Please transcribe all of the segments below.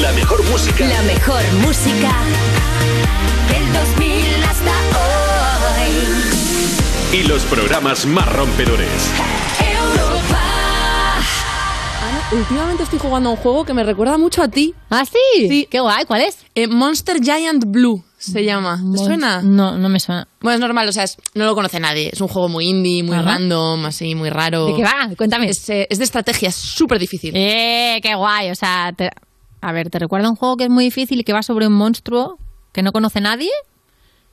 La mejor música. La mejor música del 2000 hasta hoy. Y los programas más rompedores. Europa. Últimamente estoy jugando a un juego que me recuerda mucho a ti. ¿Ah, sí? Sí. Qué guay, ¿cuál es? Eh, Monster Giant Blue se llama. ¿Te suena? No, no me suena. Bueno, es normal, o sea, es- no lo conoce nadie. Es un juego muy indie, muy Ajá. random, así, muy raro. ¿De qué va? Cuéntame. Es, eh, es de estrategia, es súper difícil. Eh, qué guay. O sea, te- a ver, ¿te recuerda un juego que es muy difícil y que va sobre un monstruo que no conoce nadie?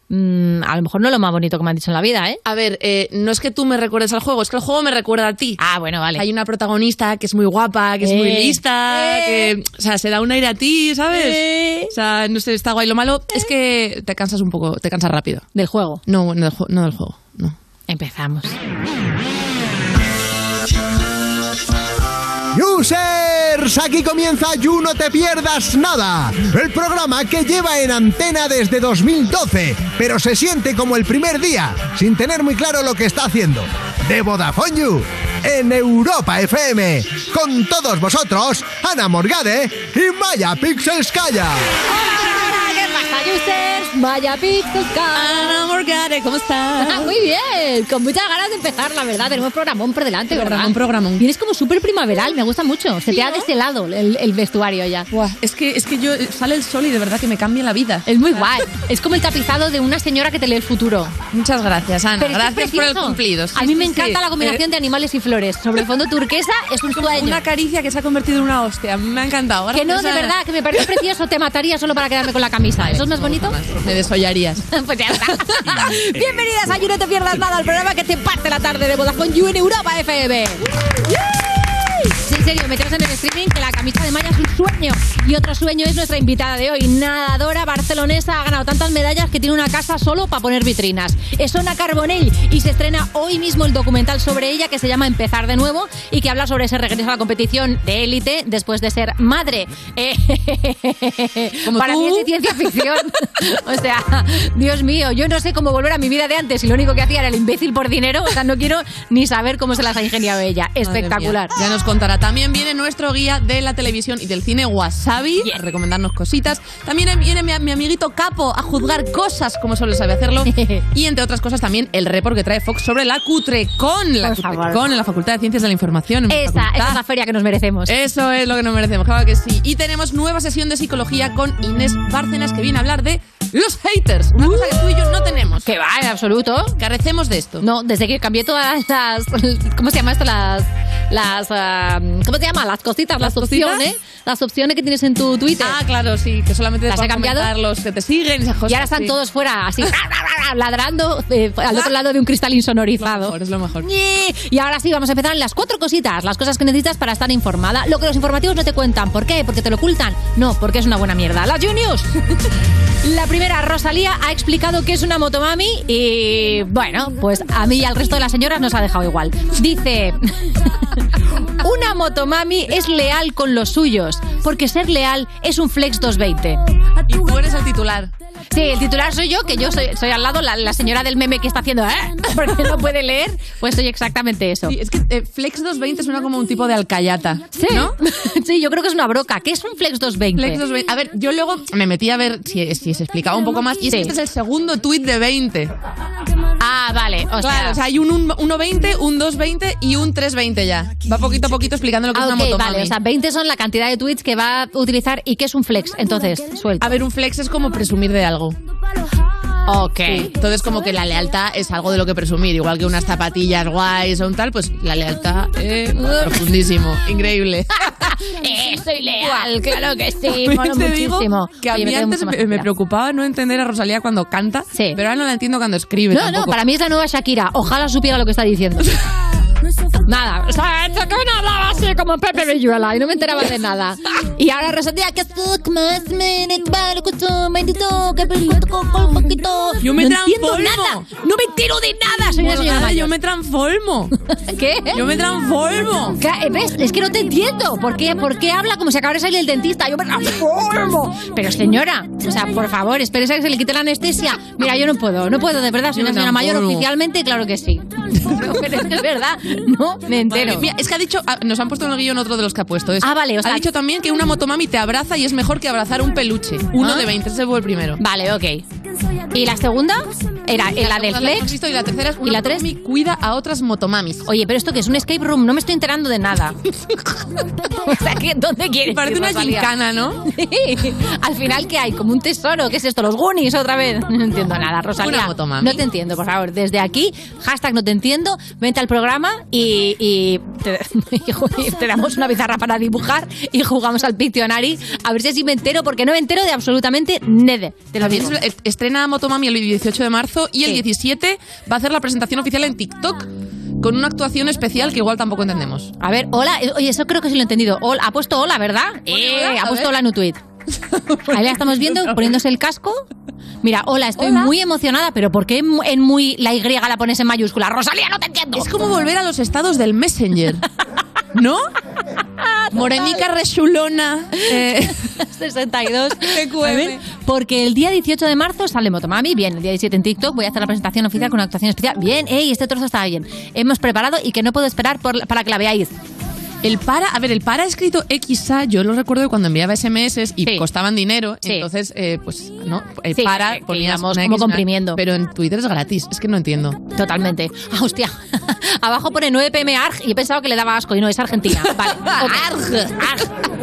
Mm, a lo mejor no es lo más bonito que me han dicho en la vida, ¿eh? A ver, eh, no es que tú me recuerdes al juego, es que el juego me recuerda a ti. Ah, bueno, vale. Hay una protagonista que es muy guapa, que es muy Eh. lista, que, o sea, se da un aire a ti, ¿sabes? Eh. O sea, no sé, está guay. Lo malo es que te cansas un poco, te cansas rápido. Del juego. No, no del, no del juego, no. Empezamos. Aquí comienza You No Te Pierdas Nada, el programa que lleva en antena desde 2012, pero se siente como el primer día, sin tener muy claro lo que está haciendo. De Vodafone You, en Europa FM, con todos vosotros, Ana Morgade y Maya Pixelskaya. ¿Qué pasa, users? Pixelska. Ana ¿cómo estás? Ah, muy bien, con muchas ganas de empezar, la verdad. Tenemos programón por delante, ¿verdad? Programón, programón. Vienes como súper primaveral, me gusta mucho. Se te ha deshelado el, el vestuario ya. Buah, es que, es que yo sale el sol y de verdad que me cambia la vida. Es muy guay. Es como el tapizado de una señora que te lee el futuro. Muchas gracias, Ana. Pero gracias por el cumplido. Sí, A mí me encanta la combinación de animales y flores. Sobre el fondo turquesa es un Eh, sueño. Una caricia que se ha convertido en una hostia. Me ha encantado. Que no, de Ana. verdad, que me parece precioso. Te mataría solo para quedarme con la camisa. ¿Eso es más bonito? Me desollarías. Pues ya está. Bienvenidas a You No Te Pierdas Nada, el programa que te parte la tarde de Vodafone You en Europa FM. En serio, meteros en el streaming que la camisa de Maya es un sueño. Y otro sueño es nuestra invitada de hoy, nadadora barcelonesa, ha ganado tantas medallas que tiene una casa solo para poner vitrinas. Es Ona Carbonell y se estrena hoy mismo el documental sobre ella que se llama Empezar de nuevo y que habla sobre ese regreso a la competición de élite después de ser madre. Eh, Como para tú. mí es ciencia ficción. o sea, Dios mío, yo no sé cómo volver a mi vida de antes y lo único que hacía era el imbécil por dinero. O sea, no quiero ni saber cómo se las ha ingeniado ella. Espectacular. Ya nos contará. También viene nuestro guía de la televisión y del cine Wasabi a recomendarnos cositas. También viene mi, mi amiguito Capo a juzgar cosas como solo sabe hacerlo. y entre otras cosas también el report que trae Fox sobre la Cutrecon. La. Cutrecon en la Facultad de Ciencias de la Información. Esa, esa es la feria que nos merecemos. Eso es lo que nos merecemos, claro que sí. Y tenemos nueva sesión de psicología con Inés Bárcenas que viene a hablar de los haters. Una cosa que tú y yo no tenemos. Que va, en absoluto. Carecemos de esto. No, desde que cambié todas las. ¿Cómo se llama esto? Las. las ah, ¿Cómo se llama? Las cositas, las, ¿Las cositas? opciones. Las opciones que tienes en tu Twitter. Ah, claro, sí, que solamente ¿Las te he cambiado? los que te siguen y esas cosas. y ahora están sí. todos fuera, así, ladrando eh, al otro lado de un cristal insonorizado. Mejor, es lo mejor. Y ahora sí, vamos a empezar en las cuatro cositas, las cosas que necesitas para estar informada. Lo que los informativos no te cuentan. ¿Por qué? ¿Porque te lo ocultan? No, porque es una buena mierda. Las Juniors. La primera, Rosalía, ha explicado que es una motomami y, bueno, pues a mí y al resto de las señoras nos ha dejado igual. Dice, una motomami es leal con los suyos, porque ser leal es un flex 220. Y tú eres el titular. Sí, el titular soy yo, que yo soy, soy al lado la, la señora del meme que está haciendo, ¿eh? Porque no puede leer, pues soy exactamente eso. Sí, es que eh, Flex 220 suena como un tipo de alcayata. Sí, ¿No? sí, yo creo que es una broca. ¿Qué es un Flex 220? Flex 220. A ver, yo luego me metí a ver si, si se explicaba un poco más. Y es Sí. que este es el segundo tuit de 20. Ah, vale. O sea, Claro, o sea, hay un 1.20, un 2.20 y un 3.20 ya. Va poquito a poquito explicando lo que ah, es una motomami. vale. O sea, 20 son la cantidad de tweets que va a utilizar y qué es un flex. Entonces, suelta. A ver, un flex es como presumir de algo. Ok. Sí, Entonces, como que la lealtad es algo de lo que presumir. Igual que unas zapatillas guays o un tal, pues la lealtad eh, profundísimo. Increíble. Eh, soy leal, claro que sí. Digo muchísimo. que a Oye, mí me antes me, me preocupaba no entender a Rosalía cuando canta, Sí. pero ahora no la entiendo cuando escribe No, tampoco. no, para mí es la nueva Shakira. Ojalá supiera lo que está diciendo. Nada, o sea, Shakira hablaba así como Pepe Villuela y no me enteraba de nada. Y ahora Rosalía que suck más me vale bendito que con un poquito. Yo me no entiendo nada. No me entero de nada. Señora mayor. yo me transformo. ¿Qué? Yo me transformo. ¿Qué? ¿Ves? Es que no te entiendo. ¿Por qué, ¿Por qué habla como si acabara de salir el dentista? Yo me transformo. Pero señora, o sea, por favor, espérese a que se le quite la anestesia. Mira, yo no puedo, no puedo, de verdad. Soy una señora mayor oficialmente, claro que sí. Pero es que es verdad, no me entero. Mía, es que ha dicho, ah, nos han puesto en el guion otro de los que ha puesto. es- Ah, vale, o sea- Ha dicho también que una motomami te abraza y es mejor que abrazar un peluche. Uno Ah. de 20, ese fue el primero. Vale, ok. ¿Y la segunda? Era en la del Flex. visto, y la tercera es ¿Y una la tres? motomami cuida a otras motomamis. Oye, pero esto que es un escape room, no me estoy enterando de nada. o sea, ¿qué- ¿dónde quieres Parece una gincana, ¿no? Al final, ¿qué hay? ¿Como un tesoro? ¿Qué es esto? ¿Los Goonies otra vez? No entiendo nada, Rosalía. Una motomami. No te entiendo, por favor. Desde aquí, hashtag no te entiendo, vente al programa y, y te, y te damos una pizarra para dibujar y jugamos al Pictionary a ver si así me entero, porque no me entero de absolutamente nada. Te lo digo. Es- Estrena Motomami el 18 de marzo y el Sí. 17 va a hacer la presentación oficial en TikTok con una actuación especial que igual tampoco entendemos. A ver, hola. eh, Oye, eso creo que sí lo he entendido. Hola, ha puesto hola, ¿verdad? Eh, ha puesto hola en un tuit. Ahí la estamos viendo poniéndose el casco. Mira, hola, estoy Hola. muy emocionada, pero ¿por qué en mu- en muy la Y la pones en mayúscula? Rosalía, no te entiendo. Es como volver a los estados del Messenger. ¿No? Morenica rechulona. Eh, 62. TQM. A ver, porque el día 18 de marzo sale Motomami, bien, el día 17 en TikTok voy a hacer la presentación oficial con una actuación especial. Bien, ey, este trozo está bien. Hemos preparado y que no puedo esperar por- para que la veáis. El para, a ver, el para escrito XA, yo lo recuerdo de cuando enviaba SMS y Sí. costaban dinero, Sí. entonces, eh, pues, ¿no? El Sí, para una como comprimiendo. Pero en Twitter es gratis, es que no entiendo. Totalmente. Ah, hostia. Abajo pone 9 pm ARG y he pensado que le daba asco y no, es Argentina. Vale. ok. Arg.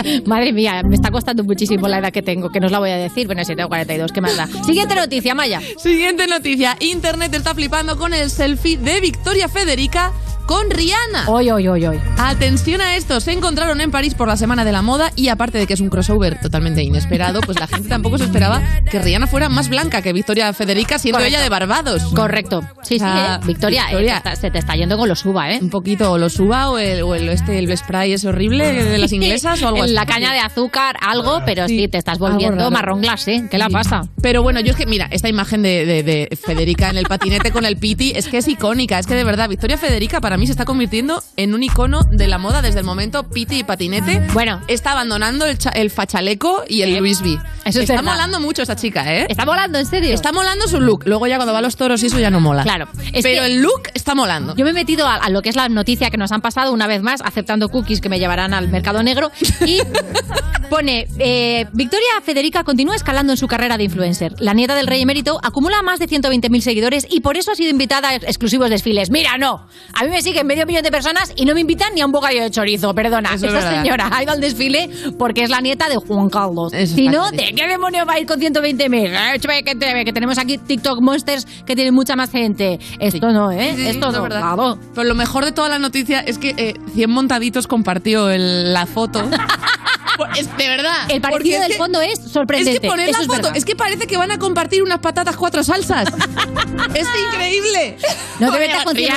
Madre mía, me está costando muchísimo la edad que tengo, que no os la voy a decir. Bueno, sí, tengo 42, ¿qué más da? Siguiente noticia, Maya. Siguiente noticia. Internet está flipando con el selfie de Victoria Federica con Rihanna. Hoy, hoy, hoy, hoy. Atención a esto, se encontraron en París por la Semana de la Moda y aparte de que es un crossover totalmente inesperado, pues la gente tampoco se esperaba que Rihanna fuera más blanca que Victoria Federica siendo Correcto. ella de Barbados. Correcto. Sí, sí, Ah, ¿eh? Victoria, eh, Victoria. te está- se te está yendo con lo suba, ¿eh? Un poquito o lo suba o el, o el este el spray ese horrible de las inglesas o algo así. la caña de azúcar, algo, pero sí, Sí, te estás volviendo marrón glacé. ¿Qué la pasa? Pero bueno, yo es que, mira, esta imagen de, de- de Federica en el patinete con el piti es que es icónica. Es que de verdad, Victoria Federica para mí se está convirtiendo en un icono de la moda desde el momento piti y patinete. Bueno. está abandonando el, cha- el fachaleco y el Louis V. Eso es está verdad. molando mucho esa chica, ¿eh? ¿Está volando, en serio? Está molando su look. Luego ya cuando va a los toros y eso ya no mola. Claro. Es Pero el look está molando. Yo me he metido a, a lo que es la noticia que nos han pasado una vez más, aceptando cookies que me llevarán al mercado negro. Y pone: eh, Victoria Federica continúa escalando en su carrera de influencer. La nieta del rey emérito acumula más de 120.000 seguidores y por eso ha sido invitada a exclusivos desfiles. Mira, no. A mí me siguen medio millón de personas y no me invitan ni a un bocadillo de chorizo. Perdona. Eso es Esta señora ha ido al desfile porque es la nieta de Juan Carlos. Eso si no. ¿de qué demonio va a ir con 120.000? Eh, chue, que, te- que tenemos aquí TikTok Monsters que tienen mucha más gente. Esto no, ¿eh? Sí, sí, Esto no, verdad. claro. Pero lo mejor de toda la noticia es que eh, 100 montaditos compartió el- la foto. es de verdad. El parecido del fondo es sorprendente. Es que poner la foto, es que parece que van a compartir unas patatas cuatro salsas. es increíble. No te metas con 100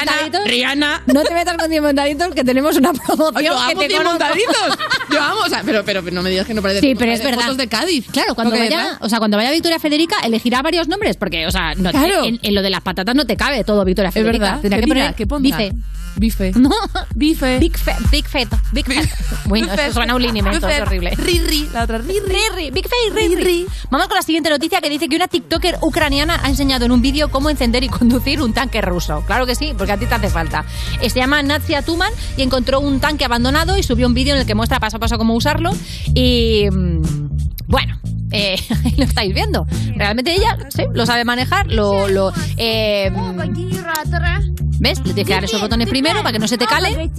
Rihanna, No te metas con 100 montaditos que tenemos una promoción Yo que amo te 100 conozco. montaditos. Yo amo, o sea, pero, pero, pero no me digas que no parece Sí, pero es verdad. fotos de Cádiz. Claro, cuando que vaya, o sea, cuando vaya Victoria Federica elegirá varios nombres porque, o sea, no, Claro. en, en lo de las patatas no te cabe todo Victoria Es Federica. verdad. Tendrá ¿Qué que poner bife. Bife. No. Bife. Big fat, big fat, big fat. Bueno, Bife. eso suena un linimento, es horrible. Riri, la otra Riri. Riri, Big Face, Riri. Vamos con la siguiente noticia que dice que una TikToker ucraniana ha enseñado en un vídeo cómo encender y conducir un tanque ruso. Claro que sí, porque a ti te hace falta. Eh, Se llama Natsia Tuman y encontró un tanque abandonado y subió un vídeo en el que muestra paso a paso cómo usarlo. Y. mm, Bueno. Eh, lo estáis viendo. Realmente ella sí, lo sabe manejar, lo, lo eh, ¿Ves? Le tienes que dar esos botones primero para que no se te cale.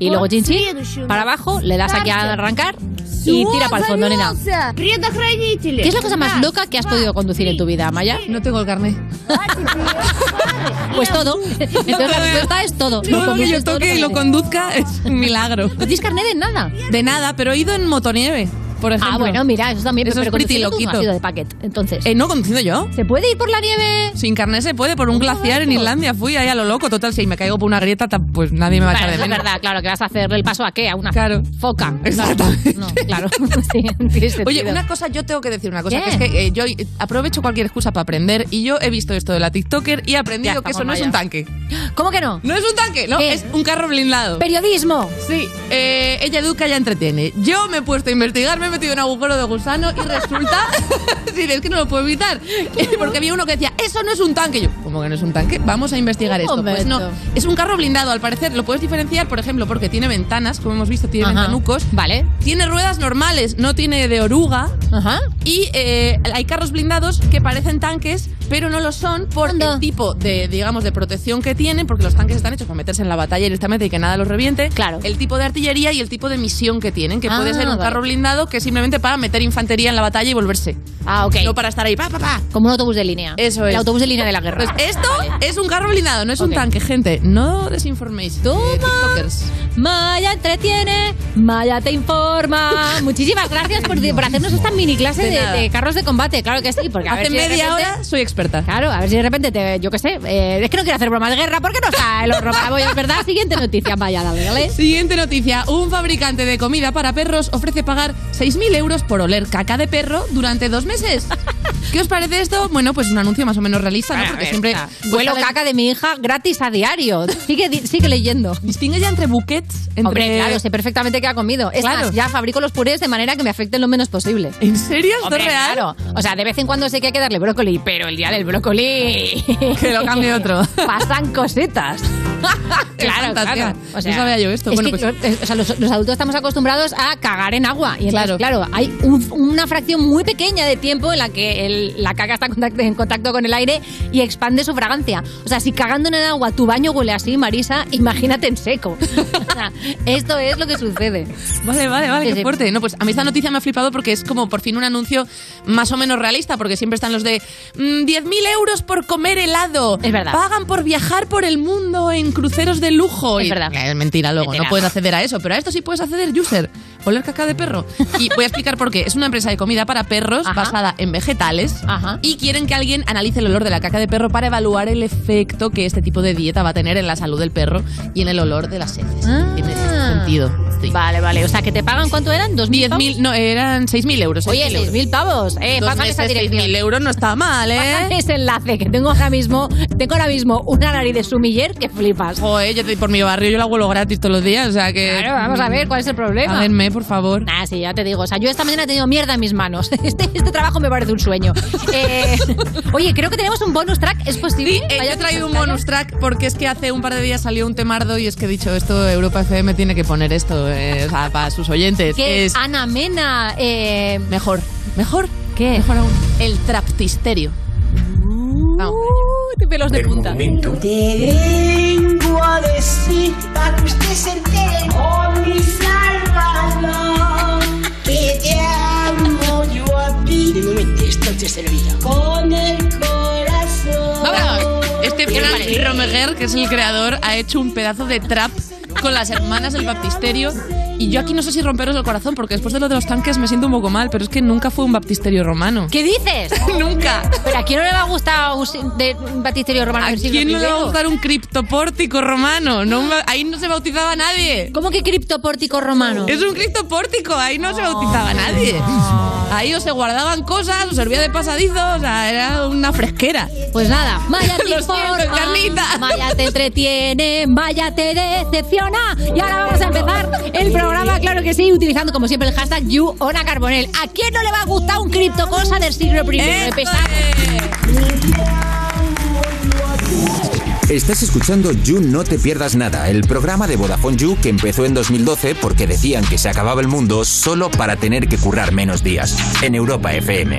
Y luego chin chin, para abajo, le das aquí a arrancar y tira para el fondo, nena. ¿Qué es la cosa más loca que has podido conducir en tu vida, Maya? No tengo el carnet. Pues todo. Entonces la respuesta es todo. Todo lo que yo toque y lo conduzca es un milagro. No tienes carnet de nada. De nada, pero he ido en motonieve, por ejemplo. Ah, bueno, mira, eso también. Eso pero es pretty tú no loquito. has ido de paquet. Entonces, Eh, no, conduciendo yo. ¿se puede ir por la nieve? Sin carnet se puede, por un glaciar en Islandia fui ahí a lo loco. Total, si me caigo por una grieta, ta- pues nadie me va a echar de eso es menos. verdad, claro, que vas a hacerle el paso a qué? A una Claro. foca. Exactamente. No, claro. Sí. Oye, una cosa, yo tengo que decir una cosa, ¿Qué? que es que eh, yo eh, aprovecho cualquier excusa para aprender y yo he visto esto de la TikToker y he aprendido Ya que eso no es un tanque. ¿Cómo que no? No es un tanque, no, ¿Qué? es un carro blindado. Periodismo. Sí, eh, ella educa y entretiene. Yo me he puesto a investigar, me he metido en un agujero de gusano y resulta. sí, es que no lo puedo evitar. Porque había uno que decía, eso no es un tanque. Y yo, como que no es un tanque. Vamos a investigar esto. Pues no, es un carro blindado, al parecer. Lo puedes diferenciar, por ejemplo, porque tiene ventanas, como hemos visto, tiene Ajá. ventanucos. Vale. Tiene ruedas normales, no tiene de oruga. Ajá. Y eh, hay carros blindados que parecen tanques, pero no lo son por Anda. el tipo de, digamos, de protección que tienen, porque los tanques están hechos para meterse en la batalla directamente y que nada los reviente. Claro. El tipo de artillería y el tipo de misión que tienen, que Ah, puede ser un vale. carro blindado que es simplemente para meter infantería en la batalla y volverse. Ah, ok. No para estar ahí, pa, pa, pa. Como un autobús de línea. Eso El es. autobús de línea de la guerra. Pues esto Vale. es un carro blindado, no es un tanque, gente. No desinforméis. Toma. eh, tiktokers. Maya entretiene, Maya te informa. Muchísimas gracias por, por hacernos esta mini clase De de, nada. de carros de combate. Claro que sí, porque a Hace ver si de media repente- hora soy experta. Claro, a ver si de repente te, yo qué sé, eh, es que no quiero hacer bromas de guerra, ¿por qué no está el horror? Voy a verdad, siguiente noticia, vaya, dale, dale. Siguiente noticia. Un fabricante de comida para perros ofrece pagar 6.000 euros por oler caca de perro durante dos meses. ¿Qué os parece esto? Bueno, pues un anuncio más o menos realista, ¿no? Porque siempre... Vuelo pues, caca de mi hija gratis a diario. Sigue, sigue leyendo. Distingue ya entre buquets, entre... Hombre, claro, sé perfectamente qué ha comido. Es Claro. más, ya fabrico los purés de manera que me afecten lo menos posible. ¿En serio? ¿Esto es real? claro. O sea, de vez en cuando sé que hay que darle brócoli, pero el día del brócoli... Que lo cambie otro. Pasan cositas. Claro, claro. O sea, No sabía yo esto. es Bueno, que, pues- eh, o sea, los, los adultos estamos acostumbrados a cagar en agua. Y entonces, Claro. claro, hay un- una fracción muy pequeña de tiempo en la que el- la caca está en contacto, con el aire y expande su fragancia. O sea, si cagando en el agua tu baño huele así, Marisa, imagínate en seco. O sea, Esto es lo que sucede. Vale, vale, vale, Sí, qué sí. fuerte. No, pues a mí esta noticia me ha flipado porque es como por fin un anuncio más o menos realista, porque siempre están los de mm, 10.000 euros por comer helado. Es verdad. Pagan por viajar por el mundo en cruceros de lujo. Es Y- verdad. Es mentira, luego Mentira. no puedes acceder a eso, pero a esto sí puedes acceder, user. Oler caca de perro. Y voy a explicar por qué. Es una empresa de comida para perros Ajá. basada en vegetales Ajá. y quieren que alguien analice el olor de la caca de perro para evaluar el efecto que este tipo de dieta va a tener en la salud del perro y en el olor de las heces. Ah. Tiene sentido. Sí. Vale, vale. O sea, que te pagan cuánto eran? ¿Dos mil 10.000, no, eran 6.000 euros. Oye, 6.000 euros. 6.000 pavos. Eh, Dos pásame esa dirección. 6.000 euros no está mal, Pásame ¿eh? ese enlace que tengo ahora mismo. Tengo ahora mismo una nariz de sumiller que flipas. Joder, yo te- por mi barrio yo la vuelo gratis todos los días, o sea que... Claro, vamos a ver cuál es el problema. Páguenme, por favor. Ah, sí, ya te digo. O sea, yo esta mañana he tenido mierda en mis manos. Este, este trabajo me parece un sueño. Eh, oye, creo que tenemos un bonus track. ¿Es posible? Sí, eh, yo he traído un bonus track porque es que hace un par de días salió un temardo y es que he dicho esto, Europa FM tiene que poner esto eh, o sea, para sus oyentes. Que es Ana Mena. Eh, mejor, mejor, ¿Qué? mejor aún. El traptisterio. Uh, de pelos de punta. Te vengo a decir para que usted se entere con mi salvador que te amo yo a ti. De momento esto te servirá Este que es el creador, ha hecho un pedazo de trap con las hermanas del baptisterio. Y yo aquí no sé si romperos el corazón, porque después de lo de los tanques me siento un poco mal, pero es que nunca fue un baptisterio romano. ¿Qué dices? ¡Nunca! Pero a quién no le va a gustar un, si- de, un baptisterio romano ¿A del siglo quién no le va a gustar un criptopórtico romano? No, ahí no se bautizaba nadie. ¿Cómo que criptopórtico romano? Es un criptopórtico, ahí no se bautizaba nadie. Ahí o se guardaban cosas, o servía de pasadizo, o sea, era una fresquera. Pues nada, Maya te informa. Maya te entretiene, Maya te decepciona. Y ahora vamos a empezar el programa, claro que sí, utilizando como siempre el hashtag YouOnaCarbonel. ¿A quién no le va a gustar un cripto cosa del siglo I? ¡Esto Empezamos. es! Estás escuchando You No Te Pierdas Nada, el programa de Vodafone You que empezó en 2012 porque decían que se acababa el mundo solo para tener que currar menos días. En Europa FM.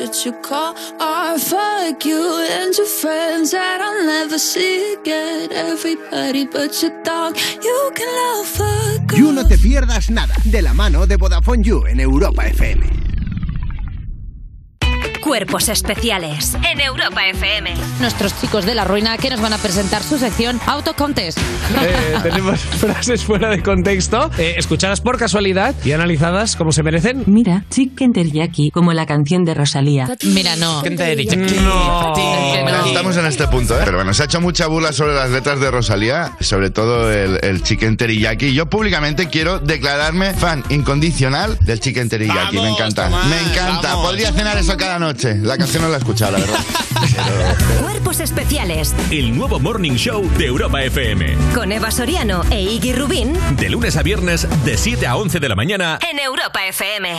What you call art. Fuck you and your friends that I'll never see again. Everybody but your dog, you can love a girl. You no te pierdas nada de la mano de Vodafone You en Europa FM. Cuerpos especiales en Europa FM. Nuestros chicos de la ruina que nos van a presentar su sección Autocontest. Eh, tenemos frases fuera de contexto, eh, escuchadas por casualidad y analizadas como se merecen. Mira, Chicken Teriyaki, como la canción de Rosalía. Mira, no. No. Bueno, estamos en este punto, ¿eh? Pero bueno, se ha hecho mucha bula sobre las letras de Rosalía, sobre todo el, el chicken teriyaki. Yo públicamente quiero declararme fan incondicional del chicken teriyaki. me encanta. me encanta. Podría cenar eso cada noche. La canción no la he escuchado, la verdad. Cuerpos especiales El nuevo Morning Show de Europa FM. con Eva Soriano e Iggy Rubín De lunes a viernes, de 7 a 11 de la mañana. en Europa FM.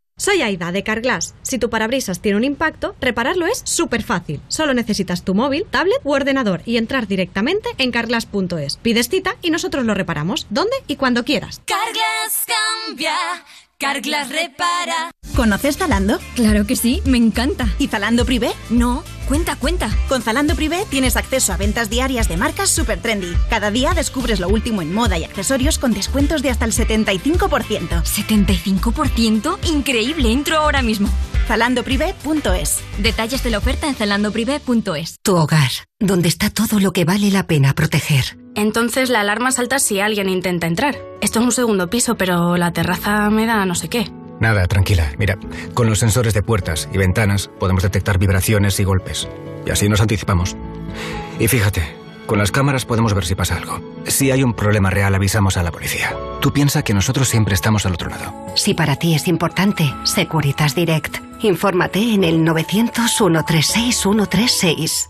Soy Aida de Carglass. Si tu parabrisas tiene un impacto, repararlo es súper fácil. Solo necesitas tu móvil, tablet u ordenador y entrar directamente en carglass.es. Pides cita y nosotros lo reparamos, donde y cuando quieras. Carglass cambia, Carglass repara. ¿Conoces Zalando? Claro que sí, me encanta. ¿Y Zalando Privé? No, cuenta, cuenta. Con Zalando Privé tienes acceso a ventas diarias de marcas super trendy. Cada día descubres lo último en moda y accesorios con descuentos de hasta el 75%. ¿75%? Increíble, entro ahora mismo. ZalandoPrivé.es Detalles de la oferta en zalandoprivé.es. Tu hogar, donde está todo lo que vale la pena proteger. Entonces la alarma salta si alguien intenta entrar. Esto es un segundo piso, pero la terraza me da no sé qué. Nada, tranquila. Mira, con los sensores de puertas y ventanas podemos detectar vibraciones y golpes. Y así nos anticipamos. Y fíjate, con las cámaras podemos ver si pasa algo. Si hay un problema real, avisamos a la policía. Tú piensa que nosotros siempre estamos al otro lado. Si para ti es importante, Securitas Direct. Infórmate en el 900-136-136.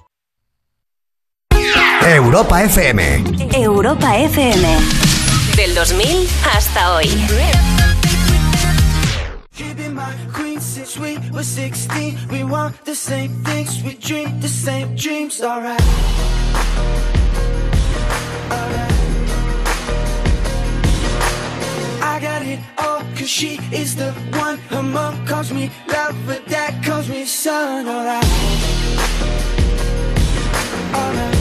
Europa FM. Europa FM. Del 2000 hasta hoy. My queen since we were 16. We want the same things, we dream the same dreams, alright. Alright. I got it all, cause she is the one. Her mom calls me love, but dad calls me son, alright. Alright.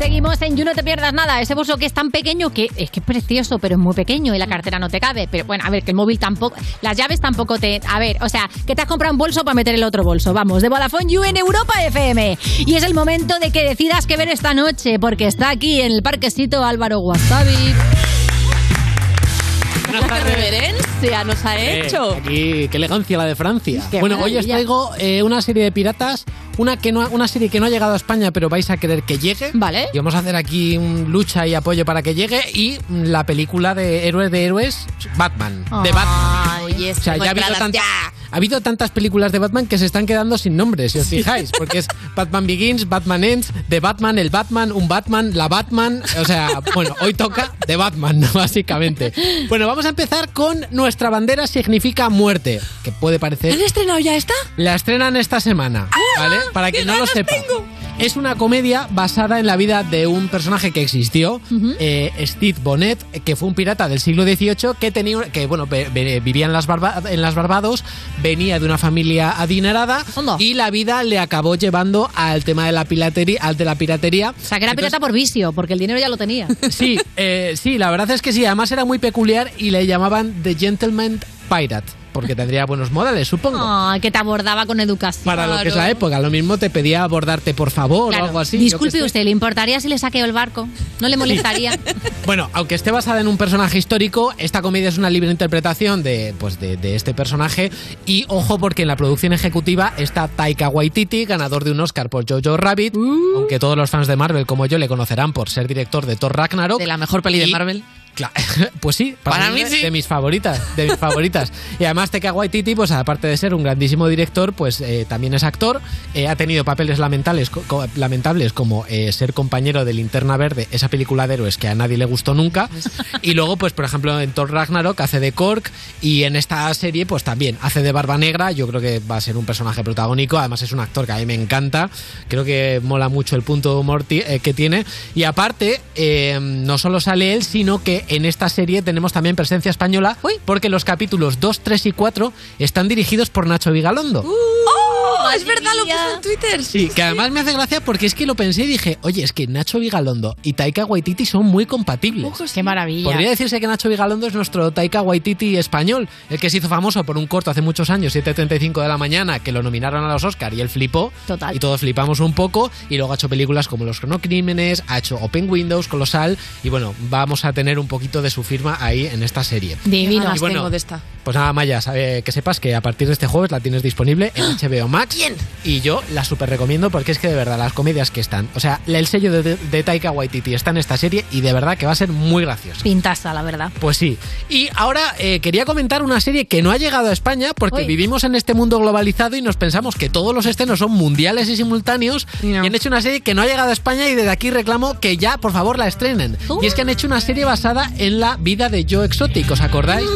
Seguimos en You No Te Pierdas Nada, ese bolso que es tan pequeño que es que es precioso, pero es muy pequeño y la cartera no te cabe. Pero bueno, a ver, que el móvil tampoco, las llaves tampoco te... A ver, o sea, que te has comprado un bolso para meter el otro bolso. Vamos, de Vodafone You en Europa FM. Y es el momento de que decidas qué ver esta noche, porque está aquí en el parquecito Álvaro Wasabi. ¡Qué reverencia nos ha Eh, hecho! aquí, qué elegancia la de Francia. Qué bueno, hoy os maravilla. traigo eh, una serie de piratas, una que no, una serie que no ha llegado a España, pero vais a querer que llegue. Vale. Y vamos a hacer aquí un lucha y apoyo para que llegue y la película de héroes de héroes, Batman, de Batman. Ay, O sea, ya ha habido, entradas tant- ya. ha habido tantas películas de Batman que se están quedando sin nombres, si os fijáis, porque es Batman Begins, Batman Ends, The Batman, el Batman, un Batman, la Batman, o sea, bueno, hoy toca de Batman, básicamente. Bueno, vamos a empezar con Nuestra bandera significa muerte, que puede parecer... ¿Han estrenado ya esta? La estrenan esta semana, ¿vale? Para que no lo sepa. Es una comedia basada en la vida de un personaje que existió, eh, Steve Bonnet, que fue un pirata del siglo XVIII que tenía, que bueno, vivía en las, Barba- en las Barbados, venía de una familia adinerada y la vida le acabó llevando al tema de la piratería, al de la piratería. O sea, que era pirata por vicio, porque el dinero ya lo tenía. Sí, eh, sí, la verdad es que sí. Además era muy peculiar y le llamaban The Gentleman Pirate, porque tendría buenos modales, supongo. Ay, que te abordaba con educación. Para lo que es la época, lo mismo te pedía abordarte por favor Claro. o algo así. Disculpe usted, ¿le importaría si le saqueo el barco? ¿No le molestaría? Bueno, aunque esté basada en un personaje histórico, esta comedia es una libre interpretación de, pues de, de este personaje. Y ojo, porque en la producción ejecutiva está Taika Waititi, ganador de un Oscar por Jojo Rabbit, Uh. aunque todos los fans de Marvel como yo le conocerán por ser director de Thor Ragnarok. De la mejor peli de Marvel. Pues sí, Para mí mí sí. De mis favoritas, de mis favoritas. Y además Taika Waititi, pues aparte de ser un grandísimo director, pues eh, también es actor. Eh, ha tenido papeles lamentables, co- lamentables como eh, ser compañero de Linterna Verde, esa película de héroes que a nadie le gustó nunca. Y luego, pues por ejemplo, en Thor Ragnarok hace de Kork y en esta serie, pues también hace de Barba Negra. Yo creo que va a ser un personaje protagónico. Además es un actor que a mí me encanta. Creo que mola mucho el punto de humor que tiene. Y aparte, no solo sale él, sino que en esta serie tenemos también presencia española, porque los capítulos 2, 3 y 4 están dirigidos por Nacho Vigalondo. ¡Oh! Es verdad, lo puso en Twitter. Sí, que además me hace gracia porque es que lo pensé y dije, oye, es que Nacho Vigalondo y Taika Waititi son muy compatibles. Qué maravilla. Podría decirse que Nacho Vigalondo es nuestro Taika Waititi español, el que se hizo famoso por un corto hace muchos años, 7.35 de la mañana, que lo nominaron a los Oscar y él flipó. Total. Y todos flipamos un poco. Y luego ha hecho películas como Los Cronocrímenes, ha hecho Open Windows, Colosal. Y bueno, vamos a tener un poquito de su firma ahí en esta serie. Divino. Y bueno, tengo de esta. Pues nada, Maya, sabe- que sepas que a partir de este jueves la tienes disponible en HBO Max. Y yo la super recomiendo porque es que de verdad las comedias que están, o sea, el sello de, de Taika Waititi está en esta serie y de verdad que va a ser muy graciosa. Pintaza, la verdad. Pues sí. Y ahora eh, quería comentar una serie que no ha llegado a España porque Uy. vivimos en este mundo globalizado y nos pensamos que todos los estrenos son mundiales y simultáneos y han hecho una serie que no ha llegado a España y desde aquí reclamo que ya, por favor, la estrenen. Y es que han hecho una serie basada en la vida de Joe Exotic, ¿os acordáis?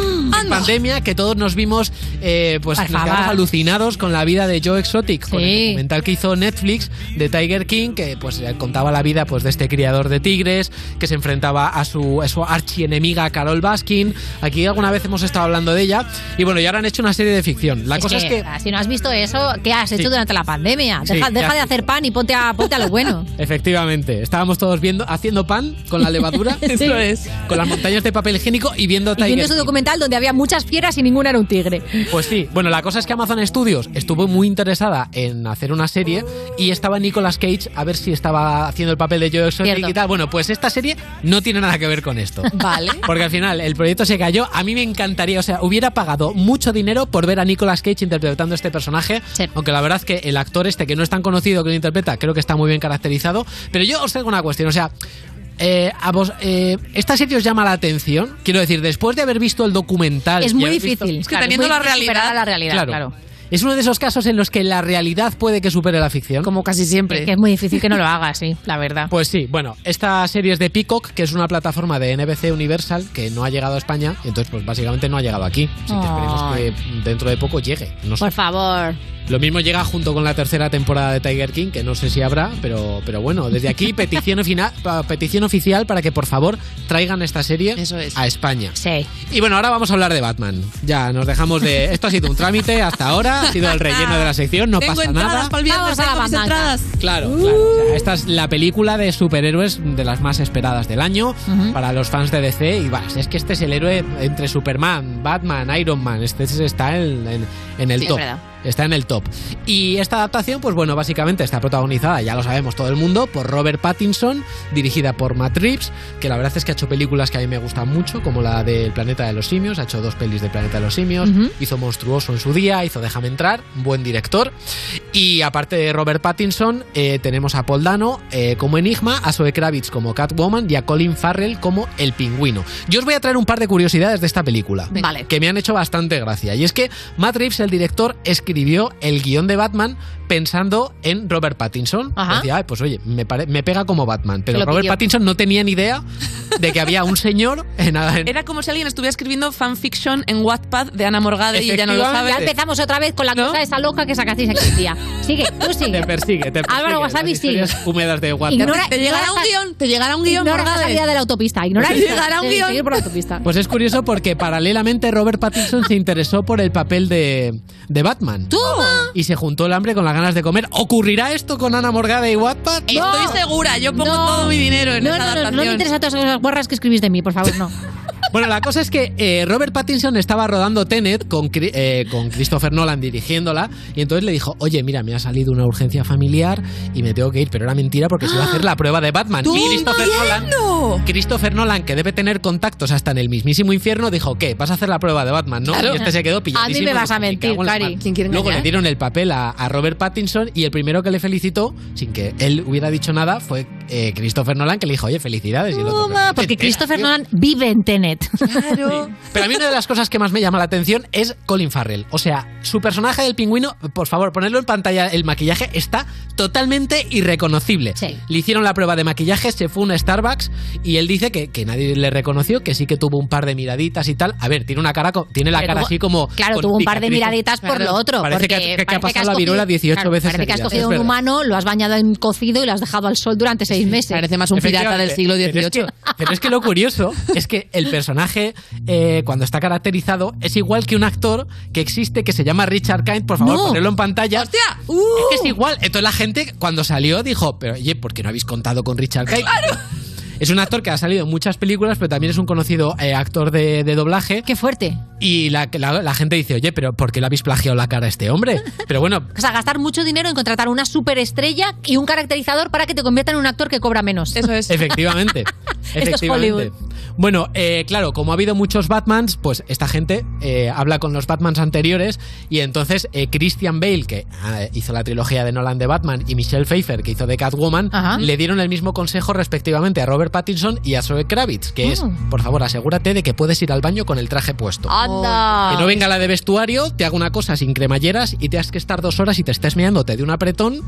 en pandemia que todos nos vimos eh, pues nos quedamos alucinados con la vida de Joe Exotic, con el Sí. documental que hizo Netflix de Tiger King, que pues eh, contaba la vida pues de este criador de tigres, que se enfrentaba a su, a su archienemiga Carol Baskin. Aquí alguna vez hemos estado hablando de ella. Y bueno, y ahora han hecho una serie de ficción. La Es cosa que, es que Si no has visto eso, ¿qué has hecho Sí. durante la pandemia? Sí, Deja, ¿qué deja has de hacer pan y ponte a, ponte a lo bueno. Efectivamente, estábamos todos viendo, haciendo pan con la levadura, Eso es. con las montañas de papel higiénico y viendo Y Tiger viendo ese King. documental donde había muchas fieras y ninguna era un tigre. Pues sí, bueno, la cosa es que Amazon Studios estuvo muy interesada en hacer una serie y estaba Nicolas Cage a ver si estaba haciendo el papel de Joe Exotic y tal. Bueno, pues esta serie no tiene nada que ver con esto. Vale. Porque al final el proyecto se cayó. A mí me encantaría, o sea, hubiera pagado mucho dinero por ver a Nicolas Cage interpretando este personaje. Aunque la verdad es que el actor este, que no es tan conocido que lo interpreta, creo que está muy bien caracterizado. Pero yo os traigo una cuestión, o sea. Eh, a vos, eh, ¿Esta serie os llama la atención? Quiero decir, después de haber visto el documental. Es muy visto- difícil. Es que claro, teniendo es muy la realidad- la realidad, Claro. claro. Es uno de esos casos en los que la realidad puede que supere la ficción. Como casi siempre. Es que es muy difícil que no lo hagas, sí, la verdad. Pues sí, bueno, esta serie es de Peacock, que es una plataforma de NBC Universal que no ha llegado a España, entonces pues básicamente no ha llegado aquí. Así que esperemos que dentro de poco llegue. No sé. Por favor. Lo mismo llega junto con la tercera temporada de Tiger King, que no sé si habrá, pero, pero bueno, desde aquí petición, petición oficial para que por favor traigan esta serie a España. Sí. Y bueno, ahora vamos a hablar de Batman. Ya, nos dejamos de... Esto ha sido un trámite hasta ahora, ha sido el relleno de la sección, no Tengo pasa entradas nada. para el viernes, Vamos a la entradas. Claro, claro. O sea, esta es la película de superhéroes de las más esperadas del año para los fans de DC. Y va, es que este es el héroe entre Superman, Batman, Iron Man. Este es- está en, en- en el Sí, es top. verdad. Está en el top. Y esta adaptación, pues bueno, básicamente está protagonizada, ya lo sabemos todo el mundo, por Robert Pattinson, dirigida por Matt Reeves, que la verdad es que ha hecho películas que a mí me gustan mucho, como la del Planeta de los Simios, ha hecho dos pelis del Planeta de los Simios, hizo Monstruoso en su día, hizo Déjame entrar, buen director. Y aparte de Robert Pattinson, eh, tenemos a Paul Dano eh, como Enigma, a Zoe Kravitz como Catwoman y a Colin Farrell como El Pingüino. Yo os voy a traer un par de curiosidades de esta película Vale. que me han hecho bastante gracia. Y es que Matt Reeves, el director, escribió escribió el guion de Batman pensando en Robert Pattinson. Ajá. Decía, "Ay, pues oye, me, pare- me pega como Batman. Pero Lo Robert pilló. Pattinson no tenía ni idea de que había un señor en, en- Era como si alguien estuviera escribiendo fanfiction en Wattpad de Ana Morgade y ella no lo sabe. Ya empezamos otra vez con la cosa esa loca que sacasteis aquí un día. Sigue, tú sigue. Te persigue, te persigue. Álvaro Wasabi sigue. húmedas de. Ignora- te llegará un guion, te llegará un guion, Morgade. salida de la autopista. Ignora Te llegará un guion. por la autopista. Pues es curioso porque paralelamente Robert Pattinson se interesó por el papel de, de Batman. ¡Toma! Y se juntó el hambre con las ganas de comer. ¿Ocurrirá esto con Ana Morgade y Wattpad? Estoy segura, yo pongo todo mi dinero en no, esa no, no, adaptación. no me interesa todas esas guarras que escribís de mí, por favor, no. Bueno, la cosa es que eh, Robert Pattinson estaba rodando Tenet con, eh, con Christopher Nolan dirigiéndola y entonces le dijo, oye, mira, me ha salido una urgencia familiar y me tengo que ir, pero era mentira porque se iba a hacer la prueba de Batman. ¡Tú Y Christopher Nolan! Christopher Nolan, que debe tener contactos hasta en el mismísimo infierno, dijo, ¿qué? ¿Vas a hacer la prueba de Batman? ¿no? Claro. Y este se quedó A mí pilladísimo. me vas a Dijo, "Me mentir, Cari. mar". ¿Quién quiere Luego le dieron el papel a, a Robert Pattinson y el primero que le felicitó, sin que él hubiera dicho nada, fue eh, Christopher Nolan, que le dijo, oye, felicidades. Y el otro, Toma, porque Christopher Nolan vive en Tenet. Claro. pero a mí una de las cosas que más me llama la atención es Colin Farrell. O sea, su personaje del pingüino, por favor, ponerlo en pantalla, el maquillaje está totalmente irreconocible. Le hicieron la prueba de maquillaje, se fue a un Starbucks y él dice que, que nadie le reconoció, que sí que tuvo un par de miraditas y tal. A ver, tiene una cara, tiene la Pero cara tuvo- así como... Claro, tuvo un par de miraditas por lo otro. Parece que, porque que- que ha pasado la viruela cogido- 18 claro, veces Parece que has cogido un humano, lo has bañado en cocido y lo has dejado al sol durante seis meses. Parece más un pirata del siglo Pero es, XVIII. que, pero es que lo curioso es que el personaje, eh, cuando está caracterizado, es igual que un actor que existe que se llama Richard Kind. Por favor, No. ponerlo en pantalla. ¡Hostia! Es que es igual. Entonces la gente, cuando salió, dijo: Pero oye, ¿por qué no habéis contado con Richard Kind? Es un actor que ha salido en muchas películas, pero también es un conocido eh, actor de, de doblaje. ¡Qué fuerte! Y la, la- la gente dice, oye, pero ¿por qué le habéis plagiado la cara a este hombre? Pero bueno, O sea, gastar mucho dinero en contratar una superestrella y un caracterizador para que te convierta en un actor que cobra menos. Eso es. Efectivamente. es efectivamente. Hollywood. Bueno, eh, claro, como ha habido muchos Batmans, pues esta gente eh, habla con los Batmans anteriores y entonces eh, Christian Bale, que ah, hizo la trilogía de Nolan de Batman, y Michelle Pfeiffer, que hizo de Catwoman, Ajá. le dieron el mismo consejo respectivamente a Robert Pattinson y a Zoe Kravitz, que es, Mm. por favor, asegúrate de que puedes ir al baño con el traje puesto. ¡Anda! Que no venga la de vestuario, te haga una cosa sin cremalleras y te has que estar dos horas y te estés meándote de un apretón,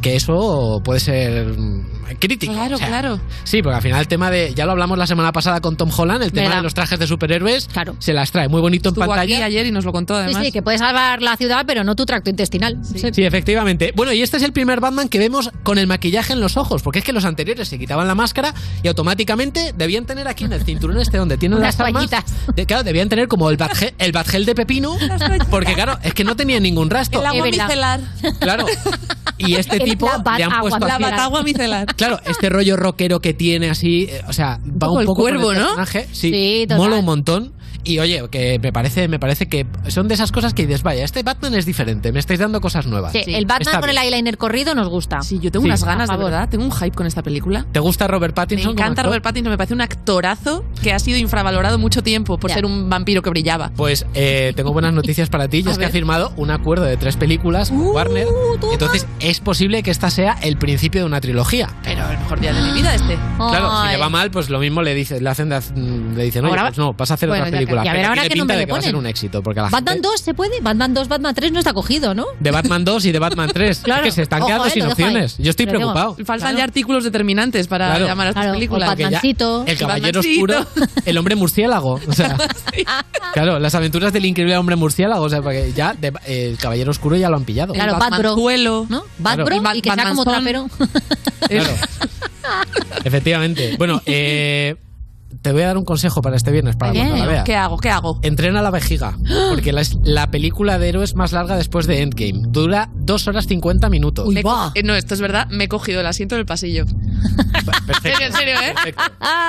que eso puede ser mm, crítico. Claro, O sea, claro. Sí, porque al final el tema de. Ya lo hablamos la semana pasada con Tom Holland, el tema de los trajes de superhéroes. Se las trae muy bonito Estuvo en aquí pantalla. ayer y nos lo contó además. sí, que puedes salvar la ciudad, pero no tu tracto intestinal. Sí, efectivamente. Bueno, y este es el primer Batman que vemos con el maquillaje en los ojos, porque es que los anteriores se quitaban la máscara y automáticamente debían tener aquí en el cinturón este donde tienen Unas las armas. de- claro, debían tener como el batgel, el batgel de pepino, porque claro, es que no tenían ningún rastro. El agua micelar. Claro. Y este El- tipo le han agua puesto La batagua micelar. Claro, este rollo rockero que tiene así, eh, o sea, va poco un el poco con cuervo, el ¿no? personaje. Sí, Sí, total. mola un montón. Y oye, que me parece, me parece que son de esas cosas que dices, vaya, este Batman es diferente, me estáis dando cosas nuevas. Sí, el Batman Está con el eyeliner corrido nos gusta. Sí, yo tengo Sí. unas ganas, de verdad. Tengo un hype con esta película. ¿Te gusta Robert Me Pattinson? como encanta? Robert Pattinson, me parece un actorazo que ha sido infravalorado mucho tiempo por Ya. ser un vampiro que brillaba. Pues eh, tengo buenas noticias para ti, y es que ha firmado un acuerdo de tres películas con Warner. Entonces es posible que esta sea el principio de una trilogía. Pero el mejor día de mi vida este. Claro, si le va mal, pues lo mismo le dice, le hacen le dicen, oye, pues no, vas a hacer Bueno, otra película. Que- y a ver Pero ahora tiene qué pinta nombre de le que va a ser ponen. un éxito, porque la ¿Batman gente 2 se puede? ¿Batman 2, Batman 3 no está cogido, ¿no? de Batman 2 y de Batman 3 Claro. que se están Ojo, quedando eh, sin opciones. Yo estoy preocupado. Faltan Claro. ya artículos determinantes para Claro. llamar a estas películas. Batman- ya- Batmancito. el caballero Batmancito. oscuro, el hombre murciélago. O sea, claro, las aventuras del increíble hombre murciélago. O sea, porque ya de- el caballero oscuro ya lo han pillado. Claro, El Batbro. Batmanzuelo. ¿No? Batbro. Y que sea como trapero. Claro. Efectivamente. Bueno, eh, te voy a dar un consejo para este viernes, para Bien. cuando la veas. ¿Qué hago? ¿Qué hago? Entrena la vejiga, porque la, es la película de héroes más larga después de Endgame. Dura 2 horas 50 minutos. Me co- eh, no, esto es verdad. Me he cogido el asiento del pasillo. Perfecto. En serio, ¿eh? Perfecto.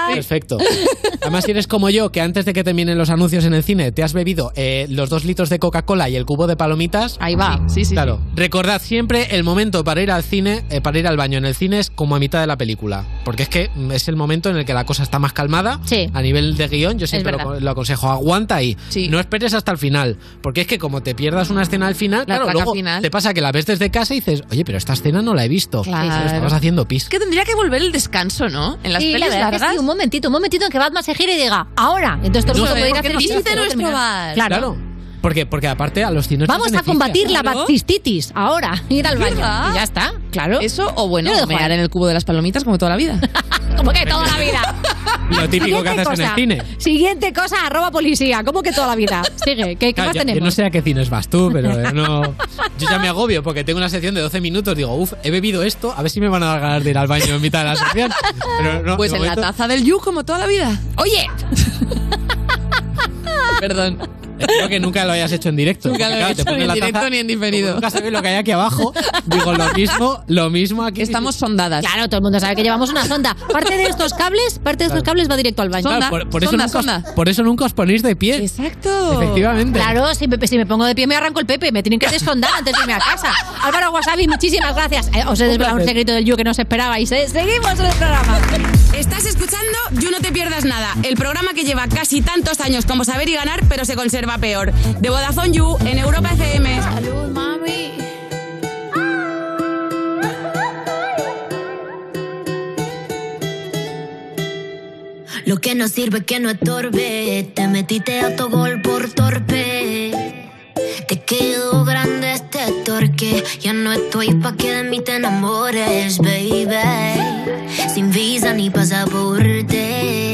Perfecto. Además, si eres como yo, que antes de que terminen los anuncios en el cine, te has bebido eh, los dos litros de Coca-Cola y el cubo de palomitas. Ahí va. Sí, sí, Claro. Recordad siempre el momento para ir al cine, eh, para ir al baño en el cine es como a mitad de la película. Porque es que mm, es el momento en el que la cosa está más calmada. Sí. A nivel de guion, yo siempre lo, lo aconsejo. Aguanta ahí. Sí. No esperes hasta el final. Porque es que como te pierdas una escena al final, La claro, luego final. te pasa que la ves desde casa y dices, oye, pero esta escena no la he visto. Claro. Estabas haciendo pis. Que tendría que volver el descanso, ¿no? En las Sí, la pelis verdad que largas. sí, un momentito, un momentito en que Batman se gire y diga, ahora. Entonces todo el No, mundo puede ir a hacer no pis. Claro. Claro. Porque, porque aparte a los cines. Vamos a combatir la Claro. ahora. Ir al baño. ¿Verdad? Y ya está, claro. Eso o bueno, Yo lo dejo mear en el cubo de las palomitas como toda la vida. Como que toda la vida. Lo típico que Siguiente haces en el cosa. cine. Siguiente cosa, arroba policía. ¿Cómo que toda la vida? Sigue, ¿qué, qué Claro, más yo, yo tenemos? no sé a qué cines vas tú, pero yo no. Yo ya me agobio porque tengo una sección de 12 minutos. Digo, uff, he bebido esto, a ver si me van a dar ganas de ir al baño en mitad de la sección. Pero no, Pues de en la momento- taza del You como toda la vida. Oye, Perdón. Espero que nunca lo hayas hecho en directo. Nunca lo he hecho ni en directo taza, ni en diferido. Nunca sabes lo que hay aquí abajo. Digo, lo mismo, lo mismo aquí. Estamos sondadas. claro, todo el mundo sabe que llevamos una sonda. Parte de estos cables, parte de estos cables va directo al baño. Claro, por, por eso nunca os, por eso nunca os ponéis de pie. Exacto. Efectivamente. Claro, si me, si me pongo de pie me arranco el pepe, me tienen que desfondar antes de irme a casa. Álvaro Wasabi, muchísimas gracias. Eh, os he desvelado un secreto del You que no os esperabais. ¿eh? Seguimos en el programa. Estás escuchando You No Te Pierdas Nada, el programa que lleva casi tantos años como saber y ganar, pero se conserva peor. De Vodafone You en Europa FM. Salud, mami. Lo que no sirve que no estorbe. Te metiste a tu gol por torpe. Te quedó grande este torque. Ya no estoy pa' que de mí te enamores, baby. Sin visa ni pasaporte.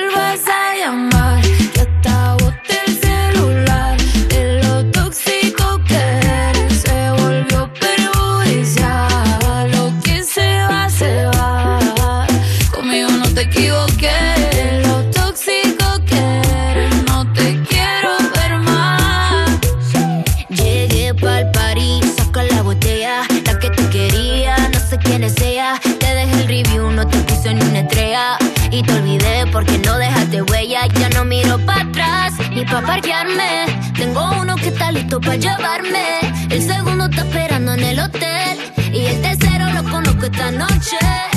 Pa' parquearme. Tengo uno que está listo para llevarme. El segundo está esperando en el hotel. Y el tercero lo conozco esta noche.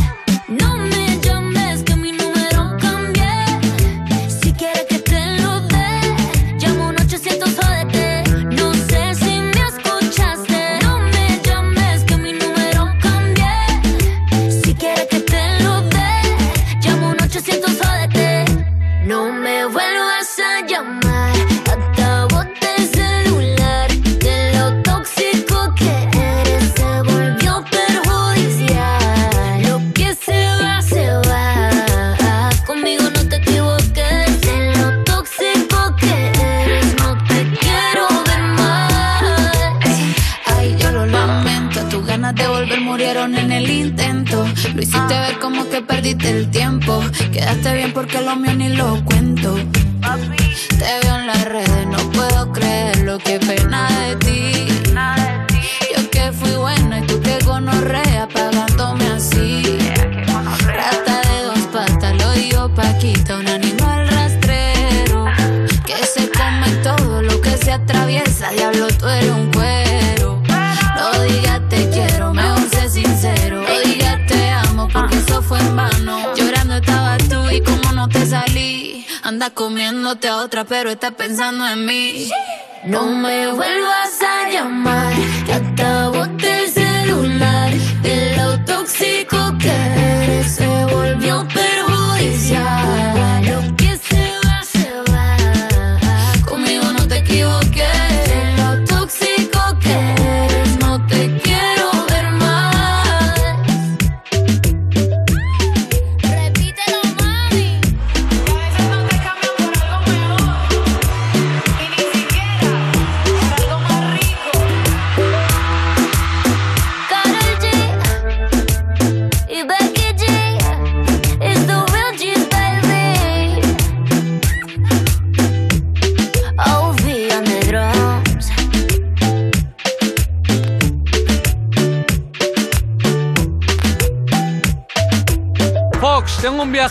Tiempo. Quedaste bien porque lo mío ni lo cuento. Comiéndote a otra, pero estás pensando en mí. No me vuelvas a llamar, que hasta boté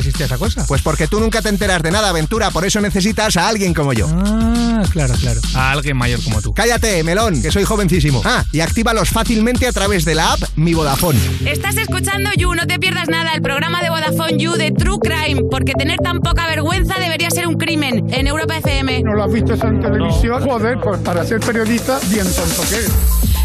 existía esa cosa? Pues porque tú nunca te enteras de nada, aventura, por eso necesitas a alguien como yo. Ah, claro, claro. A alguien mayor como tú. Cállate, melón, que soy jovencísimo. Ah, y actívalos fácilmente a través de la app Mi Vodafone. Estás escuchando You, no te pierdas nada, el programa de Vodafone You de True Crime, porque tener tan poca vergüenza debería ser un crimen en Europa FM. ¿No lo has visto en televisión? Joder, pues para ser periodista, bien tonto que eres.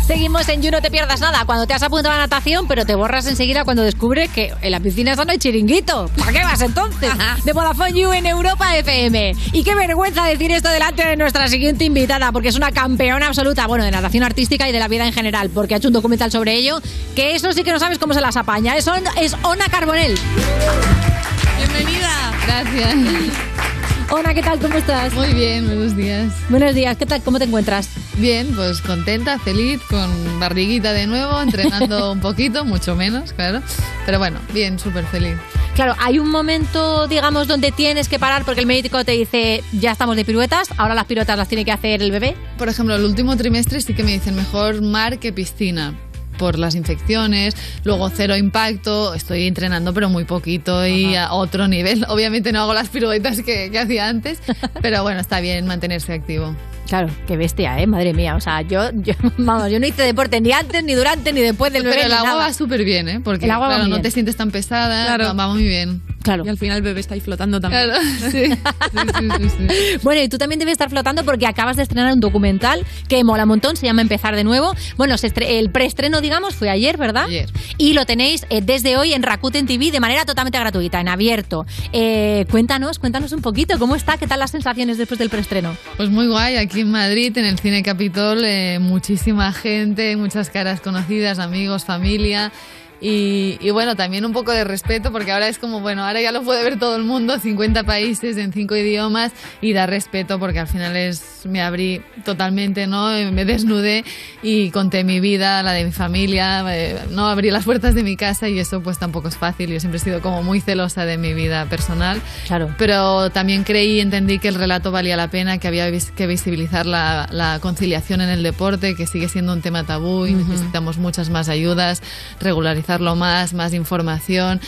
Seguimos en You, no te pierdas nada. Cuando te has apuntado a natación, pero te borras enseguida cuando descubres que en la piscina esta no hay chiringuito. ¿Para qué vas entonces? De Vodafone You en Europa FM. Y qué vergüenza decir esto delante de nuestra siguiente invitada, porque es una campeona absoluta, bueno, de natación artística y de la vida en general, porque ha hecho un documental sobre ello, que eso sí que no sabes cómo se las apaña. Es, On- es Ona Carbonell. Bienvenida. Gracias. Ona, ¿qué tal? ¿Cómo estás? Muy bien, buenos días. Buenos días, ¿qué tal? ¿Cómo te encuentras? Bien, pues contenta, feliz, con barriguita de nuevo, entrenando un poquito, mucho menos, claro. Pero bueno, bien, súper feliz. Claro, hay un momento, digamos, donde tienes que parar porque el médico te dice, ya estamos de piruetas, ahora las piruetas las tiene que hacer el bebé. Por ejemplo, el último trimestre sí que me dicen mejor mar que piscina por las infecciones, luego cero impacto, estoy entrenando pero muy poquito y a otro nivel. Obviamente no hago las piruetas que, que hacía antes, pero bueno, está bien mantenerse activo. Claro, qué bestia, ¿eh? Madre mía. O sea, yo, yo, vamos, yo no hice deporte ni antes, ni durante, ni después del bebé. Pero el agua nada. va súper bien, ¿eh? Porque El agua va claro, no te sientes tan pesada, Claro. va, muy bien. Claro. Y al final el bebé está ahí flotando también. Claro, sí. Bueno, y tú también debes estar flotando porque acabas de estrenar un documental que mola un montón, se llama Empezar de nuevo. Bueno, el preestreno, digamos, fue ayer, ¿verdad? Ayer. Y lo tenéis eh, desde hoy en Rakuten TV de manera totalmente gratuita, en abierto. Eh, cuéntanos, cuéntanos un poquito, ¿cómo está? ¿Qué tal las sensaciones después del preestreno? Pues muy guay, aquí en Madrid, en el Cine Capitol, eh, muchísima gente, muchas caras conocidas, amigos, familia. Y, y bueno, también un poco de respeto, porque ahora es como, bueno, ahora ya lo puede ver todo el mundo, 50 países en 5 idiomas, y da respeto porque al final es, me abrí totalmente, ¿no? Me desnudé y conté mi vida, la de mi familia, eh, ¿no? Abrí las puertas de mi casa y eso pues tampoco es fácil. Yo siempre he sido como muy celosa de mi vida personal. Claro. Pero también creí y entendí que el relato valía la pena, que había que visibilizar la, la conciliación en el deporte, que sigue siendo un tema tabú y Ujú. necesitamos muchas más ayudas, regularizarlo más, más información.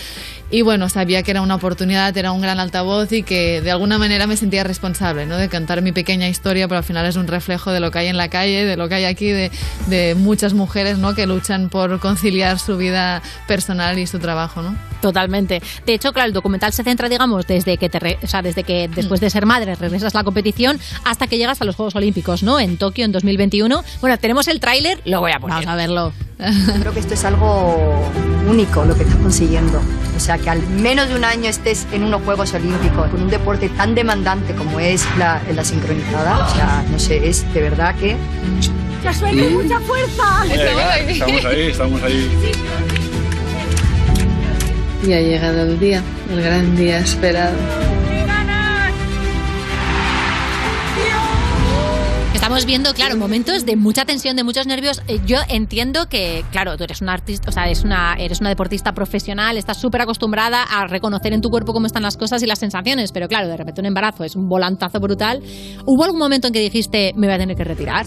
Y bueno, sabía que era una oportunidad, era un gran altavoz y que de alguna manera me sentía responsable, ¿no? De cantar mi pequeña historia, pero al final es un reflejo de lo que hay en la calle, de lo que hay aquí, de, de muchas mujeres, ¿no? Que luchan por conciliar su vida personal y su trabajo, ¿no? Totalmente. De hecho, claro, el documental se centra, digamos, desde que te re- o sea, desde que después de ser madre regresas a la competición hasta que llegas a los Juegos Olímpicos, ¿no? En Tokio en 2021. Bueno, tenemos el tráiler, lo voy a poner. Vamos a verlo. Creo que esto es algo único lo que estás consiguiendo. O sea, que al menos de un año estés en unos Juegos Olímpicos con un deporte tan demandante como es la, la sincronizada. O sea, no sé, es de verdad que. ¡Ya suena mucha fuerza! Estamos ahí, estamos ahí. Y ha llegado el día, el gran día esperado. Estamos viendo, claro, momentos de mucha tensión, de muchos nervios. Eh, Yo entiendo que, claro, tú eres una artista, o sea, eres una, eres una deportista profesional, estás súper acostumbrada a reconocer en tu cuerpo cómo están las cosas y las sensaciones, pero claro, de repente un embarazo es un volantazo brutal. ¿Hubo algún momento en que dijiste, me voy a tener que retirar?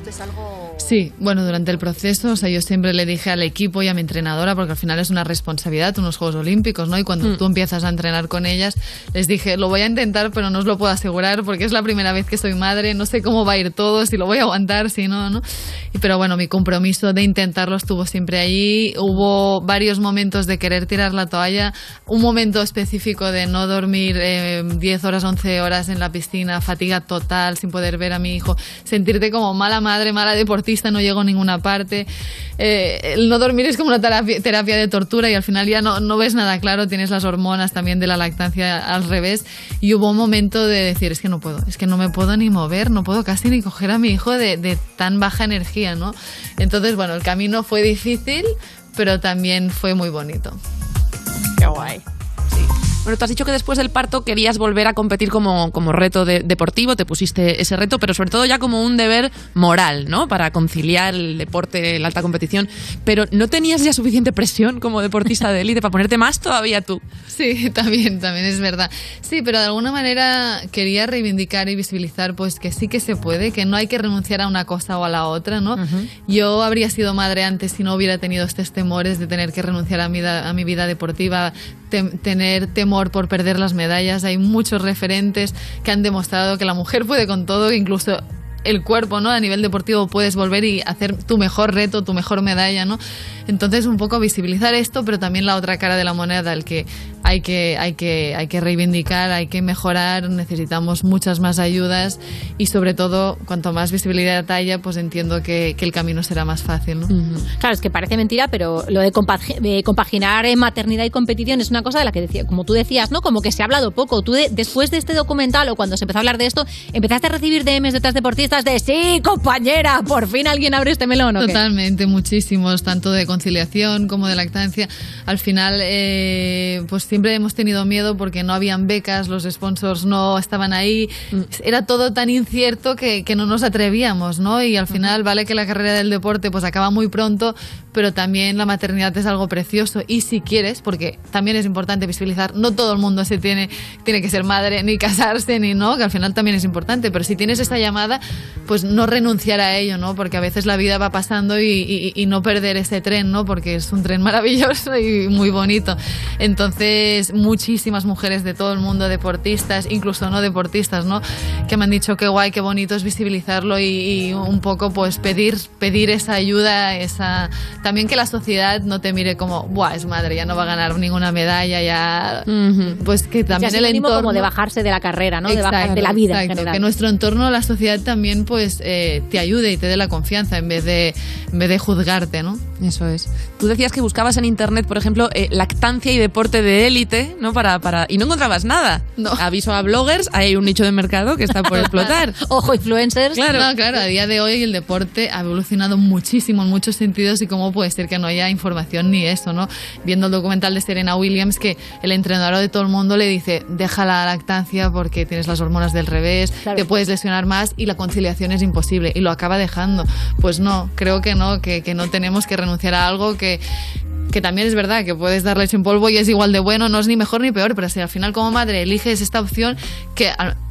Sí, bueno, durante el proceso, o sea, yo siempre le dije al equipo y a mi entrenadora, porque al final es una responsabilidad, unos Juegos Olímpicos, ¿no? Y cuando Mm. tú empiezas a entrenar con ellas, les dije, lo voy a intentar, pero no os lo puedo asegurar, porque es la primera vez que soy madre, no sé cómo va a ir todo, si lo voy a aguantar, si no, ¿no? Pero bueno, mi compromiso de intentarlo estuvo siempre allí. Hubo varios momentos de querer tirar la toalla, un momento específico de no dormir eh, 10 horas, 11 horas en la piscina, fatiga total, sin poder ver a mi hijo, sentirte como mala madre, mala no llego a ninguna parte. Eh, el no dormir es como una terapia, terapia de tortura y al final ya no, no ves nada claro, tienes las hormonas también de la lactancia al revés. Y hubo un momento de decir, es que no puedo, es que no me puedo ni mover, no puedo casi ni coger a mi hijo de, de tan baja energía, ¿no? Entonces, bueno, el camino fue difícil, pero también fue muy bonito. Qué guay. Bueno, tú has dicho que después del parto querías volver a competir como, como reto de- deportivo, te pusiste ese reto, pero sobre todo ya como un deber moral, ¿no? Para conciliar el deporte, la alta competición. Pero ¿no tenías ya suficiente presión como deportista de élite para ponerte más todavía tú? Sí, también, también es verdad. Sí, pero de alguna manera quería reivindicar y visibilizar pues que sí que se puede, que no hay que renunciar a una cosa o a la otra, ¿no? Yo habría sido madre antes si no hubiera tenido estos temores de tener que renunciar a mi, a mi vida deportiva, tem- tener temor por perder las medallas. Hay muchos referentes que han demostrado que la mujer puede con todo, incluso el cuerpo, ¿no? A nivel deportivo puedes volver y hacer tu mejor reto, tu mejor medalla, ¿no? Entonces un poco visibilizar esto, pero también la otra cara de la moneda, el que hay que hay que hay que reivindicar, hay que mejorar, necesitamos muchas más ayudas y sobre todo cuanto más visibilidad haya, pues entiendo que, el camino será más fácil, ¿no? Claro, es que parece mentira, pero lo de, compag- de compaginar eh, maternidad y competición es una cosa de la que decía, como tú decías, ¿no? Como que se ha hablado poco. Tú de- después de este documental o cuando se empezó a hablar de esto, empezaste a recibir DMs de otras deportistas de sí, compañera, por fin alguien abre este melón. ¿o qué?". Totalmente, muchísimos, tanto de conciliación como de lactancia. Al final, eh, pues siempre hemos tenido miedo porque no habían becas, los sponsors no estaban ahí. Era todo tan incierto que, que no nos atrevíamos, ¿no? Y al final, vale que la carrera del deporte pues acaba muy pronto, pero también la maternidad es algo precioso. Y si quieres, porque también es importante visibilizar, no todo el mundo se tiene, tiene que ser madre, ni casarse, ni no, que al final también es importante, pero si tienes esta llamada, pues no renunciar a ello, ¿no? Porque a veces la vida va pasando y, no perder ese tren, ¿no? Porque es un tren maravilloso y muy bonito. Entonces, muchísimas mujeres de todo el mundo, deportistas, incluso no deportistas, ¿no? Que me han dicho qué guay, qué bonito es visibilizarlo y, y un poco, pues, pedir, pedir esa ayuda, esa... También que la sociedad no te mire como, buah, es madre, ya no va a ganar ninguna medalla, ya... Pues que también Ya el sinónimo entorno... como de bajarse de la carrera, ¿no? de, bajar Exacto, de la vida en exacto, general. Que nuestro entorno, la sociedad también pues eh, te ayude y te dé la confianza en vez de, en vez de juzgarte, ¿no? Eso es. Tú decías que buscabas en internet, por ejemplo, eh, lactancia y deporte de élite, ¿no? Para, para... Y no encontrabas nada. Aviso a bloggers, hay un nicho de mercado que está por explotar. Ojo, influencers. Claro. No, claro, a día de hoy el deporte ha evolucionado muchísimo en muchos sentidos y cómo puede ser que no haya información ni eso, ¿no? Viendo el documental de Serena Williams que el entrenador de todo el mundo le dice, deja la lactancia porque tienes las hormonas del revés, te puedes lesionar más y la conciliación es imposible y lo acaba dejando. Pues no, creo que no, que, que no tenemos que renunciar a algo que que también es verdad que puedes dar leche en polvo y es igual de bueno, no es ni mejor ni peor, pero si al final como madre eliges esta opción que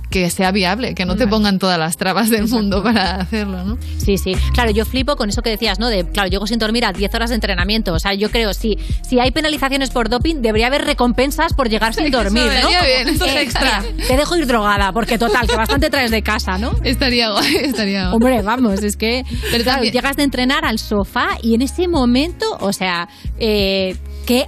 que sea viable, que no te pongan todas las trabas del mundo para hacerlo, ¿no? Sí, sí. Claro, yo flipo con eso que decías, ¿no? De, claro, llego sin dormir a 10 horas de entrenamiento. O sea, yo creo, si, si hay penalizaciones por doping, debería haber recompensas por llegar sin dormir, ¿no? estaría bien, esto es eh, extra. mira, Te dejo ir drogada, porque total, que bastante traes de casa, ¿no? Estaría guay, estaría guay. Hombre, vamos, es que Pero claro, llegas de entrenar al sofá y en ese momento, o sea, eh, ¿qué,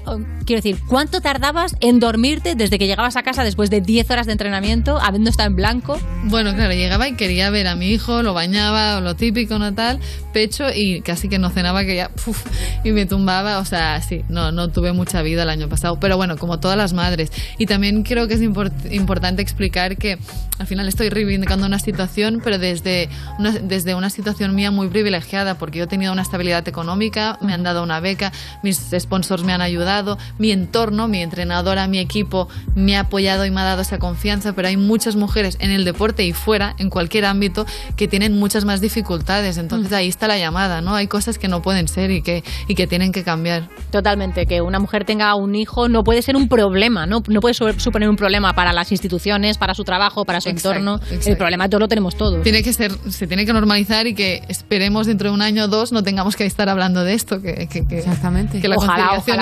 quiero decir, ¿cuánto tardabas en dormirte desde que llegabas a casa después de 10 horas de entrenamiento, habiendo estado en blanco? Bueno, claro, llegaba y quería ver a mi hijo, lo bañaba, lo típico, no tal, pecho y casi que no cenaba, que ya, puf, y me tumbaba, o sea, sí, no, no tuve mucha vida el año pasado, pero bueno, como todas las madres. Y también creo que es import- importante explicar que al final estoy reivindicando una situación, pero desde una, desde una situación mía muy privilegiada, porque yo he tenido una estabilidad económica, me han dado una beca, mis sponsors me han ayudado, mi entorno, mi entrenadora, mi equipo me ha apoyado y me ha dado esa confianza, pero hay muchas mujeres en el deporte y fuera, en cualquier ámbito, que tienen muchas más dificultades. Entonces ahí está la llamada, ¿no? Hay cosas que no pueden ser y que, y que tienen que cambiar. Totalmente, que una mujer tenga un hijo no puede ser un problema, no, no puede su- suponer un problema para las instituciones, para su trabajo, para su Exacto, entorno. exacto. El problema todo lo tenemos todos. Tiene que ser, se tiene que normalizar y que esperemos dentro de un año o dos no tengamos que estar hablando de esto. Que, que, que- Exactamente. Que la ojalá, de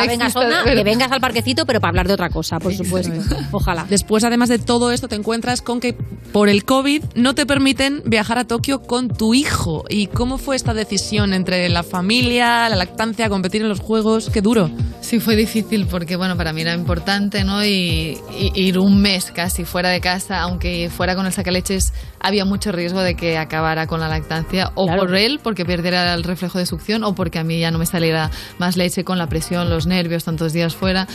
verdad. Vengas al parquecito, pero para hablar de otra cosa, por supuesto. Ojalá. Después, además de todo esto, te encuentras con que por el COVID no te permiten viajar a Tokio con tu hijo. ¿Y cómo fue esta decisión entre la familia, la lactancia, competir en los juegos? Qué duro. Sí, fue difícil porque, bueno, para mí era importante, ¿no? Y, y- ir un mes casi fuera de casa, aunque fuera con el sacaleches, había mucho riesgo de que acabara con la lactancia, o por él, porque perdiera el reflejo de succión, o porque a mí ya no me saliera más leche con la presión, los nervios, tantos días fuera.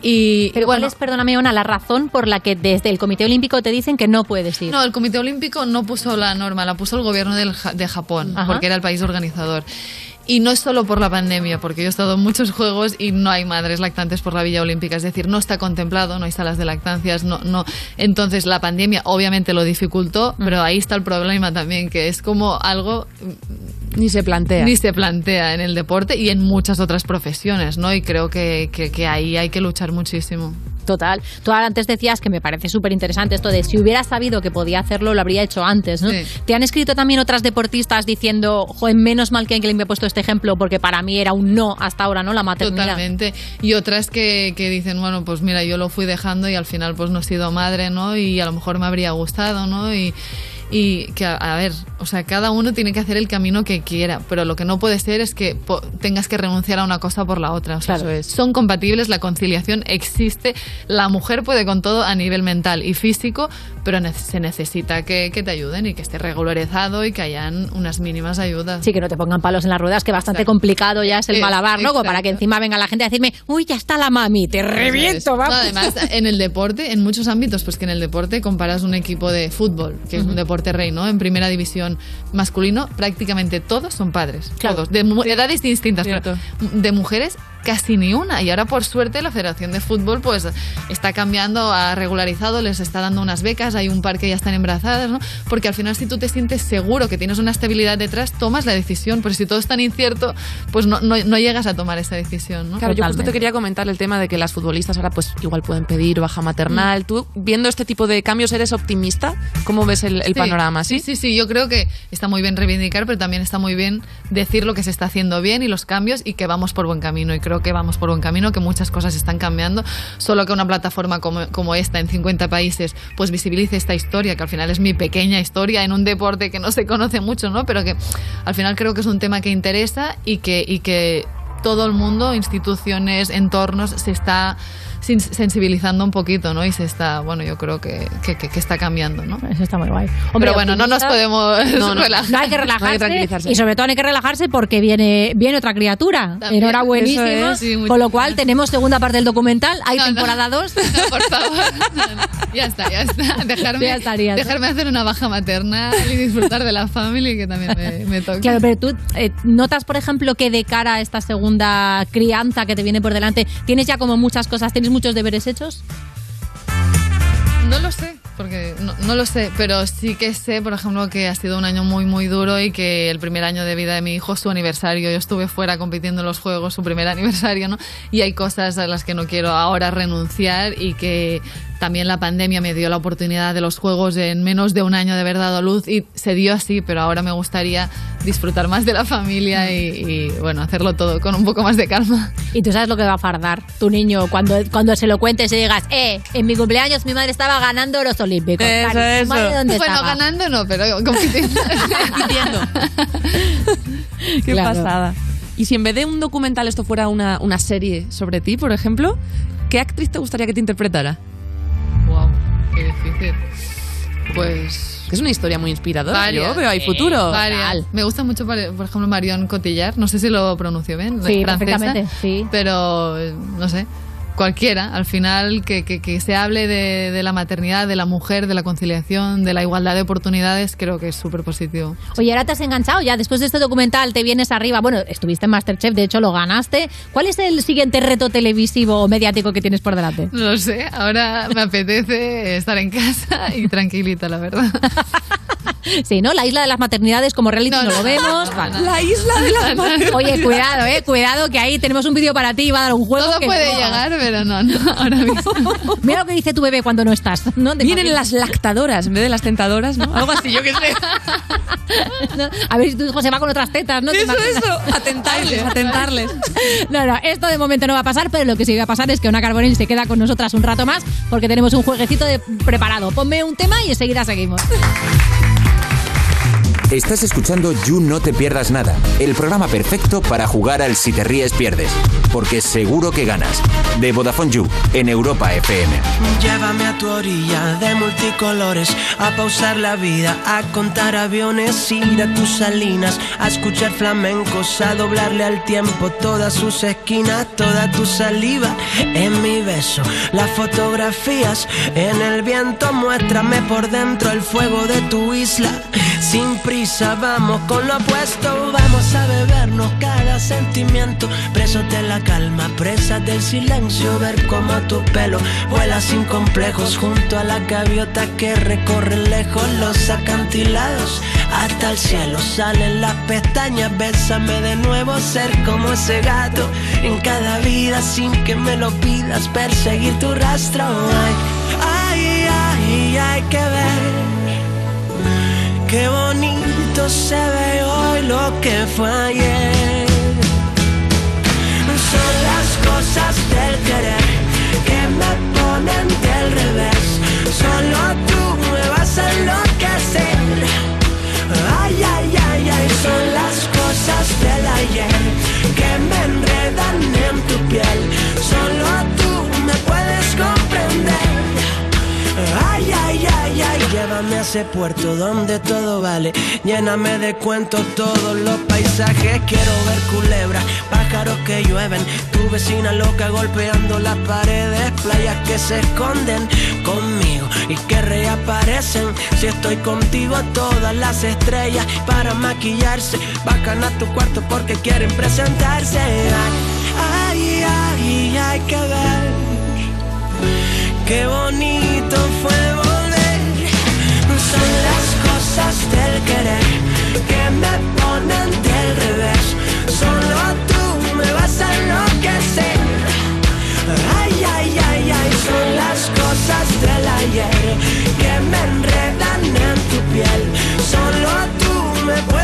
Y Pero ¿cuál es, perdóname, Ona, la razón por la que desde el Comité Olímpico te dicen que no puedes ir? No, el Comité Olímpico no puso la norma, la puso el gobierno del Ja- de Japón, Ajá. porque era el país organizador. Y no es solo por la pandemia, porque yo he estado en muchos juegos y no hay madres lactantes por la Villa Olímpica. Es decir, no está contemplado, no hay salas de lactancias, no, no. Entonces la pandemia obviamente lo dificultó, pero ahí está el problema también, que es como algo Ni se plantea. ni se plantea en el deporte y en muchas otras profesiones, ¿no? Y creo que, que, que ahí hay que luchar muchísimo. Total. Tú antes decías que me parece súper interesante esto de si hubiera sabido que podía hacerlo, lo habría hecho antes, ¿no? Sí. Te han escrito también otras deportistas diciendo, joder, menos mal que alguien me ha puesto este ejemplo porque para mí era un no hasta ahora, ¿no? La maternidad. Totalmente. Y otras que, que dicen, bueno, pues mira, yo lo fui dejando y al final pues no he sido madre, ¿no? Y a lo mejor me habría gustado, ¿no? Y, y que, a, a ver, o sea, cada uno tiene que hacer el camino que quiera, pero lo que no puede ser es que po- tengas que renunciar a una cosa por la otra. O sea, son compatibles, la conciliación existe, la mujer puede con todo a nivel mental y físico, pero se necesita que, que te ayuden y que esté regularizado y que hayan unas mínimas ayudas. Sí, que no te pongan palos en las ruedas, que bastante complicado ya es el malabar, ¿no? Como para que encima venga la gente a decirme, uy, ya está la mami, te reviento, No, vamos. además, en el deporte, en muchos ámbitos, pues que en el deporte comparas un equipo de fútbol, que es un deporte rey, ¿no? En primera división masculino, prácticamente todos son padres. Todos. De mu- edades distintas, pero de mujeres casi ni una. Y ahora, por suerte, la Federación de Fútbol pues está cambiando, ha regularizado, les está dando unas becas, hay un par que ya están embarazadas, ¿no? Porque al final, si tú te sientes seguro que tienes una estabilidad detrás, tomas la decisión. Pero si todo es tan incierto, pues no, no, no llegas a tomar esa decisión, ¿no? Claro, yo justo te quería comentar el tema de que las futbolistas ahora pues igual pueden pedir baja maternal. ¿Tú viendo este tipo de cambios eres optimista? ¿Cómo ves el, el Sí, panorama? Sí, sí, sí. Yo creo que está muy bien reivindicar, pero también está muy bien decir lo que se está haciendo bien y los cambios y que vamos por buen camino. Y creo que vamos por buen camino, que muchas cosas están cambiando. Solo que una plataforma como, como esta en 50 países pues visibilice esta historia, que al final es mi pequeña historia en un deporte que no se conoce mucho, ¿no? Pero que al final creo que es un tema que interesa y que, y que todo el mundo, instituciones, entornos, se está sensibilizando un poquito, ¿no? Y se está, bueno, yo creo que, que, está cambiando, ¿no? Eso está muy guay. Pero bueno, no nos podemos no, no, relajar. no hay que relajarse. y sobre todo no hay que relajarse porque viene, viene otra criatura. También, Enhorabuenísima. eso es. Sí, muchas con lo cual tenemos segunda parte del documental. Hay temporada 2. por favor. Ya está, ya está. Dejarme, Ya estarías, ¿no? dejarme hacer una baja materna y disfrutar de la familia que también me, me toca. Claro, pero tú eh, notas, por ejemplo, que de cara a esta segunda crianza que te viene por delante, tienes ya como muchas cosas, tienes muchos deberes hechos. No lo sé, porque no, lo sé, pero sí que sé, por ejemplo, que ha sido un año muy, muy duro y que el primer año de vida de mi hijo, su aniversario, yo estuve fuera compitiendo en los juegos, su primer aniversario, ¿no? Y hay cosas a las que no quiero ahora renunciar y que también la pandemia me dio la oportunidad de los juegos en menos de un año de haber dado luz y se dio así, pero ahora me gustaría disfrutar más de la familia y, y, bueno, hacerlo todo con un poco más de calma. Y tú sabes lo que va a fardar tu niño cuando, cuando se lo cuentes y digas, eh, en mi cumpleaños mi madre estaba ganando los olímpicos. Eso, ¿tu madre eso. dónde bueno, estaba? ganando no, pero compitiendo. Qué Claro. pasada. Y si en vez de un documental esto fuera una, una serie sobre ti, por ejemplo, ¿qué actriz te gustaría que te interpretara? Wow, qué difícil. Pues. Que es una historia muy inspiradora. Varias. Yo veo ahí futuro. Varias. Me gusta mucho, por ejemplo, Marion Cotillard. No sé si lo pronuncio bien. Sí, es francesa, perfectamente, sí. Pero, no sé. Cualquiera, al final, que, que- que se hable de, de la maternidad, de la mujer, de la conciliación, de la igualdad de oportunidades, creo que es súper positivo. Oye, ahora te has enganchado ya. Después de este documental te vienes arriba. Bueno, estuviste en Masterchef, de hecho lo ganaste. ¿Cuál es el siguiente reto televisivo o mediático que tienes por delante? No lo sé, ahora me apetece estar en casa y tranquilita, la verdad. Sí, ¿no? La isla de las maternidades como reality no, lo vemos. Vale. La isla de las maternidades. Oye, cuidado, eh, cuidado que ahí tenemos un vídeo para ti y va a dar un juego. Todo que- puede llegar, pero no, no, ahora mismo. Mira lo que dice tu bebé cuando no estás. ¿no? ¿Te Vienen las lactadoras en vez de las tentadoras, ¿no? Algo así, yo qué sé. ¿no? A ver si tu hijo se va con otras tetas, ¿no? ¿Te Eso, eso. Atentarles, atentarles. No, no, esto de momento no va a pasar, pero lo que sí va a pasar es que Ona Carbonell se queda con nosotras un rato más porque tenemos un jueguecito de- preparado. Ponme un tema y enseguida seguimos. Estás escuchando You No Te Pierdas Nada, el programa perfecto para jugar al Si Te Ríes Pierdes, porque seguro que ganas. De Vodafone You, en Europa FM. Llévame a tu orilla de multicolores, a pausar la vida, a contar aviones, ir a tus salinas, a escuchar flamencos, a doblarle al tiempo todas sus esquinas, toda tu saliva en mi beso, las fotografías en el viento, muéstrame por dentro el fuego de tu isla, sin prisa prisa, vamos con lo opuesto. Vamos a bebernos cada sentimiento. Presos de la calma, presas del silencio. Ver cómo tu pelo vuela sin complejos. Junto a la gaviota que recorre lejos los acantilados. Hasta el cielo salen las pestañas. Bésame de nuevo, ser como ese gato. En cada vida sin que me lo pidas. Perseguir tu rastro. Ay, ay, ay, hay que ver. Qué bonito se ve hoy lo que fue ayer. Son las cosas del querer que me ponen del revés. Solo tú me vas a enloquecer. Ay, ay, ay, ay, son las cosas del ayer que me enredan en tu piel. Solo tú me puedes comprender. Ay, ay, ay, ay, llévame a ese puerto donde todo vale. Lléname de cuentos todos los paisajes. Quiero ver culebras, pájaros que llueven. Tu vecina loca golpeando las paredes. Playas que se esconden conmigo y que reaparecen. Si estoy contigo, todas las estrellas para maquillarse. Bajan a tu cuarto porque quieren presentarse. Ay, ay, ay, hay que ver. Qué bonito fue. Son las cosas del querer que me ponen del revés. Solo tú me vas a enloquecer. Ay, ay, ay, ay, son las cosas del ayer que me enredan en tu piel. Solo tú me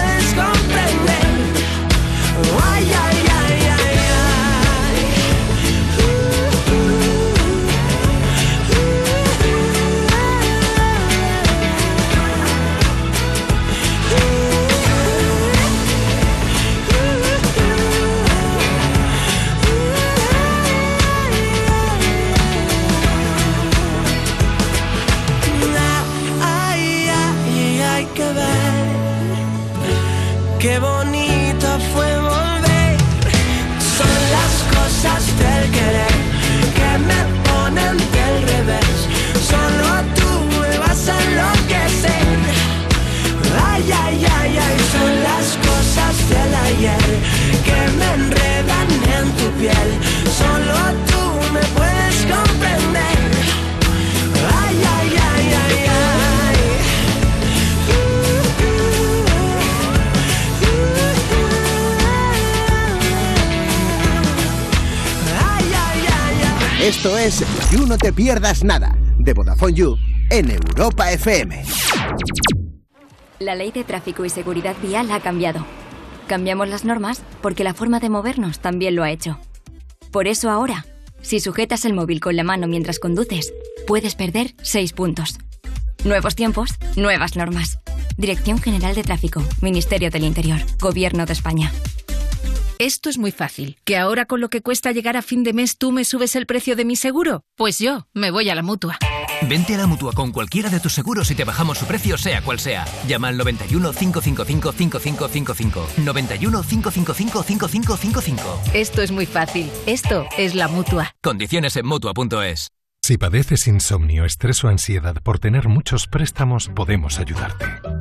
Esto es You No Te Pierdas Nada, de Vodafone You, en Europa FM. La ley de tráfico y seguridad vial ha cambiado. Cambiamos las normas porque la forma de movernos también lo ha hecho. Por eso ahora, si sujetas el móvil con la mano mientras conduces, puedes perder 6 puntos. Nuevos tiempos, nuevas normas. Dirección General de Tráfico, Ministerio del Interior, Gobierno de España. Esto es muy fácil. ¿Que ahora con lo que cuesta llegar a fin de mes tú me subes el precio de mi seguro? Pues yo me voy a la mutua. Vente a la mutua con cualquiera de tus seguros y te bajamos su precio, sea cual sea. Llama al 91 555 5555. 91 555 5555. Esto es muy fácil. Esto es la mutua. Condiciones en mutua.es. Si padeces insomnio, estrés o ansiedad por tener muchos préstamos, podemos ayudarte.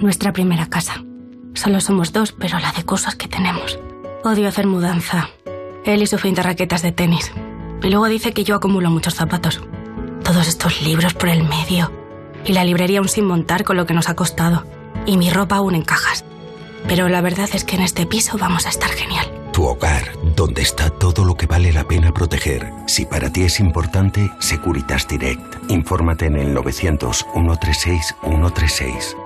Nuestra primera casa. Solo somos dos, pero la de cosas que tenemos. Odio hacer mudanza. Él y su fin de raquetas de tenis. Y luego dice que yo acumulo muchos zapatos. Todos estos libros por el medio. Y la librería aún sin montar con lo que nos ha costado. Y mi ropa aún en cajas. Pero la verdad es que en este piso vamos a estar genial. Tu hogar, donde está todo lo que vale la pena proteger. Si para ti es importante, Securitas Direct. Infórmate en el 900-136-136.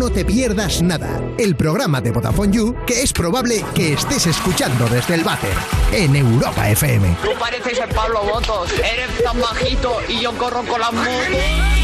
No Te Pierdas Nada, el programa de Vodafone You que es probable que estés escuchando desde el váter en Europa FM. Tú pareces el Pablo Botos, eres tan bajito y yo corro con las motos.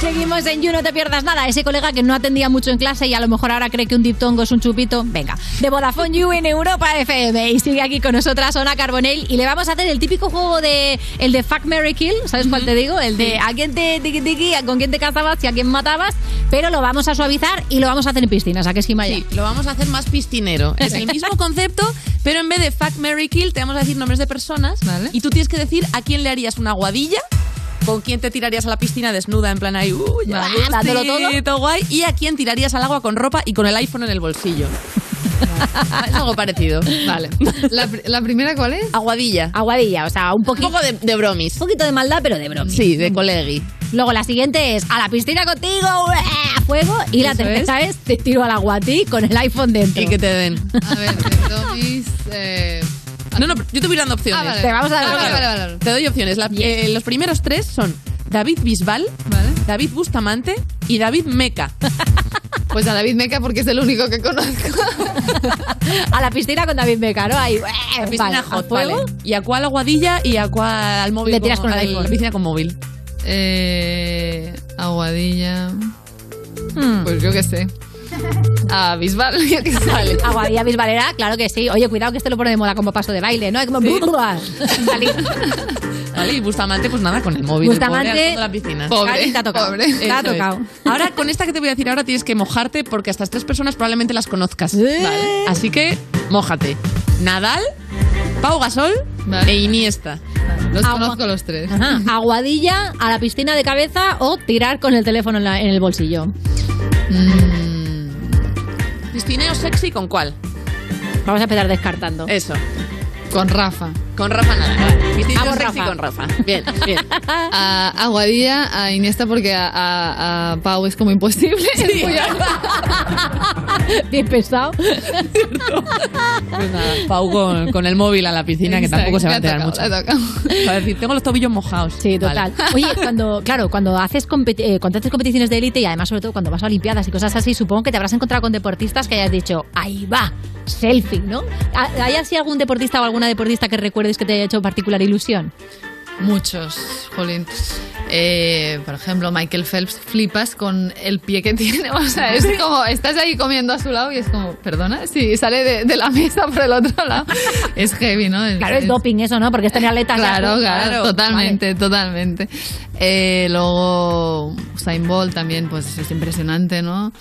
Seguimos en You, no te pierdas nada. Ese colega que no atendía mucho en clase y a lo mejor ahora cree que un diptongo es un chupito. Venga, de Vodafone You en Europa FM. Y sigue aquí con nosotras Ona Carbonell. Y le vamos a hacer el típico juego de el de Fuck Mary Kill. ¿Sabes cuál te digo? El de a quién te tiki tiki, con quién te casabas y a quién matabas. Pero lo vamos a suavizar y lo vamos a hacer en piscinas. ¿A qué esquema ya? Sí, lo vamos a hacer más piscinero. Es el mismo concepto, pero en vez de fuck, Mary kill, te vamos a decir nombres de personas y tú tienes que decir a quién le harías una guadilla. ¿Con quién te tirarías a la piscina desnuda en plan ahí, uh, ya dándolo todo. todo guay? Y a quién tirarías al agua con ropa y con el iPhone en el bolsillo. es algo parecido. Vale. ¿La, pr- la primera cuál es? Aguadilla. Aguadilla, o sea, un poquito. Un poco de, de bromis. Un poquito de maldad, pero de bromis. Sí, de colegui. Luego la siguiente es a la piscina contigo, a fuego. Y la tercera es te tiro al agua a ti con el iPhone dentro. Y que te den. A ver, de bromis. Eh... No, no, yo te voy dando opciones. Ah, vale. Te vamos a dar Ah, opciones. vale, vale, vale. Te doy opciones. La- eh, los primeros tres son David Bisbal, David Bustamante y David Meca. Pues a David Meca porque es el único que conozco. A la piscina con David Beca, ¿no? Ahí, ¡ué! La piscina Vale, ¿a hot, fuego? vale. ¿Y a cuál aguadilla y a cuál al móvil? Le tiras con el al- iPhone. La piscina con móvil. Eh, aguadilla. Hmm. Pues yo qué sé. A Bisbal, yo qué sé. Aguadilla bisbalera, claro que sí. Oye, cuidado que este lo pone de moda como paso de baile, ¿no? Es como... Salir. Vale, y Bustamante, pues nada, con el móvil. Bustamante, el pobre, la piscina. Pobre, te ha tocado. pobre. Te ha tocado. Ahora, con esta que te voy a decir ahora, tienes que mojarte porque estas tres personas probablemente las conozcas. Vale. Así que, mójate. Nadal, Pau Gasol Vale. e Iniesta. Los Agua. conozco los tres. Ajá. Aguadilla a la piscina de cabeza o tirar con el teléfono en, la- en el bolsillo. Mm, Piscineo sexy, ¿con cuál? Vamos a empezar descartando. Eso. con Rafa. Con Rafa nada. Vamos, sexy Rafa. con Rafa. Bien, bien. A Aguadilla, a Iniesta porque a, a- a Pau es como imposible. Alto. Bien pensado. Pues nada, Pau con, con el móvil a la piscina, que tampoco se va a enterar mucho. le ha tocado. Va a decir, tengo los tobillos mojados. Sí, total. Vale. Oye, cuando, claro, cuando haces, competi- eh, cuando haces competiciones de élite y además, sobre todo, cuando vas a Olimpiadas y cosas así, supongo que te habrás encontrado con deportistas que hayas dicho, ahí va, selfie, ¿no? ¿Ha- ¿Hay así algún deportista o alguna deportista que recuerdes que te haya hecho particular ilusión? Muchos, jolín. Eh, por ejemplo, Michael Phelps, flipas con el pie que tiene. O sea, es como, estás ahí comiendo a su lado y es como, perdona, si sale de, de la mesa por el otro lado. Es heavy, ¿no? Es- Claro, es es- doping eso, ¿no? Porque es tener aletas. Claro, largas. claro, totalmente, totalmente. Eh, luego, Usain Bolt también, pues es impresionante, ¿no?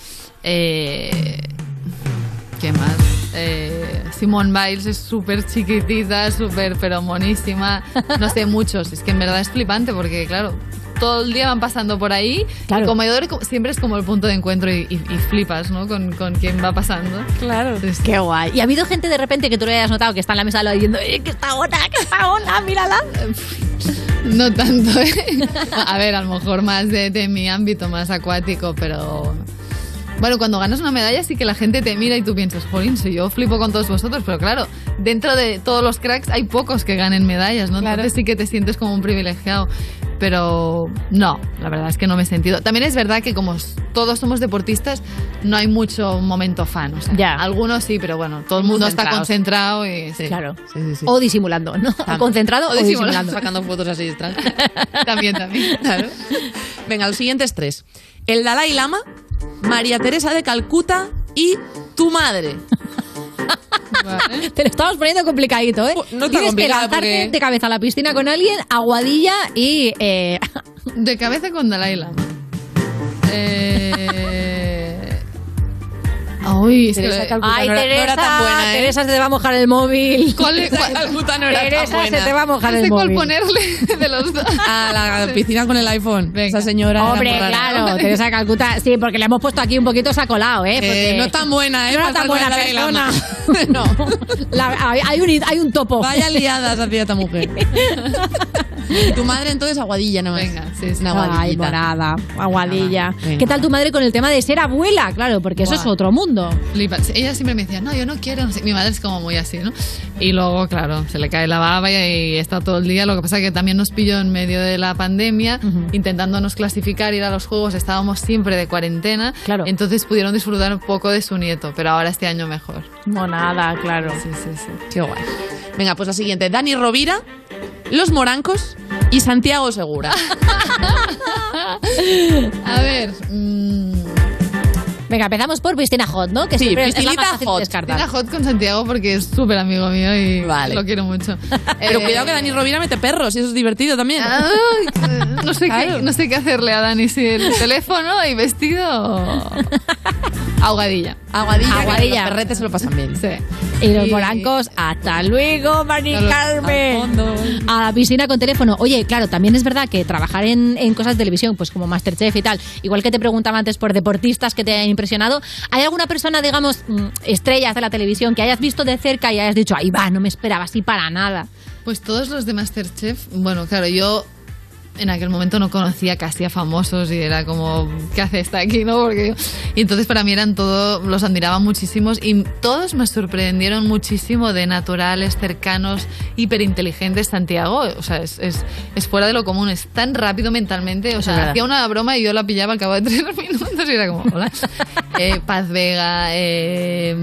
Eh, ¿Qué más? Eh, Simone Biles es súper chiquitita, súper, pero monísima. No sé, muchos. Es que en verdad es flipante porque, claro, todo el día van pasando por ahí. Claro. Y comedor co- siempre es como el punto de encuentro y, y- y flipas, ¿no? Con, con quién va pasando. Claro. Qué guay. ¿Y ha habido gente de repente que tú le hayas notado que está en la mesa diciendo, ¡eh, que está ona, que está ona, mírala! No tanto, ¿eh? A ver, a lo mejor más de, de mi ámbito más acuático, pero... Bueno, cuando ganas una medalla sí que la gente te mira y tú piensas, jolín, si yo flipo con todos vosotros, pero claro, dentro de todos los cracks hay pocos que ganen medallas, ¿no? Entonces sí que te sientes como un privilegiado. Pero no, la verdad es que no me he sentido. También es verdad que como todos somos deportistas, no hay mucho momento fan. O sea, Ya. algunos sí, pero bueno, todo el mundo está concentrado y sí. Claro. Sí, sí, sí. O disimulando, ¿no? O concentrado o, O disimulando. disimulando. Sacando fotos así extrañas. También, también. Claro. Venga, los siguientes tres. El Dalai Lama, María Teresa de Calcuta y tu madre. Te lo estamos poniendo complicadito, ¿eh? No está Tienes que lanzarte porque- de cabeza a la piscina con alguien, aguadilla y... eh, De cabeza con Dalai Lama. Eh... Ay, es que- Teresa de Calcuta Ay, no era- no Teresa, era tan buena, ¿eh? Teresa se te va a mojar el móvil. ¿Cuál es- cuál- Calcuta no era tan Teresa buena. se te va a mojar No el sé cuál móvil. ponerle de los dos. A la piscina con el iPhone. Esa señora. era Hombre, claro, Teresa de Calcuta, sí, porque le hemos puesto aquí un poquito sacolado, ¿eh? Eh, Porque no es tan buena, ¿eh? No era para tan buena persona. No. La- hay, hay un, hay un topo. Vaya liadas hacía esta mujer. Y tu madre entonces aguadilla nomás. Venga, sí, sí. Una Ay, aguadillita. morada, aguadilla. Venga. ¿Qué tal tu madre con el tema de ser abuela? Claro, porque eso es otro mundo. Flipas. Ella siempre me decía, no, yo no quiero. no sé. Mi madre es como muy así, ¿no? Y luego, claro, se le cae la baba y, está todo el día. Lo que pasa es que también nos pilló en medio de la pandemia, intentándonos clasificar, ir a los juegos. Estábamos siempre de cuarentena. Claro. Entonces pudieron disfrutar un poco de su nieto, pero ahora este año mejor. Monada, claro. Sí, sí, sí. Qué guay. Venga, pues la siguiente. Dani Rovira, Los Morancos y Santiago Segura. A ver. mm, Venga, empezamos por Piscina Hot, ¿no? Que Sí, siempre es la piscinita más fácil de hot. descartar. Tina Hot con Santiago porque es súper amigo mío y Vale. lo quiero mucho. Pero Eh, cuidado que Dani Rovira mete perros y eso es divertido también. Ay, no, sé Claro. qué, no sé qué hacerle a Dani, si el teléfono y vestido. Aguadilla, que Aguadilla. los perretes se lo pasan bien. Sí. Y los morancos, hasta luego, Mari. Carmen. A la piscina con teléfono. Oye, claro, también es verdad que trabajar en, en cosas de televisión, pues como Masterchef y tal, igual que te preguntaba antes por deportistas que te hayan impresionado, ¿hay alguna persona, digamos, mm, estrellas de la televisión que hayas visto de cerca y hayas dicho, ahí va, no me esperaba así para nada? Pues todos los de Masterchef, bueno, claro, yo en aquel momento no conocía casi a famosos y era como, ¿qué hace esta aquí? ¿no? Porque, y entonces para mí eran todos, los admiraba muchísimos y todos me sorprendieron muchísimo de naturales, cercanos, hiperinteligentes. Santiago, o sea, es, es, es fuera de lo común, es tan rápido mentalmente. O sea, hacía una broma y yo la pillaba al cabo de tres minutos y era como, hola. Eh, Paz Vega, eh,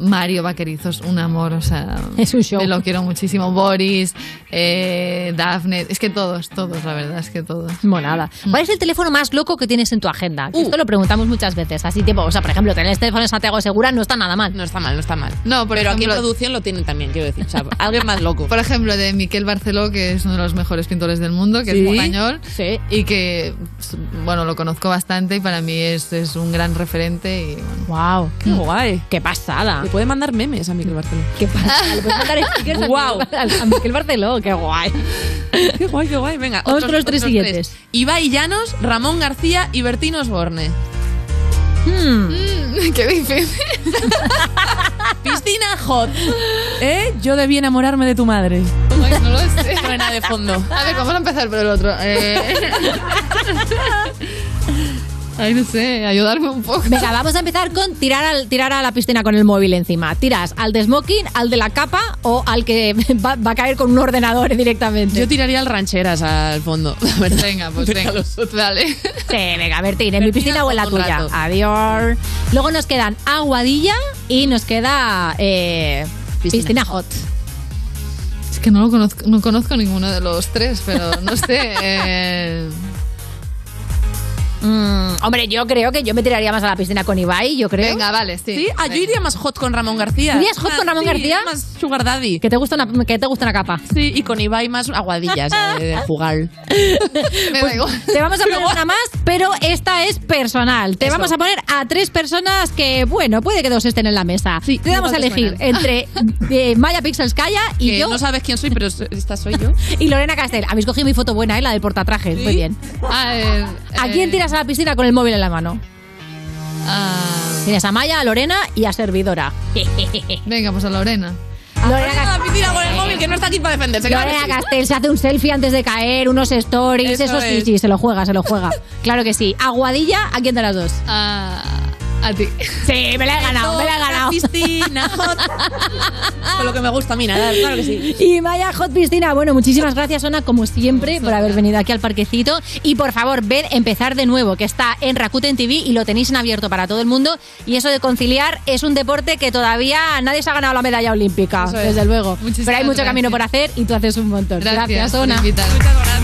Mario Vaquerizos, un amor, o sea, Es un show. lo quiero muchísimo. Boris, eh, Daphne, es que todos, todos, la verdad, que todos. Monada. ¿Cuál es el teléfono más loco que tienes en tu agenda? Que Uh. Esto lo preguntamos muchas veces. Así tipo, o sea, por ejemplo, tener el teléfono en Santiago Segura no está nada mal. No está mal, no está mal. No, por Pero aquí en producción lo tienen también, quiero decir. O sea, alguien más loco. Por ejemplo, de Miquel Barceló, que es uno de los mejores pintores del mundo, que Sí. es español, Sí. y que, bueno, lo conozco bastante y para mí es, es un gran referente. Y, bueno, Wow, Qué guay. qué pasada. Le puede mandar memes a Miquel Barceló. Qué pasada. Le puedes mandar stickers. Miguel- a Miguel Barceló, qué guay. Qué guay, qué guay. Venga, con los tres siguientes. Ibai Llanos, Ramón García y Bertino Osborne. Hmm. Mm, qué difícil. Piscina hot. ¿Eh? Yo debí enamorarme de tu madre. Ay, no lo sé. Suena de fondo. A ver, vamos a empezar por el otro. Eh... Ay, no sé, ayudarme un poco. Venga, vamos a empezar con tirar, al, tirar a la piscina con el móvil encima. ¿Tiras al de smoking, al de la capa o al que va, va a caer con un ordenador directamente? Yo tiraría al rancheras al fondo. Venga, pues venga. los otros. Vale. Sí, venga, Bertín, ¿en mi piscina o en la tuya? rato. Adiós. Luego nos quedan Aguadilla y nos queda eh, Piscina. piscina hot. Es que no lo conozco, no conozco ninguno de los tres, pero no sé. eh, Mm, hombre, yo creo que yo me tiraría más a la piscina con Ibai, yo creo. Venga, vale, sí. Sí, ah, yo iría más hot con Ramón García. ¿Irías hot con Ramón sí, García? Más sugar daddy. ¿Que te gusta una, que te gusta una capa? Sí, y con Ibai más aguadillas eh, de jugar. me da igual. Te vamos a poner una más, pero esta es personal. Te Eso. vamos a poner a tres personas que, bueno, puede que dos estén en la mesa. Sí, Te vamos a igual te elegir suenan. entre eh, Maya Pixelskaya y Que yo no sabes quién soy, pero esta soy yo. y Lorena Castel. Habéis cogido mi foto buena, ¿eh? la del portatrajes. Muy bien. A ver, ¿A eh, quién tiras a la piscina con el móvil en la mano? ah, Tienes a Maya, a Lorena y a Servidora. venga, pues a Lorena. Lorena a la piscina con el móvil que no está aquí para defenderse. Lorena. Castel se hace un selfie antes de caer, unos stories, Eso eso, sí, es. sí, se lo juega, se lo juega. Claro que sí. Aguadilla, ¿a quién de las dos? A, a ti. Sí, me la he ganado, me la he ganado. Piscina hot. Con lo que me gusta a mí, nada, claro que sí. Y Maya Hot Piscina, bueno, muchísimas gracias, Ona, como siempre, por haber venido aquí al parquecito. Y por favor, ved Empezar de nuevo, que está en Rakuten TV y lo tenéis en abierto para todo el mundo. Y eso de conciliar es un deporte que todavía nadie se ha ganado la medalla olímpica, es. desde luego. Muchísimas Pero hay mucho gracias. camino por hacer y tú haces un montón. Gracias, por Ona. invitarme.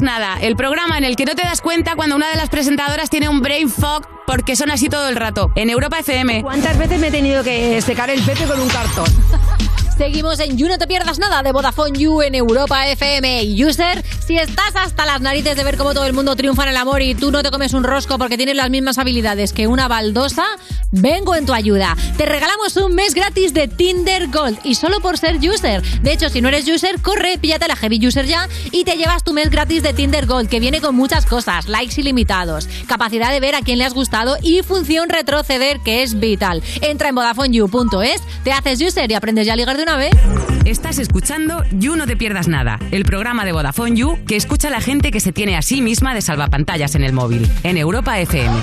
Nada, el programa en el que no te das cuenta cuando una de las presentadoras tiene un brain fog porque son así todo el rato. En Europa FM. ¿Cuántas veces me he tenido que secar el pepe con un cartón? Seguimos en You No Te Pierdas Nada de Vodafone You en Europa FM. User, si estás hasta las narices de ver cómo todo el mundo triunfa en el amor y tú no te comes un rosco porque tienes las mismas habilidades que una baldosa, vengo en tu ayuda. Te regalamos un mes gratis de Tinder Gold y solo por ser user. De hecho, si no eres user, corre, píllate la Heavy User ya y te llevas tu mes gratis de Tinder Gold que viene con muchas cosas, likes ilimitados, capacidad de ver a quién le has gustado y función retroceder que es vital. Entra en VodafoneYou.es, te haces user y aprendes ya a ligar de una vez. Estás escuchando You No Te Pierdas Nada, el programa de Vodafone You que escucha a la gente que se tiene a sí misma de salvapantallas en el móvil. En Europa FM.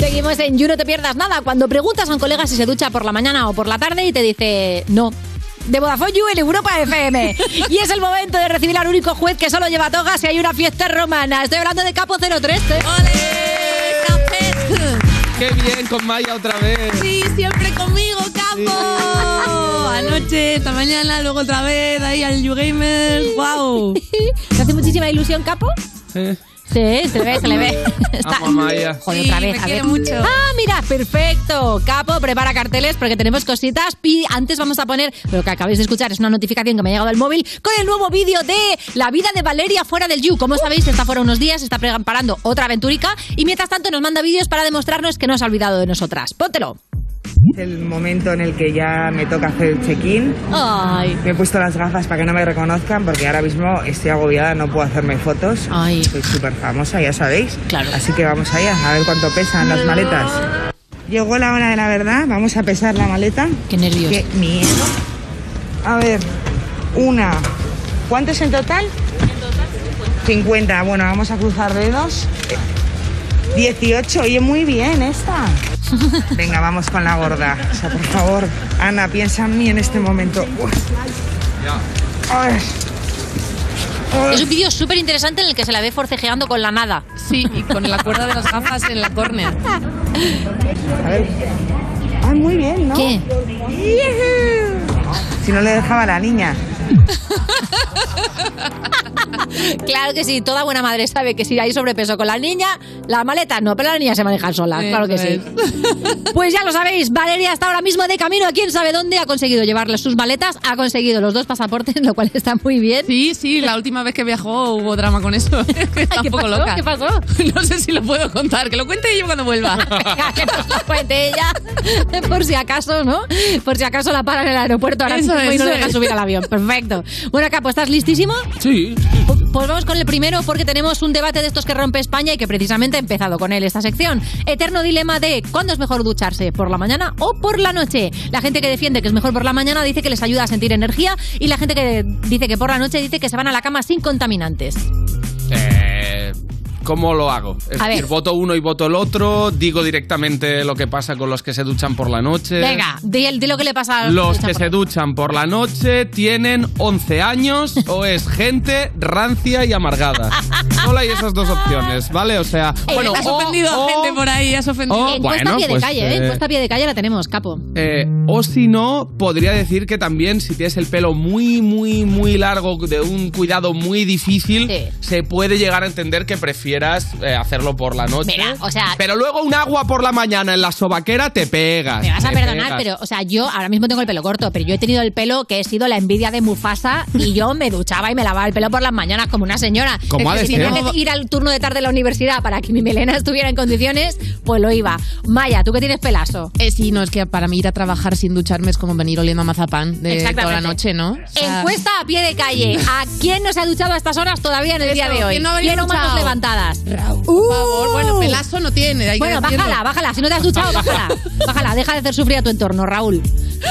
Seguimos en You No Te Pierdas Nada. Cuando preguntas a un colega si se ducha por la mañana o por la tarde y te dice no. De Vodafone You en Europa FM. Y es el momento de recibir al único juez que solo lleva togas y hay una fiesta romana. Estoy hablando de Capo 03. ¿eh? Qué bien con Maya otra vez. Sí, siempre conmigo, capo. Anoche, esta mañana, luego otra vez, ahí al YouGamer. ¡Wow! ¿Te hace muchísima ilusión, Capo? Eh, Sí, se le ve, se le ve. Amo a Maya. Joder, Sí, otra vez, me a quiere ver. mucho. Ah, mira, perfecto. Capo, prepara carteles porque tenemos cositas. Y antes vamos a poner, lo que acabáis de escuchar es una notificación que me ha llegado al móvil con el nuevo vídeo de la vida de Valeria fuera del You. Como sabéis, está fuera unos días, está preparando otra aventurica y mientras tanto nos manda vídeos para demostrarnos que no se ha olvidado de nosotras. Póntelo. El momento en el que ya me toca hacer el check-in. Ay. Me he puesto las gafas para que no me reconozcan porque ahora mismo estoy agobiada, no puedo hacerme fotos. Ay. Soy súper famosa, ya sabéis. Claro. Así que vamos allá, a ver cuánto pesan las maletas. Llegó la hora de la verdad, vamos a pesar la maleta. Qué nervios. Qué miedo. A ver, una. ¿Cuánto es en total? 50. Bueno, vamos a cruzar dedos. 18. Oye, muy bien esta. Venga, vamos con la gorda. O sea, por favor, Ana, piensa en mí en este momento. Uf. Ay. Es un vídeo súper interesante en el que se la ve forcejeando con la nada. Sí, y con la cuerda de las gafas en la córnea. A ver. Ay, muy bien, ¿no? ¿Qué? Si no le dejaba a la niña. Claro que sí, toda buena madre sabe que si hay sobrepeso con la niña, la maleta no, pero la niña se maneja sola, claro que sí. Pues ya lo sabéis, Valeria está ahora mismo de camino a quién sabe dónde, ha conseguido llevarle sus maletas, ha conseguido los dos pasaportes, lo cual está muy bien. Sí, sí, la última vez que viajó hubo drama con eso. Está un ¿Qué poco pasó? loca. ¿Qué pasó? No sé si lo puedo contar, que lo cuente yo cuando vuelva. que nos lo cuente ella, por si acaso, ¿no? Por si acaso la paran en el aeropuerto ahora mismo y no le dejan subir al avión. Perfecto. Bueno, Capo, ¿estás listísimo? Sí. Pues vamos con el primero porque tenemos un debate de estos que rompe España y que precisamente he empezado con él esta sección. Eterno dilema de ¿cuándo es mejor ducharse? ¿Por la mañana o por la noche? La gente que defiende que es mejor por la mañana dice que les ayuda a sentir energía y la gente que dice que por la noche dice que se van a la cama sin contaminantes. Eh, ¿Cómo lo hago? Es A decir, ver. voto uno y voto el otro, digo directamente lo que pasa con los que se duchan por la noche. Venga, di, di lo que le pasa a Los que se duchan por la noche tienen 11 años o es gente rancia y amargada. Solo hay esas dos opciones, ¿vale? O sea, bueno, has o- ofendido a gente por ahí, has ofendido. o- Encuesta bueno, a pie de pues, calle, ¿eh? eh, Encuesta a pie de calle la tenemos, Capo. Eh, o si no, podría decir que también si tienes el pelo muy, muy, muy largo, de un cuidado muy difícil, se puede llegar a entender que prefieras eh, hacerlo por la noche. Mira, o sea- Pero luego un agua por la mañana en la sobaquera te pegas. Me vas a te perdonar, pegas. pero, o sea, yo ahora mismo tengo el pelo corto, pero yo he tenido el pelo que he sido la envidia de Mufasa y yo me duchaba y me lavaba el pelo por las mañanas como una señora. Como ha de si ser. tenía que ir al turno de tarde de la universidad para que mi melena estuviera en condiciones, pues lo iba. Maya, ¿tú que tienes pelazo? Eh, sí, no, es que para mí ir a trabajar sin ducharme es como venir oliendo a mazapán de Exactamente. toda la noche, ¿no? O sea, Encuesta a pie de calle. ¿A quién no se ha duchado a estas horas todavía en el Eso, día de hoy? ¿quién no ha venido Quiero manos duchado? levantadas. Por favor, bueno, pelazo no tiene. hay que Bueno, decirlo. bájala, bájala. Si no te has duchado, bájala. Bájala, deja de hacer sufrir a tu entorno, Raúl.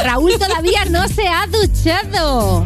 Raúl todavía no se ha duchado.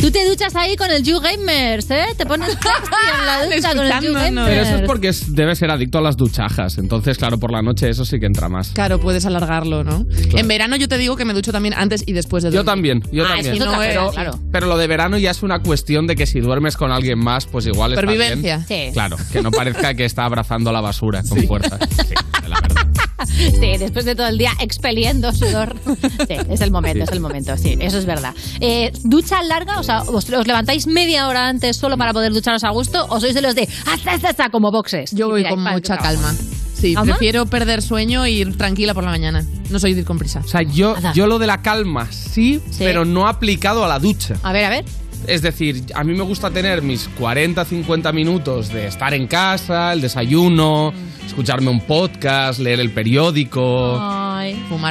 Tú te duchas ahí con el You Gamers, ¿eh? Te pones en la ducha con el You Gamers. Pero eso es porque es- debe ser adicto a las duchajas. Entonces, claro, por la noche eso sí que entra más. Claro, puedes alargarlo, ¿no? En verano yo te digo que me ducho también antes y después de Yo dormir. también, yo Ah, también. es que no pero, es- claro. pero lo de verano ya es una cuestión de que si duermes con alguien más, pues igual está Supervivencia. bien. Sí. Claro, que no parezca que está abrazando la basura con fuerza. Sí, la verdad. Sí, después de todo el día expeliendo sudor. Sí, es el momento, es el momento, sí, eso es verdad. Eh, ¿Ducha larga? O sea, ¿os, os levantáis media hora antes solo para poder ducharos a gusto? ¿O sois de los de hasta, hasta, hasta, como boxes? Yo voy con mucha calma. Sí, prefiero perder sueño e ir tranquila por la mañana. No soy de ir con prisa. O sea, yo, yo lo de la calma sí, Sí. pero no aplicado a la ducha. A ver, a ver. Es decir, a mí me gusta tener mis 40, 50 minutos de estar en casa, el desayuno, escucharme un podcast, leer el periódico,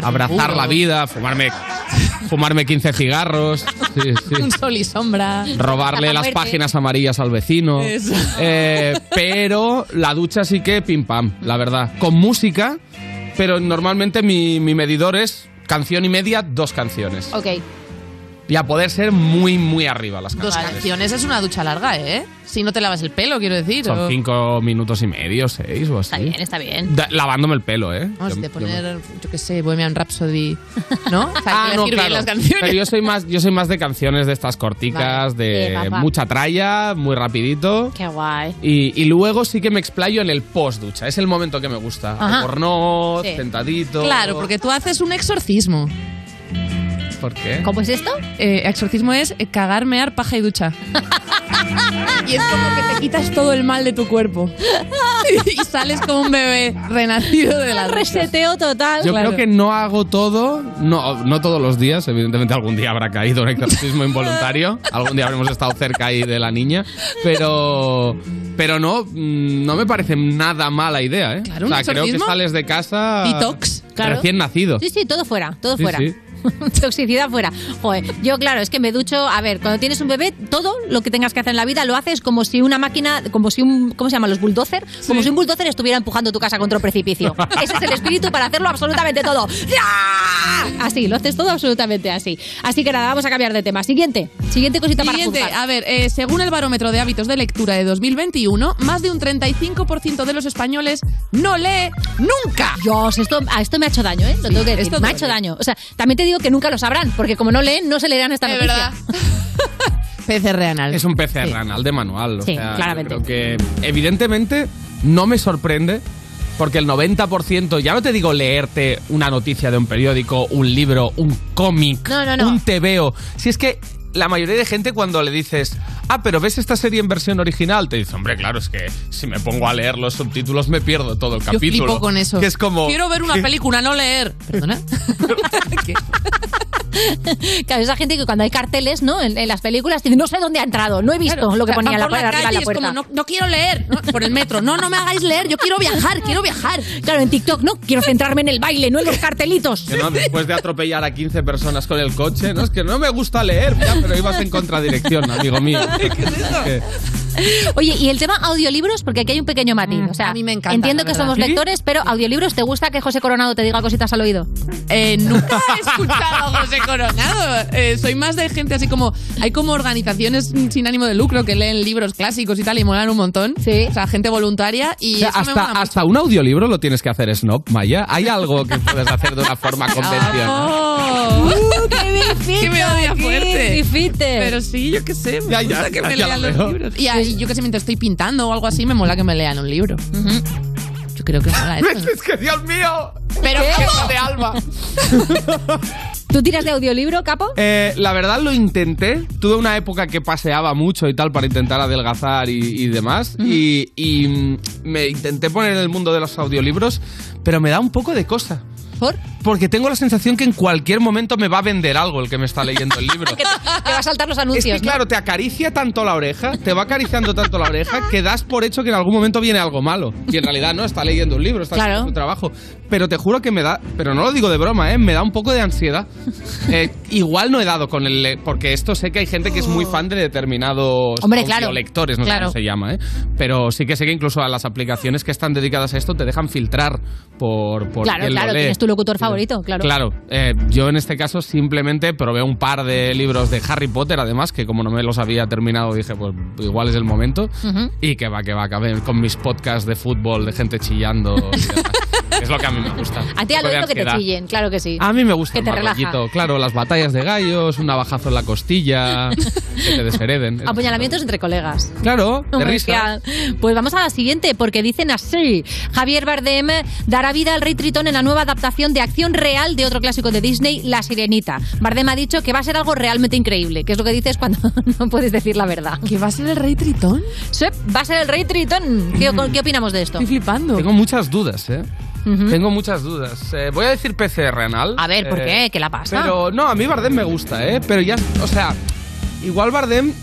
abrazar la vida, fumarme, fumarme 15 cigarros, sí, sí. Un sol y sombra. robarle La las páginas amarillas al vecino. Eh, pero la ducha sí que pim pam, la verdad. Con música, pero normalmente mi, mi medidor es canción y media, dos canciones. Ok. Y a poder ser muy, muy arriba las Dos canciones. canciones es una ducha larga, ¿eh? Si no te lavas el pelo, quiero decir. Son o- cinco minutos y medio, seis o así. Está bien, está bien. Da- lavándome el pelo, ¿eh? Vamos, Yo- de yo- poner, yo qué sé, Bohemian Rhapsody, ¿no? O sea, Ah, no, bien claro. las canciones. Pero yo soy más, yo soy más de canciones de estas corticas, Vale. de Bien, mucha tralla, muy rapidito. Qué guay. Y, y luego sí que me explayo en el post ducha. Es el momento que me gusta. Albornoz, Sí. sentadito. Claro, porque tú haces un exorcismo. ¿Por qué? ¿Cómo es esto? Eh, exorcismo es cagar, mear, paja y ducha. y es como que te quitas todo el mal de tu cuerpo. y sales como un bebé renacido de la. Reseteo total. Yo creo que no hago todo, no, no todos los días, evidentemente algún día habrá caído un exorcismo involuntario, algún día habremos estado cerca ahí de la niña, pero, pero no, mm, no me parece nada mala idea, ¿eh? Claro, o sea, un creo que sales de casa Detox, claro. recién nacido. Sí, sí, todo fuera, todo Sí, fuera. sí. Toxicidad fuera. Joder, yo claro, es que me ducho, a ver, cuando tienes un bebé, todo lo que tengas que hacer en la vida lo haces como si una máquina, como si un, ¿cómo se llama? Los bulldozer, como si un bulldozer estuviera empujando tu casa contra un precipicio. Ese es el espíritu para hacerlo absolutamente todo. Así, lo haces todo absolutamente así. Así que nada, vamos a cambiar de tema. Siguiente, siguiente cosita Siguiente, para juzgar. a ver, eh, según el barómetro de hábitos de lectura de 2021, más de un 35% de los españoles no lee nunca. Dios, esto, a esto me ha hecho daño, ¿eh? Lo tengo que decir. esto Me ha hecho daño. O sea, también te digo que nunca lo sabrán, porque como no leen, no se leerán esta Es noticia. PCR anal. Es un PCR anal de manual. o Sí, sea, claramente. Creo que evidentemente no me sorprende porque el 90%, ya no te digo leerte una noticia de un periódico, un libro, un cómic, No, no, no. un TVO. Si es que la mayoría de gente cuando le dices, ah, pero ves esta serie en versión original, te dice, hombre, claro, es que si me pongo a leer los subtítulos me pierdo todo el Yo capítulo. flipo con eso. Que es como... Quiero ver una ¿qué? película, no leer. ¿Perdona? Claro, esa gente que cuando hay carteles, ¿no? En, en las películas, dice, no sé dónde ha entrado, no he visto lo que ponía la, por la la es puerta. como, no, no quiero leer ¿no? por el metro. No, no me hagáis leer. Yo quiero viajar, quiero viajar. Claro, en TikTok, no, quiero centrarme en el baile, no en los cartelitos. Que no, después de atropellar a 15 personas con el coche, no, es que no me gusta leer, ya, pero ibas en contradirección, amigo mío. Que- Oye, y el tema audiolibros, porque aquí hay un pequeño matiz. o sea, Mm, a mí me encanta, Entiendo que somos lectores, pero audiolibros, ¿te gusta que José Coronado te diga cositas al oído? Eh, nunca he escuchado a José Coronado. Eh, soy más de gente así como. Hay como organizaciones sin ánimo de lucro que leen libros clásicos y tal y molan un montón. Sí. O sea, gente voluntaria y. O sea, hasta, hasta un audiolibro lo tienes que hacer snob, Maya. ¿Hay algo que puedes hacer de una forma convencional? ¡Oh! ¡Qué bifito! Que me odia qué fuerte. Pero sí, yo qué sé. Me Ya, ya, gusta que me ya lean lo los veo. libros. Y ahí, yo que sé, mientras estoy pintando o algo así, me mola que me lean un libro. Yo creo que mola eso. ¿no? Es que, Dios mío. Pero ¿Qué? ¿cómo? de alma. ¿Tú tiras de audiolibro, capo? Eh, la verdad lo intenté. Tuve una época que paseaba mucho y tal para intentar adelgazar y, y demás. Y, y, mm, me intenté poner en el mundo de los audiolibros, pero me da un poco de cosa. ¿Por? Porque tengo la sensación que en cualquier momento me va a vender algo el que me está leyendo el libro. que te, te va a saltar los Es anuncios. que claro, te acaricia tanto la oreja, te va acariciando tanto la oreja, que das por hecho que en algún momento viene algo malo. Y en realidad no, está leyendo un libro, está Claro. haciendo un trabajo. Pero te juro que me da, pero no lo digo de broma, ¿eh? me da un poco de ansiedad. Eh, igual no he dado con el... Porque esto sé que hay gente que es muy fan de determinados Hombre, claro. lectores, no Claro. sé cómo se llama, ¿eh? Pero sí que sé que incluso a las aplicaciones que están dedicadas a esto te dejan filtrar por... por Claro, quién lo lee. tienes tu locutor favorito, claro. Claro, eh, yo en este caso simplemente probé un par de libros de Harry Potter, además, que como no me los había terminado, dije, pues igual es el momento. Ujú. Y que va, que va, acabé con mis podcasts de fútbol, de gente chillando. y demás. es lo que a mí me gusta. A ti Un al poco de oído que te chillen, claro que sí. A mí me gusta Que te relaja. Claro, las batallas de gallos, un navajazo en la costilla, que te deshereden. Apuñalamientos entre colegas. Claro, de risa. Pues vamos a la siguiente, porque dicen así. Javier Bardem dará vida al Rey Tritón en la nueva adaptación de acción real de otro clásico de Disney, La Sirenita. Bardem ha dicho que va a ser algo realmente increíble, que es lo que dices cuando no puedes decir la verdad. ¿Que va a ser el Rey Tritón? Sí, va a ser el Rey Tritón. ¿Qué, qué opinamos de esto? Estoy flipando. Tengo muchas dudas, ¿eh? Tengo muchas dudas. Eh, voy a decir PCR renal. A ver, ¿por eh, qué? ¿Qué la pasa? Pero no, a mí Bardem me gusta, ¿eh? Pero ya, o sea, igual Bardem,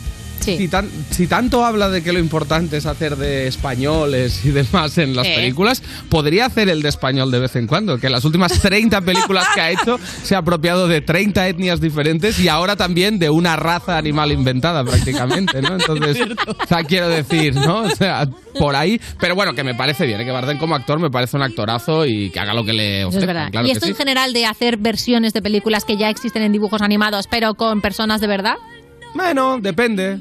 si, tan- si tanto habla de que lo importante es hacer de españoles y demás en las películas, podría hacer el de español de vez en cuando. Que en las últimas 30 películas que ha hecho se ha apropiado de 30 etnias diferentes y ahora también de una raza animal inventada prácticamente, ¿no? Entonces, o sea, quiero decir, ¿no? O sea, por ahí. Pero bueno, que me parece bien, ¿eh? que Bardem como actor me parece un actorazo y que haga lo que le verdad. claro ¿Y esto sí. en general de hacer versiones de películas que ya existen en dibujos animados, pero con personas de verdad? Bueno, depende.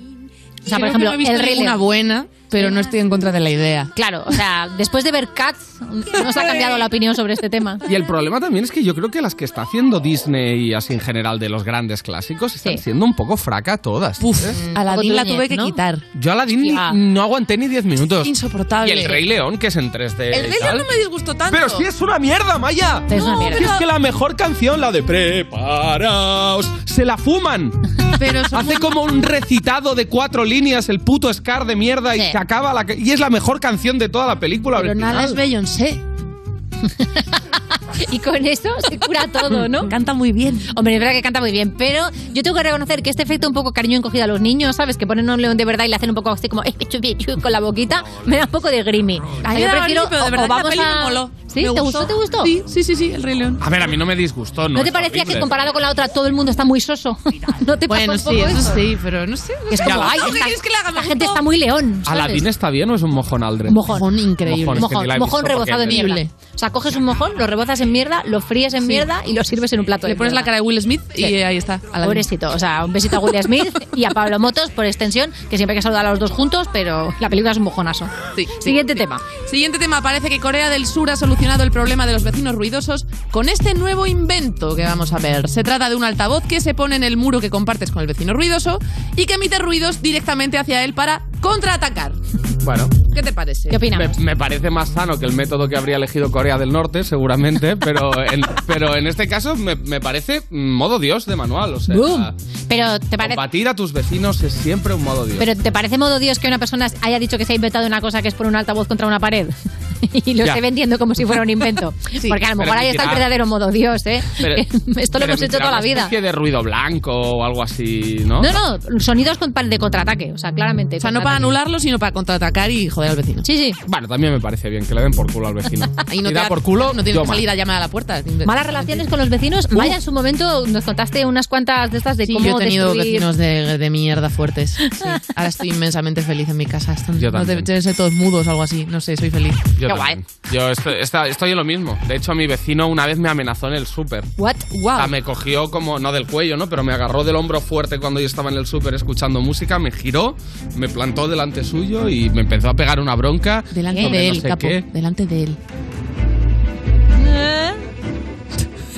O sea, por que ejemplo, no he visto el Rey ninguna León. buena, pero no estoy en contra de la idea. Claro, o sea, después de ver Cats, ¿nos ha cambiado la opinión sobre este tema? Y el problema también es que yo creo que las que está haciendo Disney y así en general de los grandes clásicos están siendo un poco fraca todas. ¿eh? Aladdin la tuve que ¿no? quitar. Yo Aladdin Hostia. no aguanté ni 10 minutos. Insoportable. Y el Rey León, que es en 3D. El Rey. León no me disgustó tanto. Pero sí es una mierda, Maya. Es una mierda. Si es que la mejor canción, la de Preparaos, se la fuman. Pero Hace como un recitado de cuatro líneas el puto Scar de mierda y. se acaba la... Y es la mejor canción de toda la película Pero original. nada es Beyoncé. Y con eso se cura todo, ¿no? Canta muy bien. Hombre, es verdad que canta muy bien, pero yo tengo que reconocer que este efecto un poco cariño encogida a los niños, ¿sabes? Que ponen un león de verdad y le hacen un poco así como eh, chu, con la boquita, me da un poco de grimy. Yo prefiero, grimy, pero de o- verdad o vamos a... ¿Sí? ¿Te gustó? ¿Te gustó? Sí, sí, sí, sí, el Rey León. A ver, a mí no me disgustó. No, ¿No te parecía que comparado con la otra todo el mundo está muy soso? ¿No te Bueno, sí, eso eso? sí, pero no sé. no Es como, ay, la gente está muy león, ¿sabes? ¿Aladín está bien o es un mojón aldre? Mojón. Mojón increíble. Mojón, es que Mojón, rebozado en mierda. O sea, coges un mojón, lo rebozas en mierda, lo fríes en mierda y lo sirves en un plato Le pones la cara de Will Smith y ahí está. Aladdin. Pobrecito, o sea, un besito a Will Smith y a Pablo Motos por extensión, que siempre hay que saludar a los dos juntos, pero la película es un mojonazo. Siguiente tema. Siguiente tema. Parece que Corea del Sur ha solucionado el problema de los vecinos ruidosos con este nuevo invento que vamos a ver. Se trata de un altavoz que se pone en el muro que compartes con el vecino ruidoso y que emite ruidos directamente hacia él para contraatacar. Bueno. ¿Qué te parece? ¿Qué opinamos? Me, me parece más sano que el método que habría elegido Corea del Norte, seguramente, pero en, pero en este caso me, me parece modo Dios de manual. O sea, Boom. Pero te parece... combatir a tus vecinos es siempre un modo Dios. Pero ¿te parece modo Dios que una persona haya dicho que se ha inventado una cosa que es poner un altavoz contra una pared? y lo esté vendiendo como si fuera un invento. Porque a lo mejor ahí está el verdadero modo Dios, ¿eh? Pero- Esto lo hemos hecho toda la vida. especie de ruido blanco o algo así, ¿no? No, no, sonidos con- de contraataque, o sea, claramente. O sea, no para anularlo, sino para contraatacar y joder al vecino. Sí, sí. Bueno, también me parece bien que le den por culo al vecino. Ahí no y te da da- por culo, no tienes que salir a llamar a la puerta. Malas relaciones con los vecinos. Vaya, en su momento nos contaste unas cuantas de estas de Sí, cómo yo he tenido destruir- vecinos de, de mierda fuertes. Sí. Ahora estoy inmensamente feliz en mi casa. Están, Yo no también. deben deben ser todos mudos o algo así. No sé, soy feliz. Yo también. Yo estoy, está- estoy en lo mismo. De hecho, mi vecino una vez me amenazó en el súper. What? O sea, me cogió como, no del cuello, ¿no? Pero me agarró del hombro fuerte cuando yo estaba en el súper escuchando música, me giró, me plantó delante suyo y me empezó a pegar una bronca. Delante sobre de no él, sé capo. qué. Delante de él.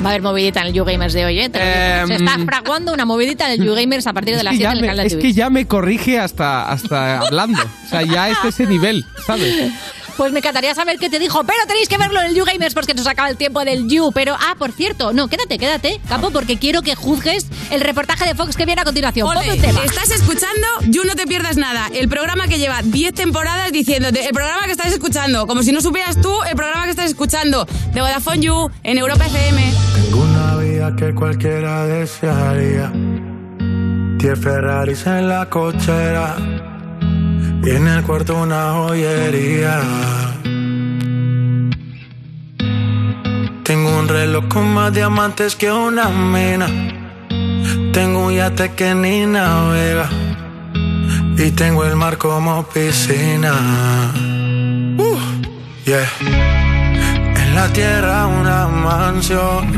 Va a haber movidita en el YouGamers de hoy, ¿eh? Te lo digo. Em, Se está fraguando una movidita en el YouGamers a partir de las que 7 ya en el canal de es Twitch. que ya me corrige hasta, hasta hablando. O sea, ya es ese nivel, ¿sabes? Pues me encantaría saber qué te dijo, pero tenéis que verlo en el YouGamers porque nos acaba el tiempo del You. Pero, ah, por cierto, no, quédate, quédate, capo, porque quiero que juzgues el reportaje de Fox que viene a continuación. Ponme un tema. Estás escuchando You No Te Pierdas Nada, el programa que lleva 10 temporadas diciéndote, el programa que estás escuchando, como si no supieras tú el programa que estás escuchando, de Vodafone You, en Europa FM. Tengo una vida que cualquiera desearía. Diez Ferraris en la cochera. Y en el cuarto una joyería. Tengo un reloj con más diamantes que una mina. Tengo un yate que ni navega. Y tengo el mar como piscina. Uh, yeah. En la tierra una mansión,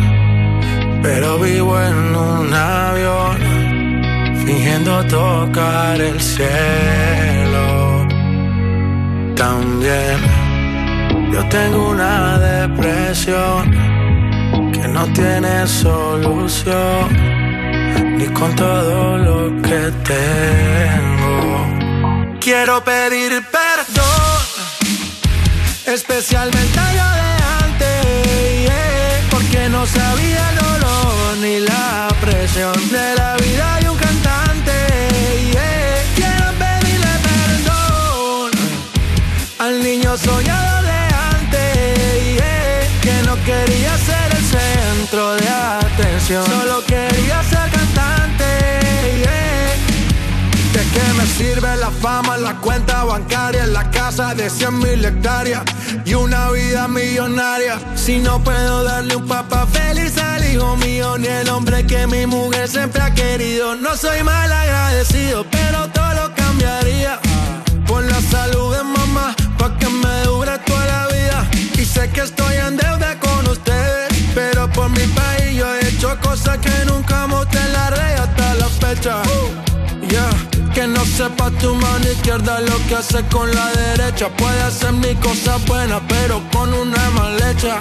pero vivo en un avión, fingiendo tocar el cielo. También Yo tengo una depresión que no tiene solución, ni con todo lo que tengo. Quiero pedir perdón, especialmente a yo de antes, porque no sabía el dolor ni la presión de la vida niño soñado de antes, que no quería ser el centro de atención, solo quería ser cantante. ¿De qué me sirve la fama, la cuenta bancaria, la casa de 100 mil hectáreas y una vida millonaria? Si no puedo darle un papá feliz al hijo mío, ni el hombre que mi mujer siempre ha querido. No soy mal agradecido, pero sé que estoy en deuda con ustedes, pero por mi país yo he hecho cosas que nunca mostré en la red hasta la fecha. Yeah. Que no sepa tu mano izquierda lo que hace con la derecha. Puede hacer mi cosa buena, pero con una mal hecha.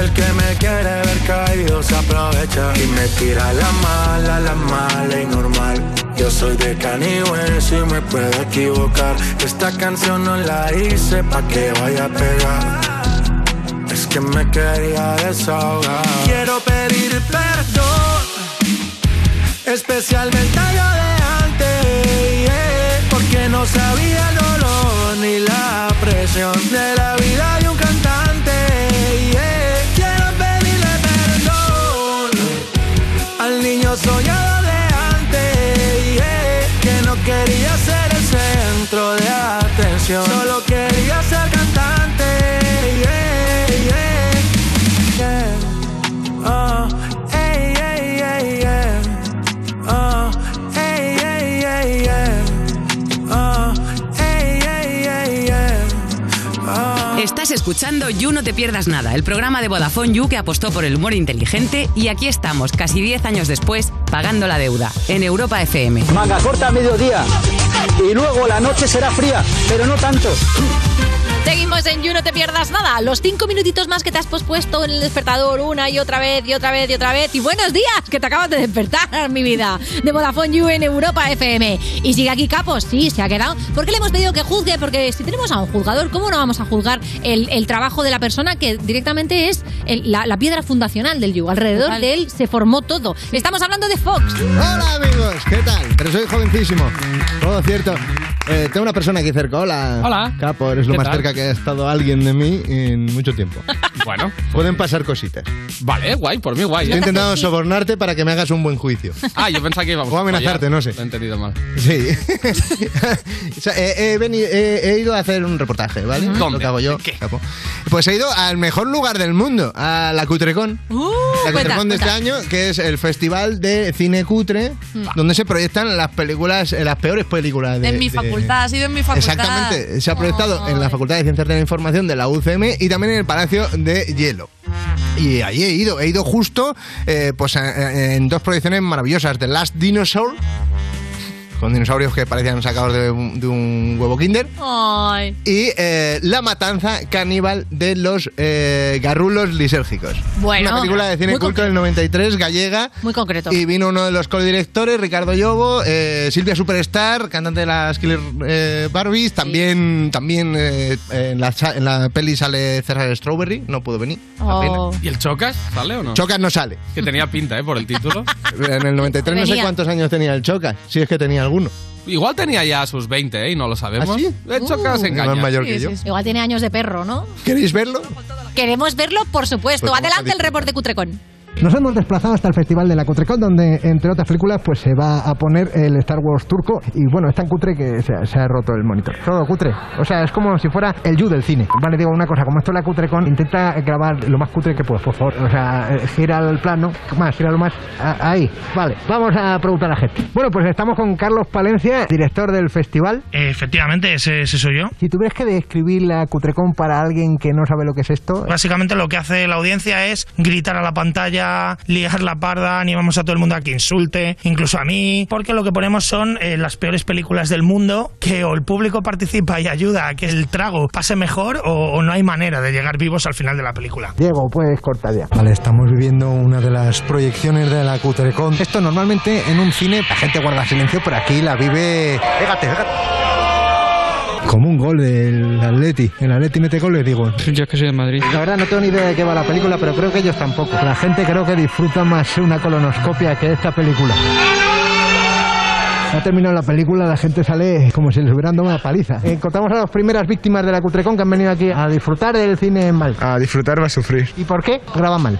El que me quiere ver caído se aprovecha y me tira la mala, la mala y normal. Yo soy de Caniwell, si me puedo equivocar. Esta canción no la hice pa' que vaya a pegar. Que me quería desahogar. Quiero pedir perdón, especialmente a yo de antes, yeah, porque no sabía el dolor ni la presión de la vida de un cantante. yeah. Quiero pedirle perdón al niño soñado de antes, yeah, que no quería ser el centro de atención, solo escuchando You No Te Pierdas Nada, el programa de Vodafone You que apostó por el humor inteligente y aquí estamos, casi 10 años después, pagando la deuda, en Europa FM. Manga corta a mediodía. Y luego la noche será fría, pero no tanto. Seguimos en You, no te pierdas nada. Los cinco minutitos más que te has pospuesto en el despertador una y otra vez y otra vez y otra vez. Y buenos días, que te acabas de despertar, mi vida. De Vodafone You en Europa FM. Y sigue aquí Capos, sí, se ha quedado. ¿Por qué le hemos pedido que juzgue? Porque si tenemos a un juzgador, ¿cómo no vamos a juzgar el, el trabajo de la persona que directamente es el- la, la piedra fundacional del You? Alrededor Total. de él se formó todo. Estamos hablando de Fox. Hola amigos, ¿qué tal? Pero soy jovencísimo. Todo cierto. Eh, tengo una persona aquí cerca. Hola. Hola. Capo, eres lo ¿Qué más tal? cerca que ha estado alguien de mí en mucho tiempo. Bueno. Pueden pasar cositas. Vale, guay, por mí guay. Estoy ¿eh? intentando sobornarte para que me hagas un buen juicio. Ah, yo pensaba que íbamos O amenazarte, no sé. Lo he entendido mal. Sí. O sea, he, he veni- he- he ido a hacer un reportaje, ¿vale? Lo ¿Dónde? que hago yo. capo. Pues he ido al mejor lugar del mundo, a la Cutrecon. la Uh, cuenta, Cutrecon de este cuenta. año, que es el festival de cine cutre, Mm. donde se proyectan las películas, eh, las peores películas de, en mi de- facultad, ha sido en mi facultad. Exactamente, se ha proyectado en la Facultad de Ciencias de la Información de la UCM y también en el Palacio de Hielo. Y ahí he ido, he ido justo eh, pues, eh, en dos proyecciones maravillosas, The Last Dinosaur, con dinosaurios que parecían sacados de un, de un huevo kinder, Ay. y eh, La Matanza Caníbal de los eh, Garrulos Lisérgicos. Bueno, Una película de cine culto del 93, gallega, Muy concreto. y vino uno de los codirectores, Ricardo Llobo, eh, Silvia Superstar, cantante de las Killer eh, Barbies. También, también eh, en, la, cha- en la peli sale César Strawberry, no pudo venir. Oh. ¿Y el Chocas sale o no? Chocas no sale. Que tenía pinta, ¿eh? Por el título. En el 93 no sé cuántos años tenía el Chocas, si es que tenía alguno. Igual tenía ya sus 20, ¿eh? Y no lo sabemos. ¿Ah, sí? El Chocas Uh, engaña. más mayor que yo. Igual tiene años de perro, ¿no? ¿Queréis verlo? Queremos verlo, por supuesto. Pues Adelante el reporte Cutrecon. Nos hemos desplazado hasta el Festival de la Cutrecon, donde, entre otras películas, pues se va a poner el Star Wars turco. Y bueno, es tan cutre que se, ha- se ha roto el monitor. Todo cutre. O sea, es como si fuera el You del cine. Vale, digo una cosa, como esto es la Cutrecon, intenta grabar lo más cutre que puedas, por favor. O sea, eh, gira el plano, más, gira lo más. ahí, vale. Vamos a preguntar a la gente. Bueno, pues estamos con Carlos Palencia, director del festival. Efectivamente, ese, ese soy yo. Si tuvieras que describir la Cutrecon para alguien que no sabe lo que es esto, Básicamente lo que hace la audiencia es gritar a la pantalla a liar la parda, animamos a todo el mundo a que insulte, incluso a mí, porque lo que ponemos son eh, las peores películas del mundo, que o el público participa y ayuda a que el trago pase mejor o, o no hay manera de llegar vivos al final de la película. Diego, puedes cortar ya. Vale, estamos viviendo una de las proyecciones de la Cutrecon. Esto normalmente en un cine la gente guarda silencio, pero aquí la vive... Fíjate, fíjate. Como un gol del Atleti. El Atleti mete goles, digo. Yo es que soy de Madrid. La verdad no tengo ni idea de qué va la película, pero creo que ellos tampoco. La gente creo que disfruta más una colonoscopia que esta película. Ha terminado la película, la gente sale como si les hubieran dado una paliza. Encontramos a las primeras víctimas de la Cutrecon que han venido aquí a disfrutar del cine mal. A disfrutar va a sufrir. ¿Y por qué? Graba mal.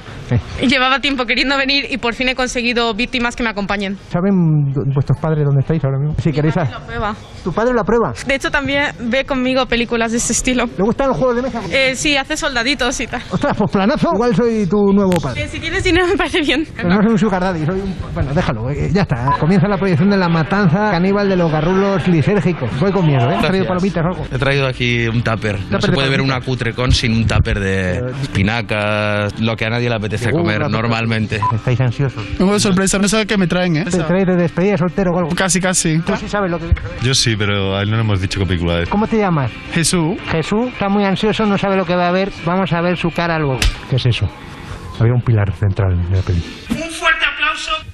Llevaba tiempo queriendo venir y por fin he conseguido víctimas que me acompañen. ¿Saben vuestros padres dónde estáis ahora mismo? Si queréis... a- prueba. ¿Tu padre la prueba? De hecho, también ve conmigo películas de este estilo. ¿Le gustan los juegos de mesa? Eh, sí, hace soldaditos y tal. Ostras, pues planazo. Igual soy tu nuevo padre. Eh, si tienes dinero me parece bien. Pero no soy un sugar daddy, soy un... Bueno, déjalo, eh, ya está. Comienza la proyección de la matanza caníbal de los garrulos lisérgicos. Voy con miedo, ¿eh? ¿Has traído palomitas o algo? He traído aquí un tupper. No Tupper se de puede ver una cutrecon sin un tupper de espinacas, lo que a nadie le apetece Uh, comer normalmente. Estáis ansiosos. Vengo de sorpresa, no sé qué me traen, ¿eh? ¿Te traes de despedida soltero o algo? Casi, casi. Tú sí sabes lo que... Yo sí, pero a él no le hemos dicho qué película es. ¿Cómo te llamas? Jesús. Jesús está muy ansioso, no sabe lo que va a ver. Vamos a ver su cara luego. ¿Qué es eso? Había un pilar central de la película. Un fuerte aplauso,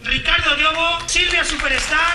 Ricardo Diogo, Silvia Superstar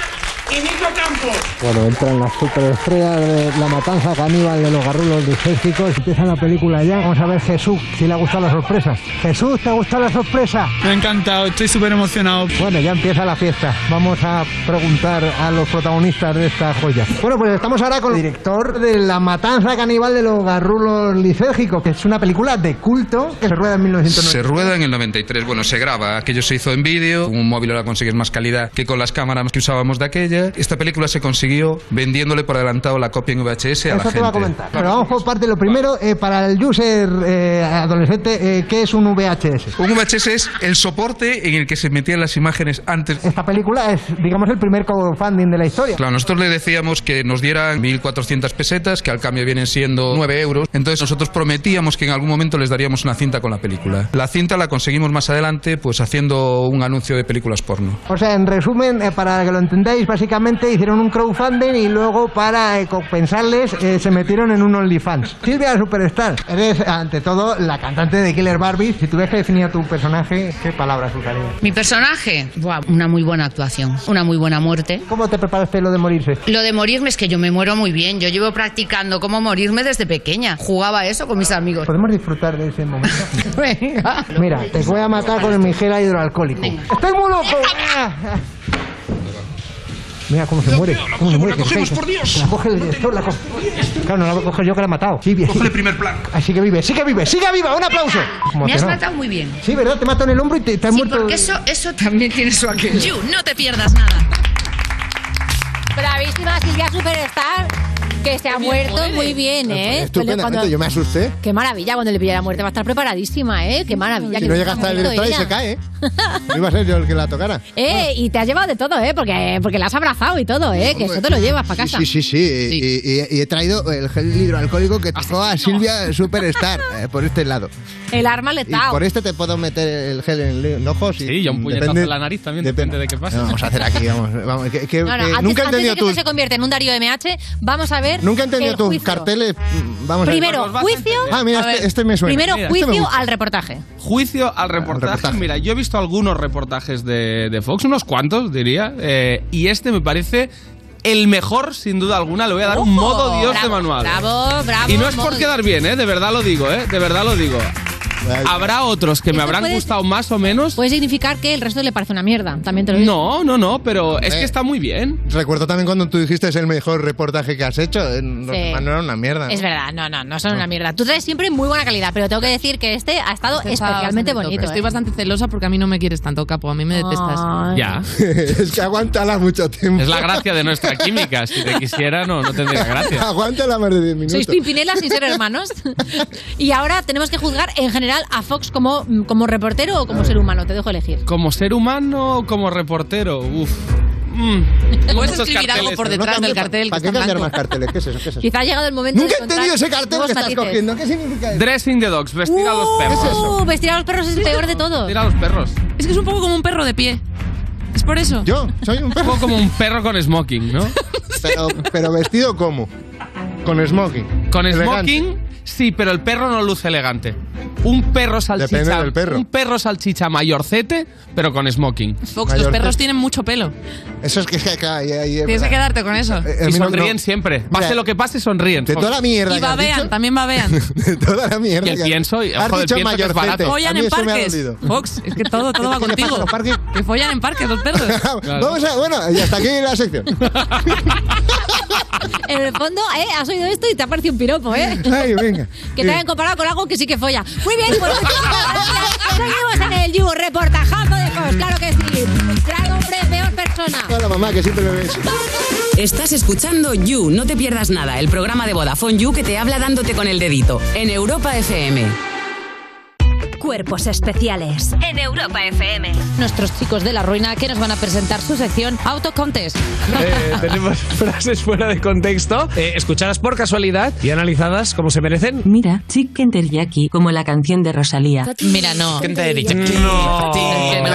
y Nico Campos. Bueno, entran las superestrellas de la matanza caníbal de los garrulos lisérgicos. Empieza la película ya. Vamos a ver Jesús, si le ha gustado la sorpresa. Jesús, ¿te ha gustado la sorpresa? Me ha encantado, estoy súper emocionado. Bueno, ya empieza la fiesta. Vamos a preguntar a los protagonistas de esta joya. Bueno, pues estamos ahora con el director de La Matanza Caníbal de los Garrulos Lisérgicos, que es una película de culto que se rueda en 1990. Se rueda en el 93, bueno, se graba, aquello se hizo en vídeo, con un móvil ahora consigues más calidad que con las cámaras que usábamos de aquella. Esta película se consiguió vendiéndole por adelantado la copia en VHS a la Eso te va a gente. comentar. Pero vamos por parte. Lo primero, eh, para el user eh, adolescente, eh, ¿qué es un VHS? Un VHS es el soporte en el que se metían las imágenes antes. Esta película es, digamos, el primer crowdfunding de la historia. Claro, nosotros le decíamos que nos dieran 1.400 pesetas, que al cambio vienen siendo 9 euros. Entonces nosotros prometíamos que en algún momento les daríamos una cinta con la película. La cinta la conseguimos más adelante, pues haciendo un anuncio de películas porno. O sea, en resumen, eh, para que lo entendáis, básicamente hicieron un crowdfunding y luego para eh, compensarles eh, se metieron en un OnlyFans. Silvia Superstar, eres ante todo la cantante de Killer Barbie. Si tuvieras que definir a tu personaje, ¿qué palabras usarías? Mi personaje, Buah, una muy buena actuación, una muy buena muerte. ¿Cómo te preparaste lo de morirse? Lo de morirme es que yo me muero muy bien. Yo llevo practicando cómo morirme desde pequeña. Jugaba eso con mis amigos. ¿Podemos disfrutar de ese momento? Venga. Mira, te voy a matar con el migela hidroalcohólico. ¡Estoy muy loco! Ah. Mira cómo se muere. ¿Cómo se muere? la cogemos, por Dios. La coge el director, la coge. Claro, no la voy a coger yo que la he matado. Sí, bien. Coge el primer plan. Así que vive, sí que vive, sigue viva, un aplauso. Como Me has no. matado muy bien. Sí, ¿verdad? Te mato en el hombro y te, te has Sí, muerto. porque eso, eso también tiene su aquel. You, no te pierdas nada. Bravísima Silvia Superstar, que se ha muerto muy bien, ¿eh? Estupendamente, Cuando- yo me asusté. Qué maravilla, cuando le pilla la muerte va a estar preparadísima, ¿eh? Qué maravilla. Si qué no llega hasta el y se cae, ¿eh? No iba a ser yo el que la tocara. Eh, y te has llevado de todo, ¿eh? Porque, porque la has abrazado y todo, ¿eh? Que eso te lo llevas para casa. Sí, sí, sí. Y, y- y he traído el gel hidroalcohólico que tocó a Silvia Superstar eh, por este lado. El arma Y letal. por este te puedo meter el gel en el ojo. Sí, y un puñetazo en la nariz también, depende de qué pase. No, vamos a hacer aquí, vamos. vamos que, que- No, no, que antes, nunca he antes de entendido que esto se convierta en un Darío MH, vamos a ver. Nunca he entendido tus juicio. carteles. Mm, Vamos Primero, a ver. juicio. Ah, mira, este, este me suena. Primero, Mira, este me juicio al reportaje. Juicio al reportaje. reportaje. Mira, yo he visto algunos reportajes de, de Fox, unos cuantos, diría, eh, y este me parece el mejor, sin duda alguna. Le voy a dar un modo Dios Bravo, de manual. bravo, bravo, Y no es por quedar bien, ¿eh? De verdad lo digo, ¿eh? De verdad lo digo. Habrá otros que me habrán puede- gustado más o menos. Puede significar que el resto le parece una mierda. También te lo digo. No, no, no, pero es Eh. que está muy bien. Recuerdo también cuando tú dijiste es el mejor reportaje que has hecho. eh, Los Sí. no era una mierda. Es verdad, no, no, no son una mierda. Tú traes siempre muy buena calidad, pero tengo que decir que este ha estado Este especialmente bonito. Estoy ¿eh? bastante celosa porque a mí no me quieres tanto, capo. A mí me detestas. Ay. Ya. es que aguántala mucho tiempo. Es la gracia de nuestra química. Si te quisiera, no, no tendría gracia. Aguántala más de 10 minutos. Sois Pimpinela sin ser hermanos. y ahora tenemos que juzgar en general a Fox como, como reportero o como ser humano. Te dejo elegir. Como ser humano o como reportero, uff. mm, Puedes escribir algo carteles. por Pero no detrás cambie del cartel. ¿Para qué cambiar más carteles? ¿Qué es eso? ¿Qué es eso? Quizá ha llegado el momento Nunca de he entendido ese cartel que estás matices. cogiendo. ¿Qué significa eso? Dressing the dogs, vestir a los perros. Uh, vestir a los perros es el peor de todo. Vestir a los perros. Es que es un poco como un perro de pie. Es por eso. Yo soy un Un poco como un perro con smoking, ¿no? Pero, pero vestido como. Con smoking. Con Elegante. smoking, sí, pero el perro no luce elegante. Un perro salchicha. Depende del perro. Un perro salchicha mayorcete, pero con smoking. Fox, los perros tienen mucho pelo. Eso es que acá ahí, ahí, Tienes que quedarte con eso. Eh, Y sonríen no. siempre. Pase Mira, lo que pase, sonríen. De toda la mierda Y que has babean, dicho, también babean. de toda la mierda Y el has- pienso, y- has joder, dicho pienso que es barato. Follan en parques. Fox, es que todo, todo va ¿Qué le pasa contigo. Que follan en parques los perros. Vamos a, bueno, y hasta aquí la sección. En el fondo, ¿eh? Has oído esto y te ha parecido un piropo, ¿eh? Ay, venga. Que te hayan comparado con algo que sí que folla. Muy bien, pues. Seguimos en el You, reportajazo de Fox, claro que sí. Gran hombre, peor persona. Hola mamá, que siempre me ves. Estás escuchando You, no te pierdas nada, el programa de Vodafone You que te habla dándote con el dedito en Europa FM. Cuerpos especiales en Europa FM. Nuestros chicos de la ruina que nos van a presentar su sección Auto Contest. Eh, tenemos frases fuera de contexto, eh, escuchadas por casualidad y analizadas como se merecen. Mira, Chicken Teriyaki, como la canción de Rosalía. Mira, no. No.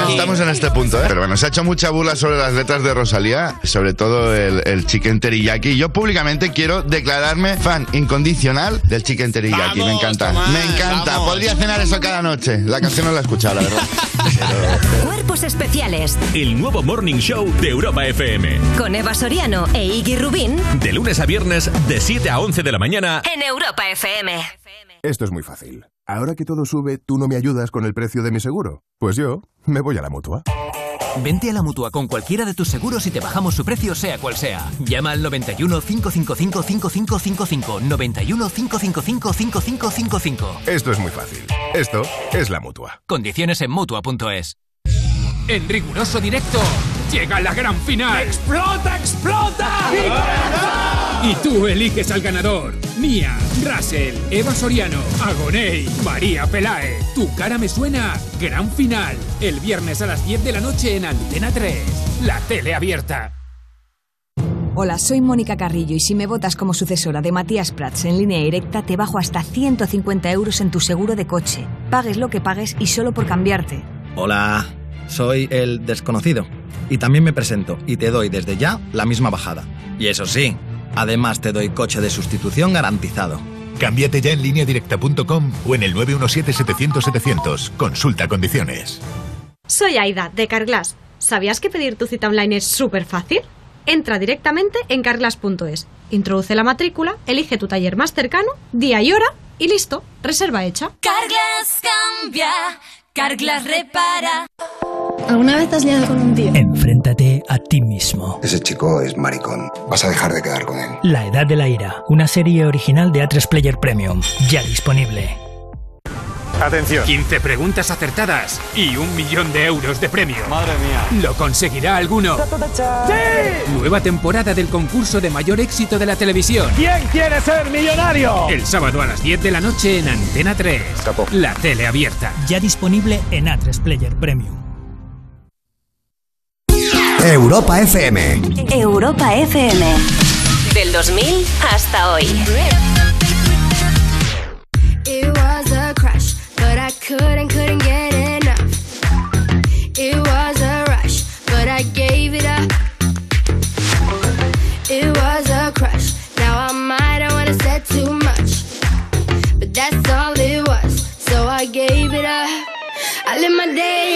Estamos en este punto, ¿eh? Pero bueno, se ha hecho mucha burla sobre las letras de Rosalía, sobre todo el, el chicken teriyaki. Yo públicamente quiero declararme fan incondicional del chicken teriyaki. me encanta. me encanta. Podría cenar eso cada noche. La canción no la he escuchado, la verdad. Cuerpos especiales El nuevo Morning Show de Europa FM. con Eva Soriano e Iggy Rubín De lunes a viernes, de 7 a 11 de la mañana. en Europa FM. Esto es muy fácil. Ahora que todo sube, ¿tú no me ayudas con el precio de mi seguro? Pues yo me voy a la mutua. Vente a la mutua con cualquiera de tus seguros y te bajamos su precio, sea cual sea. Llama al 91 555 5555. 91 555 5555. Esto es muy fácil. Esto es la mutua. Condiciones en mutua.es. En riguroso directo, llega la gran final. ¡Explota, explota! Y tú eliges al ganador. Mía, Russell, Eva Soriano, Agoney, María Pelae. Tu cara me suena. Gran final. El viernes a las 10 de la noche en Antena 3. La tele abierta. Hola, soy Mónica Carrillo y si me votas como sucesora de Matías Prats en línea directa te bajo hasta 150 euros en tu seguro de coche. Pagues lo que pagues y solo por cambiarte. Hola, soy el desconocido. Y también me presento y te doy desde ya la misma bajada. Y eso sí, además te doy coche de sustitución garantizado. Cámbiate ya en lineadirecta.com o en el 917-700-700. Consulta condiciones. Soy Aida, de Carglass. ¿Sabías que pedir tu cita online es súper fácil? Entra directamente en carglass.es, introduce la matrícula, elige tu taller más cercano, día y hora y listo, reserva hecha. Carglass cambia, Carglass repara. ¿Alguna vez te has liado con un tío? Enfréntate a ti mismo. Ese chico es maricón. Vas a dejar de quedar con él. La Edad de la Ira, una serie original de A3 Player Premium, ya disponible. Atención. 15 preguntas acertadas y un millón de euros de premio. Madre mía. ¿Lo conseguirá alguno? ¡Sí! Nueva temporada del concurso de mayor éxito de la televisión. ¿Quién quiere ser millonario? El sábado a las 10 de la noche en Antena 3. La tele abierta. Ya disponible en A3 Player Premium. Europa FM. Europa FM. Del 2000 hasta hoy. It was a crush, but I couldn't, couldn't get enough. It was a rush, but I gave it up. It was a crush, now I might have wanna said too much. But that's all it was, so I gave it up. I live my day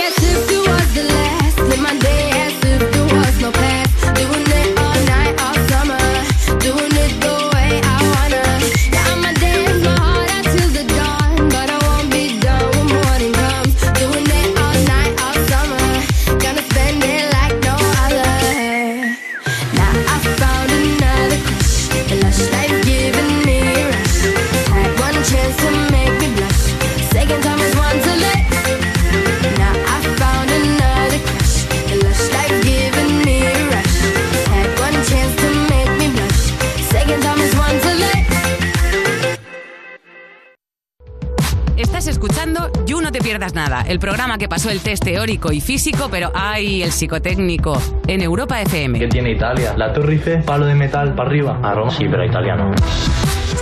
pierdas nada, el programa que pasó el test teórico y físico, pero hay el psicotécnico en Europa FM. ¿Qué tiene Italia? La Torre Eiffel, palo de metal para arriba. A Roma sí, pero italiano.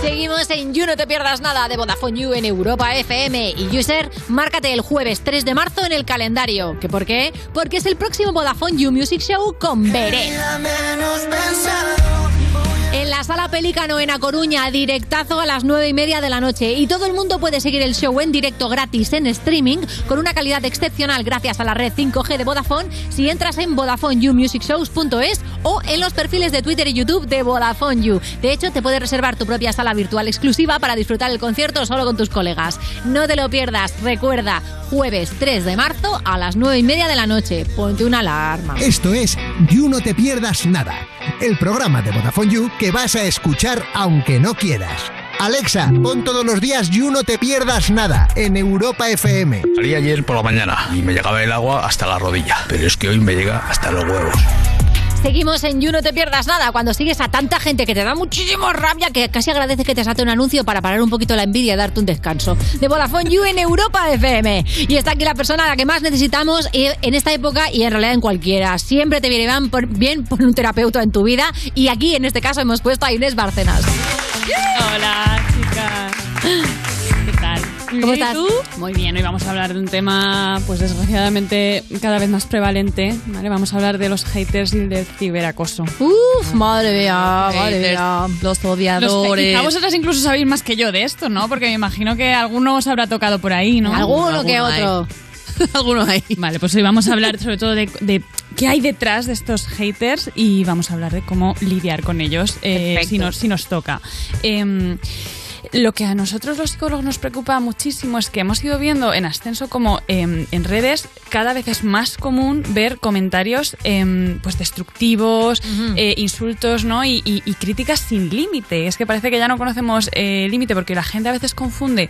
Seguimos en You No Te Pierdas Nada de Vodafone You en Europa FM. Y User, márcate el jueves 3 de marzo en el calendario. ¿Qué por qué? Porque es el próximo Vodafone You Music Show con Veré. En la sala Pelícano en A Coruña, directazo a las 9 y media de la noche. Y todo el mundo puede seguir el show en directo gratis en streaming con una calidad excepcional gracias a la red 5G de Vodafone si entras en VodafoneYouMusicShows.es o en los perfiles de Twitter y YouTube de Vodafone You. De hecho, te puedes reservar tu propia sala virtual exclusiva para disfrutar el concierto solo con tus colegas. No te lo pierdas. Recuerda, jueves 3 de marzo a las 9 y media de la noche. Ponte una alarma. Esto es You No Te Pierdas Nada, el programa de Vodafone You que vas a escuchar aunque no quieras. Alexa, pon todos los días You No Te Pierdas Nada en Europa FM. Salí ayer por la mañana y me llegaba el agua hasta la rodilla, pero es que hoy me llega hasta los huevos. Seguimos en You No Te Pierdas Nada cuando sigues a tanta gente que te da muchísimo rabia que casi agradeces que te salte un anuncio para parar un poquito la envidia y darte un descanso. De Vodafone You en Europa FM. Y está aquí la persona a la que más necesitamos en esta época y en realidad en cualquiera. Siempre te viene bien, por- bien por un terapeuta en tu vida y aquí en este caso hemos puesto a Inés Bárcenas. Hola, chicas. ¿Cómo estás? Muy bien, hoy vamos a hablar de un tema, pues desgraciadamente, cada vez más prevalente. ¿vale? Vamos a hablar de los haters y del ciberacoso. Uf, madre mía, madre mía. Los Los odiadores. quizá vosotras incluso sabéis más que yo de esto, ¿no? Porque me imagino que alguno os habrá tocado por ahí, ¿no? Alguno que hay. otro. Alguno hay. Vale, pues hoy vamos a hablar sobre todo de, de qué hay detrás de estos haters y vamos a hablar de cómo lidiar con ellos eh, si, nos, si nos toca. Em, lo que a nosotros los psicólogos nos preocupa muchísimo es que hemos ido viendo en ascenso como em, en redes cada vez es más común ver comentarios em, pues destructivos, eh, insultos ¿no? y, y- y críticas sin límite. Es que parece que ya no conocemos eh, límite porque la gente a veces confunde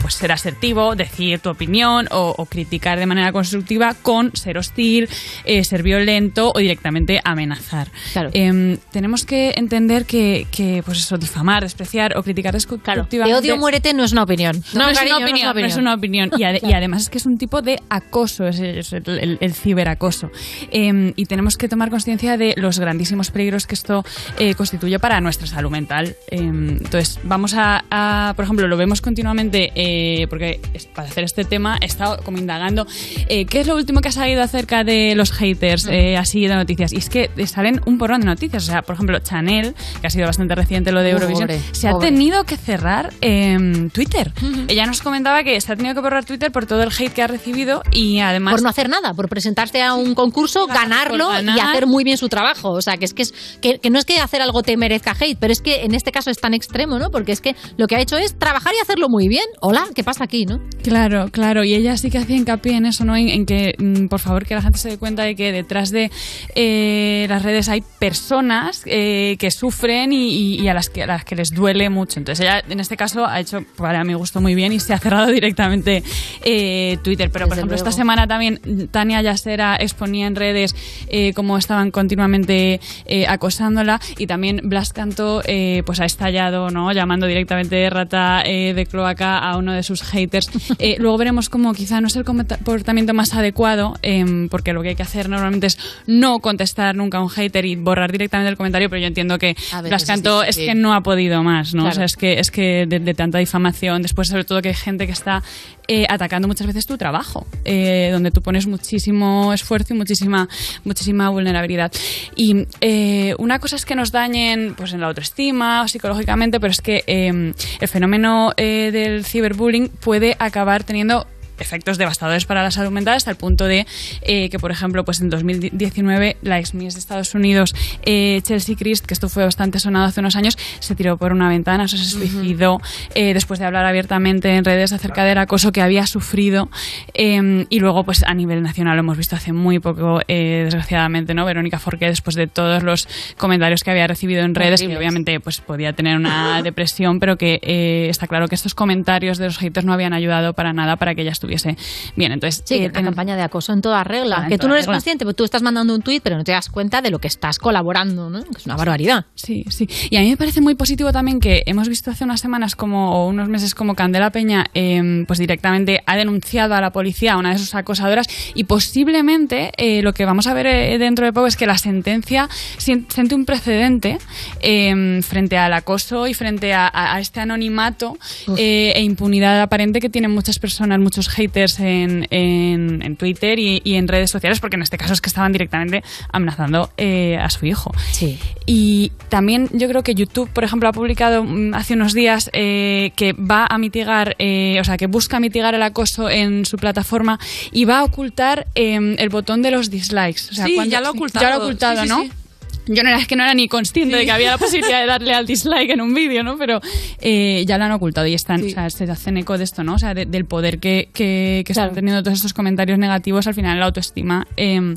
pues ser asertivo, decir tu opinión o, o criticar de manera constructiva con ser hostil, eh, ser violento o directamente amenazar. Em, tenemos que entender que, que, pues eso, difamar, despreciar o criticar De constructivamente... odio muérete no es una opinión. No, es, cariño, una opinión, no es una opinión. Y, ade- y además es que es un tipo de acoso, es, el, es el- el- el ciberacoso. Eh, y tenemos que tomar conciencia de los grandísimos peligros que esto eh, constituye para nuestra salud mental. Eh, entonces, vamos a, a, por ejemplo, lo vemos continuamente, eh, porque para hacer este tema he estado como indagando eh, qué es lo último que ha salido acerca de los haters, eh, así de noticias. Y es que salen un porrón de noticias. O sea, por ejemplo, Chanel, que ha sido bastante reciente lo de Eurovisión, se ha pobre. tenido que cerrar em, Twitter. Ella nos comentaba que se ha tenido que borrar Twitter por todo el hate que ha recibido y además... por no hacer nada, por presentarse a un concurso, ganarlo ganar. y hacer muy bien su trabajo. O sea, que es que, es que, que no es que hacer algo te merezca hate, pero es que en este caso es tan extremo, ¿no? Porque es que lo que ha hecho es trabajar y hacerlo muy bien. Hola, ¿qué pasa aquí, no? Claro, claro, y ella sí que hacía hincapié en eso, ¿no? En, en que, mm, por favor, que la gente se dé cuenta de que detrás de eh, las redes hay personas eh, que sufren y, y- y a, las que, a las que les duele mucho. Entonces, ella en este caso ha hecho, para mi gusto, muy bien y se ha cerrado directamente eh, Twitter. Pero, por ejemplo, esta semana también Tania Yasera exponía en redes eh, cómo estaban continuamente eh, acosándola y también Blas Canto eh, pues ha estallado, ¿no? Llamando directamente de rata eh, de cloaca a uno de sus haters. Luego veremos cómo quizá no es el comportamiento más adecuado, porque lo que hay que hacer normalmente es no contestar nunca a un hater y borrar directamente el comentario, pero yo entiendo que Blas Canto es, que no ha podido más, ¿no? Claro. O sea, es que, es que de, tanta difamación, después sobre todo que hay gente que está eh, atacando muchas veces tu trabajo, eh, donde tú pones muchísimo esfuerzo y muchísima, muchísima vulnerabilidad. Y eh, una cosa es que nos dañen pues, en la autoestima o psicológicamente, pero es que el fenómeno del ciberbullying puede acabar teniendo efectos devastadores para la salud mental hasta el punto de eh, que, por ejemplo, pues en 2019 la ex Miss de Estados Unidos, eh, Chelsea Christ, que esto fue bastante sonado hace unos años, se tiró por una ventana, se suicidó eh, después de hablar abiertamente en redes acerca del acoso que había sufrido eh, y luego, pues a nivel nacional lo hemos visto hace muy poco, desgraciadamente, ¿no? Verónica Forqué, después de todos los comentarios que había recibido en redes, que obviamente pues podía tener una depresión, pero que está claro que estos comentarios de los haters no habían ayudado para nada para que ella estuviese bien. Entonces, Sí, eh, una campaña de acoso en toda regla. en que tú no eres regla. consciente, pero tú estás mandando un tuit, pero no te das cuenta de lo que estás colaborando, ¿no? Que es una barbaridad. Sí, sí. Y a mí me parece muy positivo también que hemos visto hace unas semanas como, o unos meses como Candela Peña, eh, pues directamente ha denunciado a la policía a una de sus acosadoras y posiblemente eh, lo que vamos a ver eh, dentro de poco es que la sentencia sien- siente un precedente eh, frente al acoso y frente a, a- a este anonimato eh, e impunidad aparente que tienen muchas personas, muchos haters en, en- en Twitter y, y en redes sociales, porque en este caso es que estaban directamente amenazando eh, a su hijo. Sí. Y también yo creo que YouTube, por ejemplo, ha publicado mm, hace unos días eh, que va a mitigar, eh, o sea, que busca mitigar el acoso en su plataforma y va a ocultar eh, el botón de los dislikes. O sea, Sí, cuando- ya lo ha ocultado. Ya lo ha ocultado, Sí, sí, ¿no? Sí. Yo no era, es que no era ni consciente de que había la posibilidad de darle al dislike en un vídeo, ¿no? Pero eh, ya lo han ocultado y están, o sea, se hacen eco de esto, ¿no? O sea, de- del poder que, que, que están teniendo todos estos comentarios negativos al final en la autoestima eh,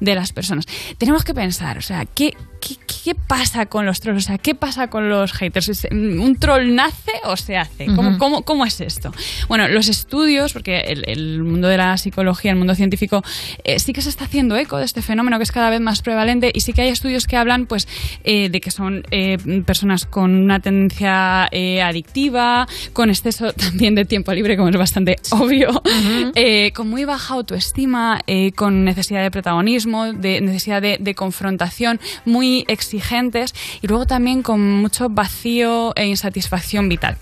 de las personas. Tenemos que pensar, o sea, ¿qué, qué, qué pasa con los trolls? O sea, ¿qué pasa con los haters? ¿Es- ¿Un troll nace o se hace? ¿Cómo, Ujú. cómo, cómo es esto? Bueno, los estudios, porque el, el mundo de la psicología, el mundo científico, eh, sí que se está haciendo eco de este fenómeno que es cada vez más prevalente y sí que hay estudios que hablan pues eh, de que son eh, personas con una tendencia eh, adictiva, con exceso también de tiempo libre, como es bastante obvio, con muy baja autoestima, con necesidad de protagonismo, de necesidad de, de confrontación, muy exigentes y luego también con mucho vacío e insatisfacción vital.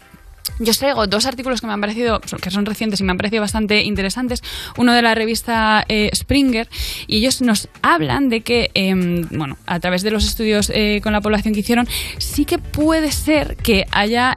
Yo os traigo dos artículos que me han parecido, que son recientes y me han parecido bastante interesantes. Uno de la revista eh, Springer, y ellos nos hablan de que, em, bueno, a través de los estudios eh, con la población que hicieron, sí que puede ser que haya.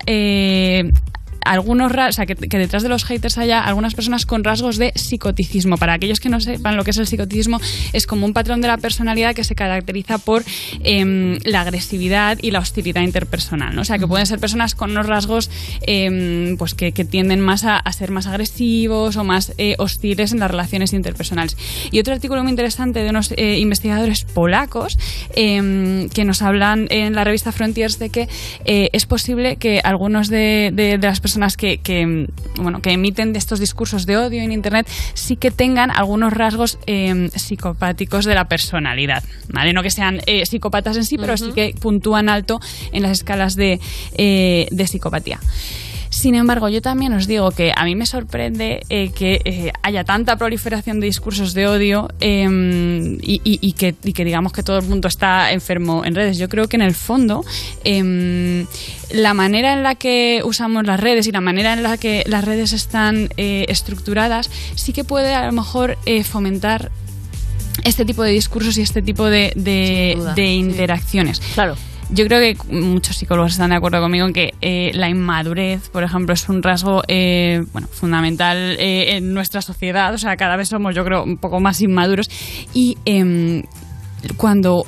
Algunos o sea, que, que detrás de los haters haya algunas personas con rasgos de psicoticismo. Para aquellos que no sepan lo que es el psicoticismo, es como un patrón de la personalidad que se caracteriza por em, la agresividad y la hostilidad interpersonal. ¿no? O sea, que pueden ser personas con unos rasgos em, pues que, que tienden más a, a ser más agresivos o más eh, hostiles en las relaciones interpersonales. Y otro artículo muy interesante de unos eh, investigadores polacos em, que nos hablan en la revista Frontiers de que eh, es posible que algunos de, de- de las personas que, que, mm, bueno, que emiten de estos discursos de odio en Internet sí que tengan algunos rasgos em, psicopáticos de la personalidad. ¿vale? No que sean eh, psicópatas en sí, pero sí que puntúan alto en las escalas de, eh, de psicopatía. Sin embargo, yo también os digo que a mí me sorprende eh, que eh, haya tanta proliferación de discursos de odio eh, y, y- y que, y que digamos que todo el mundo está enfermo en redes. Yo creo que en el fondo eh, la manera en la que usamos las redes y la manera en la que las redes están eh, estructuradas sí que puede a lo mejor fomentar este tipo de discursos y este tipo de, de- Sin duda, de sí. interacciones. Claro. Yo creo que muchos psicólogos están de acuerdo conmigo en que eh, la inmadurez, por ejemplo, es un rasgo eh, bueno, fundamental eh, en nuestra sociedad. O sea, cada vez somos, yo creo, un poco más inmaduros. Y em, cuando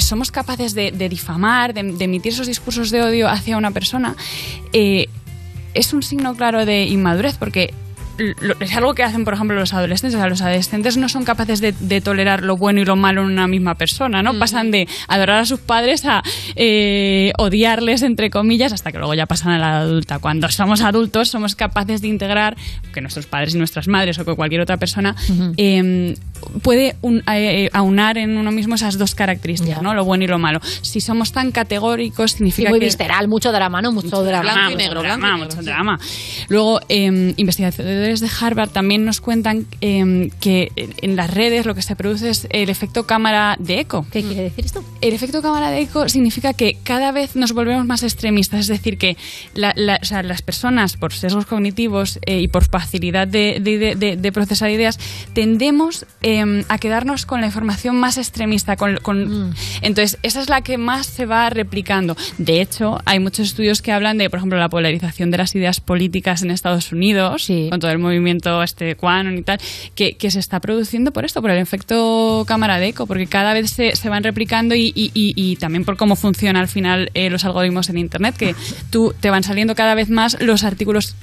somos capaces de, difamar, de, emitir esos discursos de odio hacia una persona, es un signo claro de inmadurez, porque es algo que hacen, por ejemplo, los adolescentes. O sea, los adolescentes no son capaces de, de tolerar lo bueno y lo malo en una misma persona, ¿no? Pasan de adorar a sus padres a eh, odiarles, entre comillas, hasta que luego ya pasan a la adulta. Cuando somos adultos, somos capaces de integrar que nuestros padres y nuestras madres o que cualquier otra persona eh, puede un- eh, aunar en uno mismo esas dos características, ¿no? Lo bueno y lo malo. Si somos tan categóricos, significa muy que visceral, mucho drama, ¿no? Mucho drama. drama, Blanco y negro, mucho blanco y drama, negro, mucho drama. Luego, eh, investigadores de Harvard también nos cuentan eh, que en las redes lo que se produce es el efecto cámara de eco. ¿Qué quiere decir esto? El efecto cámara de eco significa que cada vez nos volvemos más extremistas, es decir, que la- la- o sea, las personas, por sesgos cognitivos eh, y por facilidad de, de- de- de procesar ideas, tendemos eh, a quedarnos con la información más extremista. Con, con- Entonces, esa es la que más se va replicando. De hecho, hay muchos estudios que hablan de, por ejemplo, la polarización de las ideas políticas en Estados Unidos, con todo el movimiento este QAnon y tal, que, que se está produciendo por esto, por el efecto cámara de eco, porque cada vez se, se van replicando y, y- y- y también por cómo funciona al final eh, los algoritmos en Internet, que tú te van saliendo cada vez más los artículos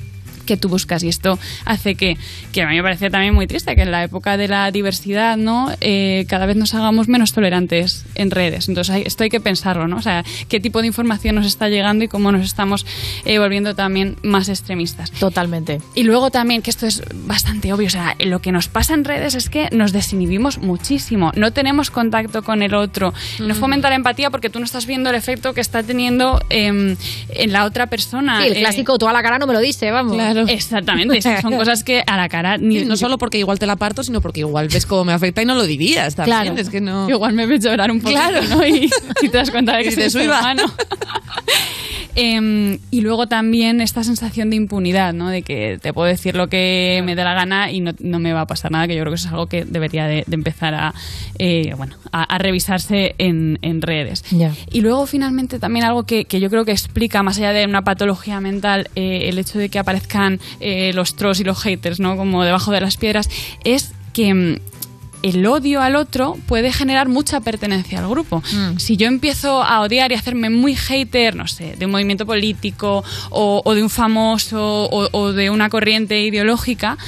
que tú buscas. Y esto hace que, que a mí me parece también muy triste que en la época de la diversidad no Eh, cada vez nos hagamos menos tolerantes en redes. Entonces hay- esto hay que pensarlo no o sea qué tipo de información nos está llegando y cómo nos estamos eh, volviendo también más extremistas. Totalmente. Y luego también que esto es bastante obvio o sea lo que nos pasa en redes es que nos desinhibimos muchísimo. No tenemos contacto con el otro. No Mm. fomenta la empatía porque tú no estás viendo el efecto que está teniendo em, en la otra persona Sí, el Eh, clásico, tú a la cara no me lo dice, vamos. Exactamente, sí, son cosas que a la cara ni, Sí, no solo porque igual te la parto, sino porque igual ves cómo me afecta y no lo dirías también. Claro. Es que no. Igual me ves llorar un poquito, Claro. ¿no? Y, y te das cuenta de que soy humano. Em, y luego también esta sensación de impunidad, ¿no? De que te puedo decir lo que me dé la gana y no, no me va a pasar nada, que yo creo que eso es algo que debería de, de empezar a, eh, bueno, a, a revisarse en, en redes. Ya. Y luego finalmente también algo que, que yo creo que explica, más allá de una patología mental, eh, el hecho de que aparezcan eh, los trolls y los haters, ¿no? Como debajo de las piedras, es que... mm, el odio al otro puede generar mucha pertenencia al grupo. Si yo empiezo a odiar y a hacerme muy hater, no sé, de un movimiento político o, o de un famoso o, o de una corriente ideológica,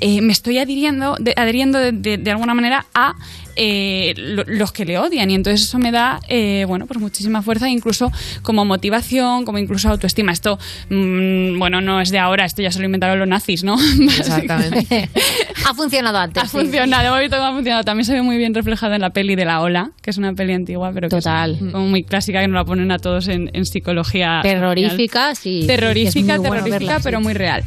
eh, me estoy adhiriendo, de, adhiriendo de, de- de alguna manera a eh, lo- los que le odian y entonces eso me da eh, bueno pues muchísima fuerza incluso como motivación como incluso autoestima esto mm, bueno no es de ahora esto ya se lo inventaron los nazis no Exactamente. ha funcionado antes. ha sí. funcionado, hemos visto cómo ha funcionado. También se ve muy bien reflejado en la peli de La Ola, que es una peli antigua, pero que Total. es como muy clásica, que nos la ponen a todos en, en psicología. Terrorífica, sí. Terrorífica, bueno terrorífica, verla, pero sí. muy real.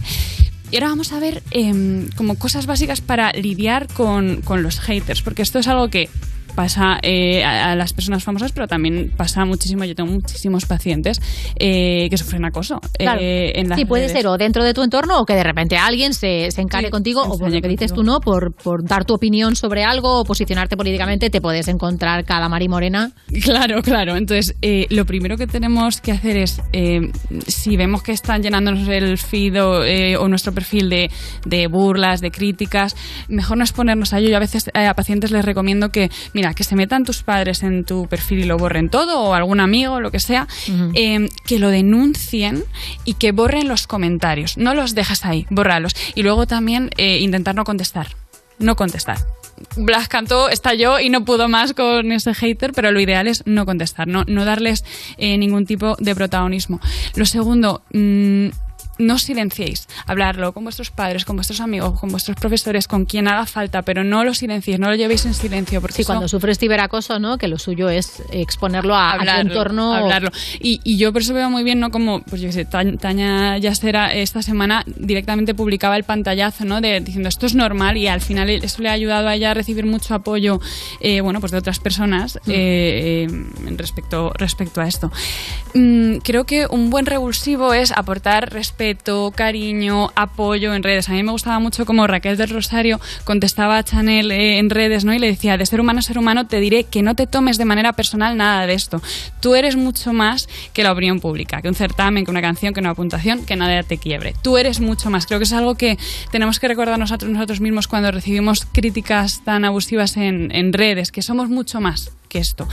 Y ahora vamos a ver em, como cosas básicas para lidiar con, con los haters, porque esto es algo que pasa eh, a, a las personas famosas, pero también pasa muchísimo. Yo tengo muchísimos pacientes eh, que sufren acoso Claro. eh, en las sí, puede redes. ser o dentro de tu entorno o que de repente alguien se, se encare Sí, contigo o por lo que dices tú. ¿no? Por, por dar tu opinión sobre algo o posicionarte políticamente, te puedes encontrar cada Mari Morena. Claro, claro. Entonces, eh, lo primero que tenemos que hacer es, eh, si vemos que están llenándonos el feed o, eh, o nuestro perfil de, de burlas, de críticas, mejor no exponernos a ello. Yo a veces a pacientes les recomiendo que, mira, que se metan tus padres en tu perfil y lo borren todo, o algún amigo, lo que sea, eh, que lo denuncien y que borren los comentarios. No los dejas ahí, bórralos. Y luego también eh, intentar no contestar. No contestar. Blas cantó, estalló y no pudo más con ese hater, pero lo ideal es no contestar, no, no darles eh, ningún tipo de protagonismo. Lo segundo, mm, no silenciéis, hablarlo con vuestros padres, con vuestros amigos, con vuestros profesores, con quien haga falta, pero no lo silenciéis, no lo llevéis en silencio. Porque Sí, eso- cuando sufres ciberacoso, ¿no? Que lo suyo es exponerlo a, a tu entorno. hablarlo. Y, y yo por eso veo muy bien, ¿no? Como, pues yo qué sé, Ta- Taña Yastera esta semana directamente publicaba el pantallazo, ¿no? De, diciendo esto es normal y al final eso le ha ayudado a ella a recibir mucho apoyo, eh, bueno, pues de otras personas eh, eh, respecto, respecto a esto. Mm, creo que un buen revulsivo es aportar respeto, cariño, apoyo en redes. A mí me gustaba mucho como Raquel del Rosario contestaba a Chanel eh, en redes, ¿no? Y le decía, de ser humano a ser humano te diré que no te tomes de manera personal nada de esto. Tú eres mucho más que la opinión pública, que un certamen, que una canción, que una puntuación, que nada te quiebre. Tú eres mucho más. Creo que es algo que tenemos que recordar nosotros, nosotros mismos cuando recibimos críticas tan abusivas en, en redes, que somos mucho más que esto.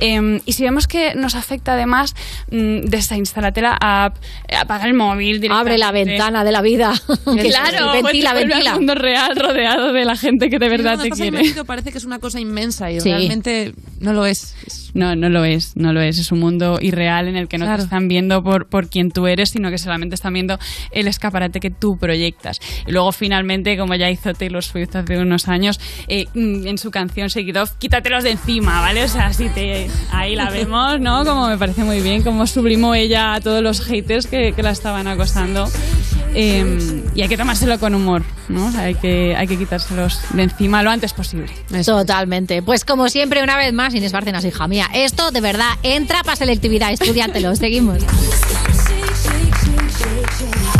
Eh, y si vemos que nos afecta además, mm, desinstálate la app, apaga el móvil. Abre la ventana de la vida. Claro, sí, pues ventila, vuelve ventila. mundo real rodeado de la gente que de verdad te quiere. parece que es una cosa inmensa y Sí. realmente no lo es. No, no lo es, no lo es. Es un mundo irreal en el que no Claro. te están viendo por, por quien tú eres, sino que solamente están viendo el escaparate que tú proyectas. Y luego finalmente, como ya hizo Taylor Swift hace unos años, eh, mm, en su canción Shake It Off, quítatelos de encima, ¿vale? O sea, si te, ahí la vemos, ¿no? Como me parece muy bien, como sublimó ella a todos los haters que, que la estaban acosando. Eh, y hay que tomárselo con humor, ¿no? O sea, hay que, hay que quitárselos de encima lo antes posible. Totalmente. Pues como siempre, una vez más, Inés Bárcenas, hija mía, esto de verdad entra para selectividad, estudiátelo, seguimos.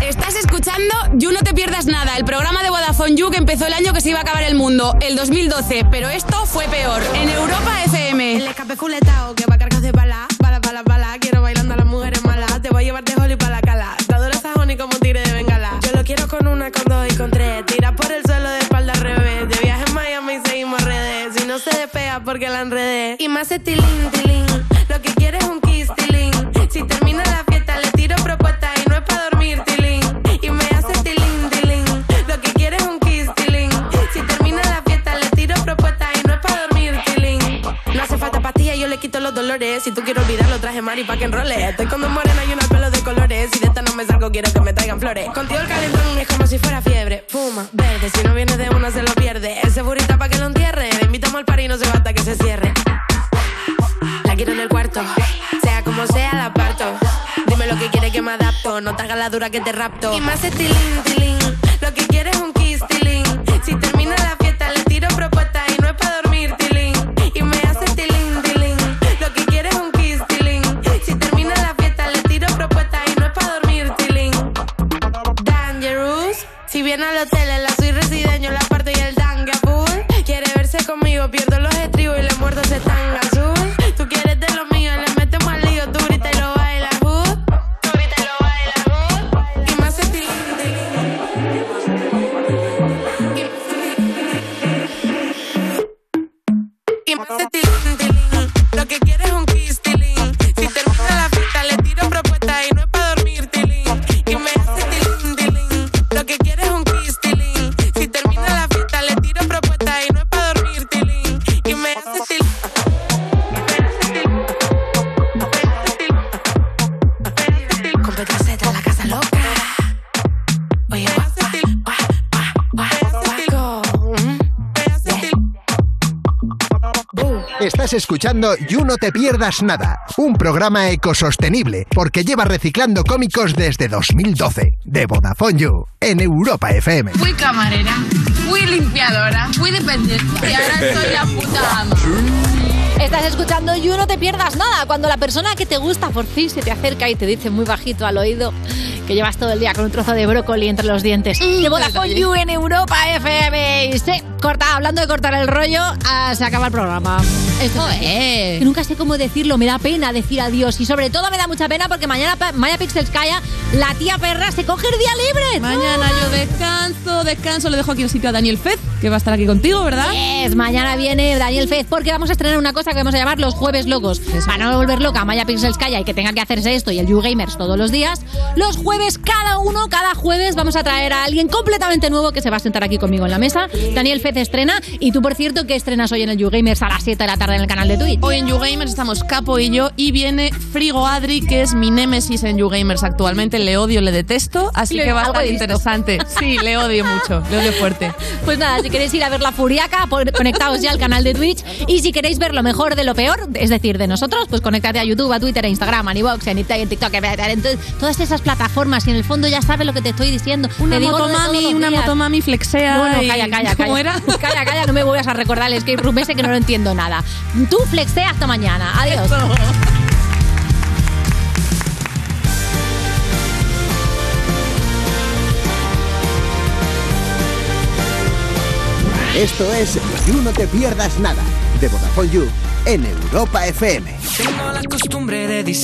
Estás escuchando You No Te Pierdas Nada, el programa de Vodafone You que empezó el año que se iba a acabar el mundo, el 2012, pero esto fue peor, en Europa FM. El escape culetao que va cargas de bala, bala, bala, bala. Quiero bailando a las mujeres malas. Te voy a llevar de Holly para la cala. Te adoro esa honey como tire de bengala. Yo lo quiero con una, con no se despega porque la enredé. Y más tilín, tilín. Lo que quiere es un kiss, tilín. Si termina la fiesta, le tiro propuesta y no es para dormir, tilín. Y me hace tilín, tilín. Lo que quiere es un kiss, tilín. Si termina la fiesta, le tiro propuesta y no es para dormir, tilín. No hace falta pastilla, yo le quito los dolores. Si tú quieres olvidarlo, traje mari pa' que enrole. Estoy con dos morenas y una pelo de colores. Si de esta no me salgo, quiero que me traigan flores. Contigo el calentón es como si fuera fiebre. Fuma, verde. Si no viene de una, se lo pierde. Ese burita pa' que lo invitamos al par no se va hasta que se cierre. La quiero en el cuarto, sea como sea, la parto. Dime lo que quiere que me adapto, no te hagas la dura que te rapto. Y más tilín, tilín, lo que quiere es un kiss, tilín. Si termina la fiesta, le tiro propuesta y no es pa' dormir, tilín. Y me hace tilín, tilín, lo que quiere es un kiss, tilín. Si termina la fiesta, le tiro propuesta y no es pa' dormir, tilín. Dangerous, si viene al hotel, en la escuchando You No Te Pierdas Nada, un programa ecosostenible porque lleva reciclando cómicos desde 2012, de Vodafone You, en Europa FM. Fui camarera, fui limpiadora, fui dependiente y ahora soy la puta ama. Estás escuchando You, no te pierdas nada. Cuando la persona que te gusta por fin se te acerca y te dice muy bajito al oído que llevas todo el día con un trozo de brócoli entre los dientes. de Vodafone You en Europa FM. Y se corta, hablando de cortar el rollo, ah, se acaba el programa. Esto es así. Que nunca sé cómo decirlo, me da pena decir adiós. Y sobre todo me da mucha pena porque mañana Maya Pixelskaya, la tía perra, se coge el día libre. Mañana yo descanso, descanso. Le dejo aquí el sitio a Daniel Fez, que va a estar aquí contigo, ¿verdad? Yes, mañana viene Daniel Fez porque vamos a estrenar una cosa que vamos a llamar los jueves locos. Para no volver loca Maya Pixelskaya y que tenga que hacerse esto y el You Gamers todos los días, los jueves, cada uno, cada jueves, vamos a traer a alguien completamente nuevo que se va a sentar aquí conmigo en la mesa. Daniel Fez estrena y tú, por cierto, que estrenas hoy en el You Gamers a las 7 de la tarde en el canal de Twitch. Hoy en YouGamers estamos Capo y yo y viene Frigo Adri, que es mi némesis en YouGamers actualmente. Le odio, le detesto, así Le- que va a algo estar interesante. Sí, le odio mucho, le odio fuerte. Pues nada, si queréis ir a ver la Furiaca, conectaos ya al canal de Twitch. Y si queréis ver lo mejor de lo peor, es decir, de nosotros, pues conectate a YouTube, a Twitter, a Instagram, a Nivox, en TikTok, todas esas plataformas. Y en el fondo ya sabes lo que te estoy diciendo. Una motomami, una motomami flexea. No, no, calla, calla, ¿Cómo calla. era? Calla, calla, no me vuelvas a recordar el escape room ese que no lo entiendo nada. Tú flexea hasta mañana. Adiós. Esto es You No Te Pierdas Nada, de Vodafone You, en Europa FM.